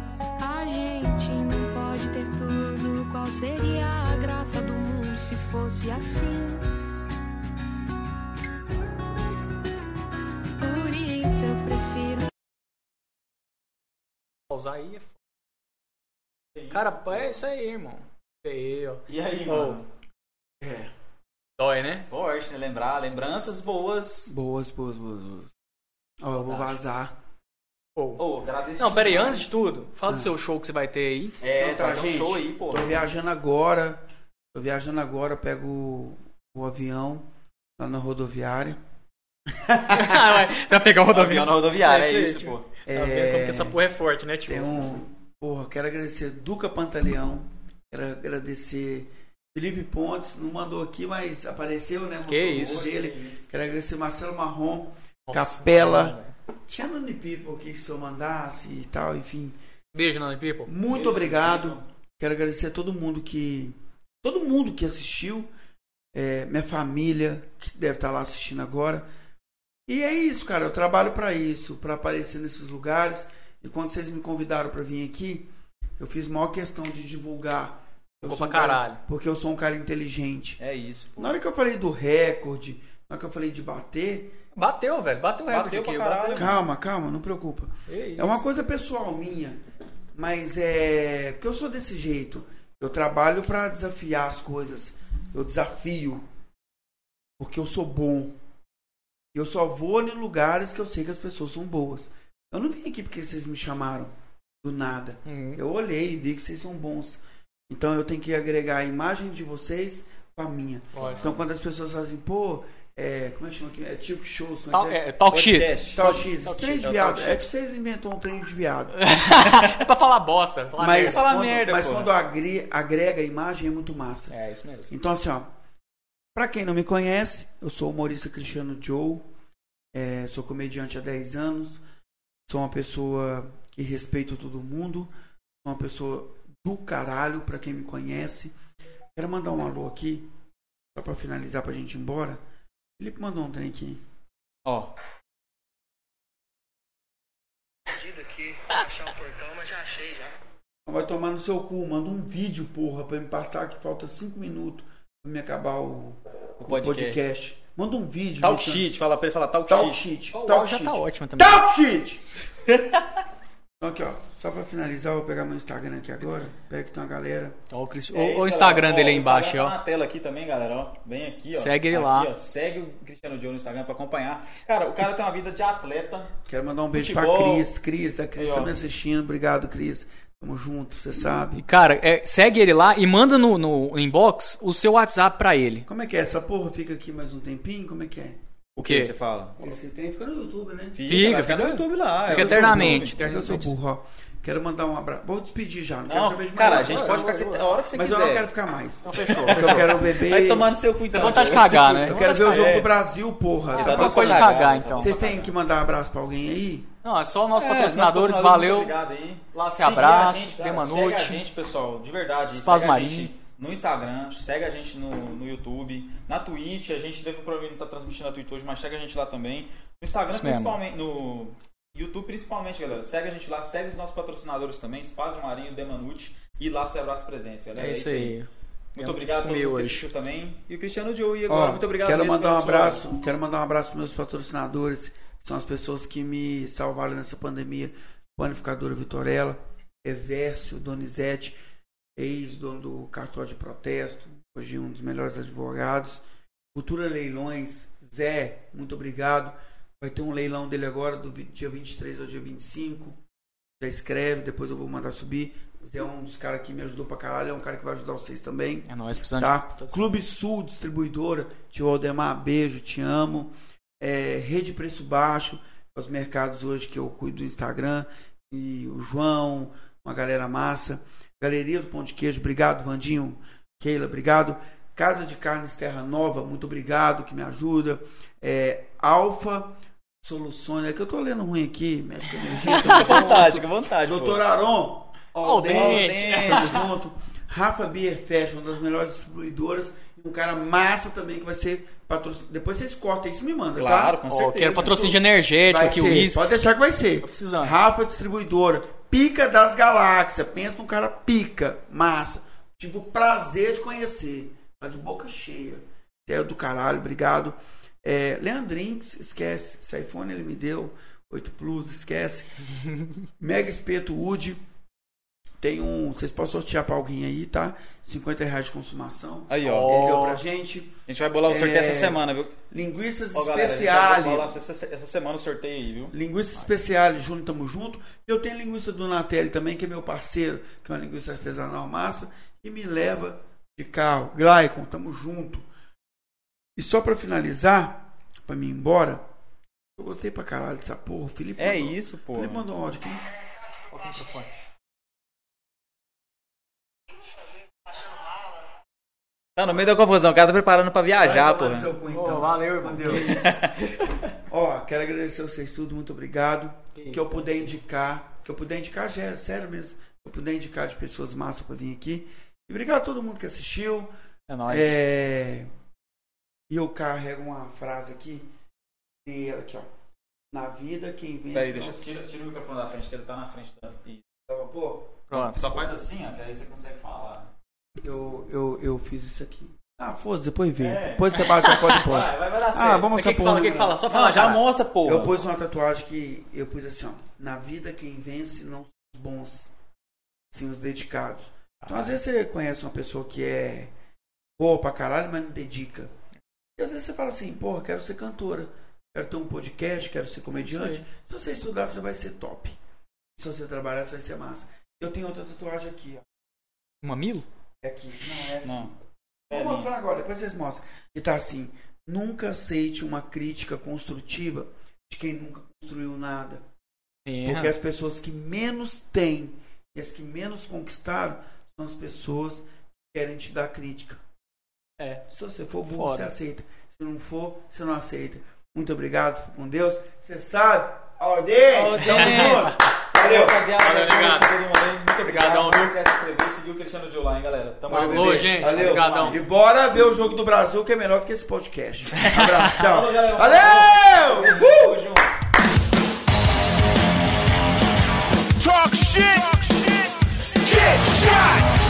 A pode ter tudo. Qual seria a graça do mundo se fosse assim? Por isso eu prefiro Usar aí é foda. Cara, é isso aí, irmão. E aí, ó. E aí, Ô, mano? É. Dói, né? Forte, né? Lembrar, lembranças boas. Boas, boas, boas, boas. Ó, eu vou vazar. Ô, agradeço Não, pera aí, antes de tudo, fala do seu show que você vai ter aí. É, Então tá, ter um gente, show aí, pô. Tô viajando agora. Tô viajando agora, pego o, o avião lá na rodoviária. Ah, vai- você vai pegar o Avião rodoviário. na rodoviária, é ser, isso, tio. pô. Tá vendo como que essa porra é forte, né, tio? Tem um. Porra, quero agradecer Duca Pantaleão. Quero agradecer Felipe Pontes. Não mandou aqui, mas apareceu, né? Que isso. dele. Quero agradecer Marcelo Marrom, Nossa, Capela. velho. Tinha Nani People aqui que se eu mandasse e tal, enfim. Beijo, Nani People. Muito obrigado. Quero agradecer a todo mundo que. Todo mundo que assistiu. É, minha família, que deve estar lá assistindo agora. E é isso, cara. Eu trabalho pra isso, pra aparecer nesses lugares. E quando vocês me convidaram pra vir aqui, eu fiz maior questão de divulgar. Eu pra um cara- caralho. porque eu sou um cara inteligente. É isso, pô. Na hora que eu falei do recorde, na hora que eu falei de bater, Bateu, velho. Bateu o recorde Bateu aqui. caralho. Bateu. calma, calma, não preocupa. É uma coisa pessoal minha, mas é porque eu sou desse jeito. Eu trabalho pra desafiar as coisas. Eu desafio porque eu sou bom. Eu só vou em lugares que eu sei que as pessoas são boas. Eu não vim aqui porque vocês me chamaram do nada. Uhum. Eu olhei e vi que vocês são bons. Então eu tenho que agregar a imagem de vocês com a minha. Lógico. Então quando as pessoas fazem, pô, é, como é que chama aqui? É tipo shows, como é que é? é, talk shit. X, Talk shit, de é o viado. talk É que vocês inventam um trem de viado. É pra falar bosta. Falar Mas, merda. falar quando, merda, mas quando agre- agrega a imagem é muito massa. É, isso mesmo. Então, assim, ó. Pra quem não me conhece, eu sou o humorista Cristiano Joe. é, sou comediante há 10 anos. Sou uma pessoa que respeito todo mundo. Sou uma pessoa do caralho, pra quem me conhece. Quero mandar um alô aqui, só pra finalizar pra gente ir embora. Felipe mandou um trem aqui. Ó, aqui, achar um portão, mas já achei já. Vai tomar no seu cu, manda um vídeo, porra, pra me passar que falta 5 minutos pra me acabar o, o o podcast. podcast. Manda um vídeo. Talk mostrando- shit, fala pra ele falar talk, Talk shit. shit. Talk áudio já shit. tá ótimo também. Talk shit! então aqui, ó. Só pra finalizar, eu vou pegar meu Instagram aqui agora. Pega que tem uma galera. Ó, o, É o- isso, o Instagram galera. dele aí embaixo, Instagram ó. tá na tela aqui também, galera, ó. Bem aqui, ó. Segue ele Aqui, lá. ó. Segue o Cristiano Joe no Instagram pra acompanhar. Cara, o cara tem uma vida de atleta. Quero mandar um beijo Futebol. pra Cris. Cris, a Cris tá me assistindo. Obrigado, Cris. Tamo junto, você E, sabe. cara, é, segue ele lá e manda no, no inbox o seu WhatsApp pra ele. Como é que é? Essa porra fica aqui mais um tempinho? Como é que é? O que você fala? Esse trem fica no YouTube, né? Fica, vai ficar fica- no YouTube lá. fica eu sou eternamente. burro. É que eu sou burro, ó. Quero mandar um abraço. Vou despedir já, não, quero Não, saber de mais cara, a gente pode ficar aqui a hora que você Mas quiser. eu não quero ficar mais. Então fechou. Porque eu quero beber. Vai tomar no seu cu, então. Dá vontade de cagar, né? Eu quero ver o jogo É. do Brasil, porra. Exato. Tá Depois de cagar, então. Vocês têm que mandar um abraço pra alguém aí? Não, é só nossos É, patrocinadores, nossos valeu. muito obrigado aí. Lá se Seguir abraça, a gente, dê uma Segue noite. a gente, pessoal, de verdade. Espaço no Instagram, segue a gente no, no YouTube, na Twitch. A gente teve um problema não tá transmitindo na Twitch hoje, mas segue a gente lá também. No Instagram, Isso mesmo. principalmente. No YouTube, principalmente, galera. Segue a gente lá, segue os nossos patrocinadores também, Espaço Marinho, Demanute. E lá se abraça presentes, galera. É isso aí. Muito obrigado a todo mundo que também. E o Cristiano Joe e agora, Ó, muito obrigado quero mesmo mandar um sua- abraço, quero mandar um abraço pros meus patrocinadores, são as pessoas que me salvaram nessa pandemia. Panificadora Vitorella, Evércio, Donizete, ex-dono do cartório de protesto, hoje um dos melhores advogados. Cultura Leilões, Zé, muito obrigado. Vai ter um leilão dele agora, do dia 23 ao dia 25. Já escreve, depois eu vou mandar subir. Zé é um dos caras que me ajudou pra caralho, é um cara que vai ajudar vocês também. É nóis, precisando Tá? de... Clube Sul, distribuidora. Tio Aldemar, beijo, te amo. É, Rede Preço Baixo, os mercados hoje que eu cuido do Instagram. E o João, uma galera massa. Galeria do Pão de Queijo, obrigado, Vandinho. Keila, obrigado. Casa de Carnes Terra Nova, muito obrigado, que me ajuda. É, Alfa Soluções, é que eu tô lendo ruim aqui, com energia. À vontade. Doutor Aron, Ó o dente. Tamo junto. Rafa Beer Fashion, uma das melhores distribuidoras. E um cara massa também que vai ser patrocinador. Depois vocês cortam isso e me mandam, Claro, tá? com Ó, certeza. quero patrocínio de energético Vai aqui, o ser, uísque. pode deixar que vai ser. Tô precisando. Rafa Distribuidora. Pica das galáxias. Pensa num cara pica, massa. Tive o prazer de conhecer. Tá de boca cheia. É do caralho, obrigado. É, Leandrinks, esquece. Esse iPhone ele me deu. 8 Plus, esquece. Mega Espeto Wood. Tem um. Vocês podem sortear pra alguém aí, tá? 50 reais de consumação. Aí, ó. Ele deu pra gente. A gente vai bolar o sorteio É, essa semana, viu? Linguiças Ó, especiais. essa, essa semana o sorteio aí, viu? Linguiça especial, Júnior, tamo junto. E eu tenho linguiça do Natelli também, que é meu parceiro, que é uma linguiça artesanal massa, e me leva de carro. Glaicon, tamo junto. E só pra finalizar, pra mim ir embora, eu gostei pra caralho dessa porra. O Felipe É mandou- isso, pô. Felipe mandou um áudio aqui. Qual que é o microfone? Tá no meio da confusão, o cara tá preparando pra viajar, pô. cu, então. Ô, valeu, irmão. Deus. Isso. Ó, quero agradecer vocês tudo, muito obrigado. Que Que eu isso, puder indicar, que eu puder indicar, já é sério mesmo. Que eu puder indicar de pessoas massas pra vir aqui. E obrigado a todo mundo que assistiu. É nóis. É... E eu carrego uma frase aqui. E ela aqui, ó. Na vida, quem vence. Peraí, deixa eu tira, tira o microfone da frente, que ele tá na frente da. Ih. Pô, Pronto. Só faz assim, ó, que aí você consegue falar. Eu, eu, eu fiz isso aqui. Ah, foda-se, depois vê. É. Depois você bate a pode pôr. Vai, vai, vai dar Ah, vamos mostrar que fala? porra Quem que nenhuma. fala? Só fala, já mostra, pô. Eu pus uma tatuagem que eu pus assim, ó. Na vida quem vence não são os bons, sim os dedicados. Então às vezes você conhece uma pessoa que é boa pra caralho, mas não dedica. E às vezes você fala assim, porra, quero ser cantora, quero ter um podcast, quero ser comediante. Se você estudar, você vai ser top. Se você trabalhar, você vai ser massa. Eu tenho outra tatuagem aqui, ó. Um mamilo? É aqui. Não, é aqui. Não. Vou mostrar agora, depois vocês mostram. E tá assim: nunca aceite uma crítica construtiva de quem nunca construiu nada. É. Porque as pessoas que menos têm e as que menos conquistaram são as pessoas que querem te dar crítica. É. Se você for burro, Foda. você aceita. Se não for, você não aceita. Muito obrigado, fique com Deus. Você sabe, Aldez, Aldez. tamo junto. Valeu, rapaziada. Valeu. Muito obrigado, viu? Se inscrever, seguiu o Cristiano de lá, hein, galera. Tamo aí, Falou, gente. Valeu. Obrigadão. E bora ver o jogo do Brasil, que é melhor do que esse podcast. Um abraço, tchau. Valeu! Talk shit. Talk shit. Get shot.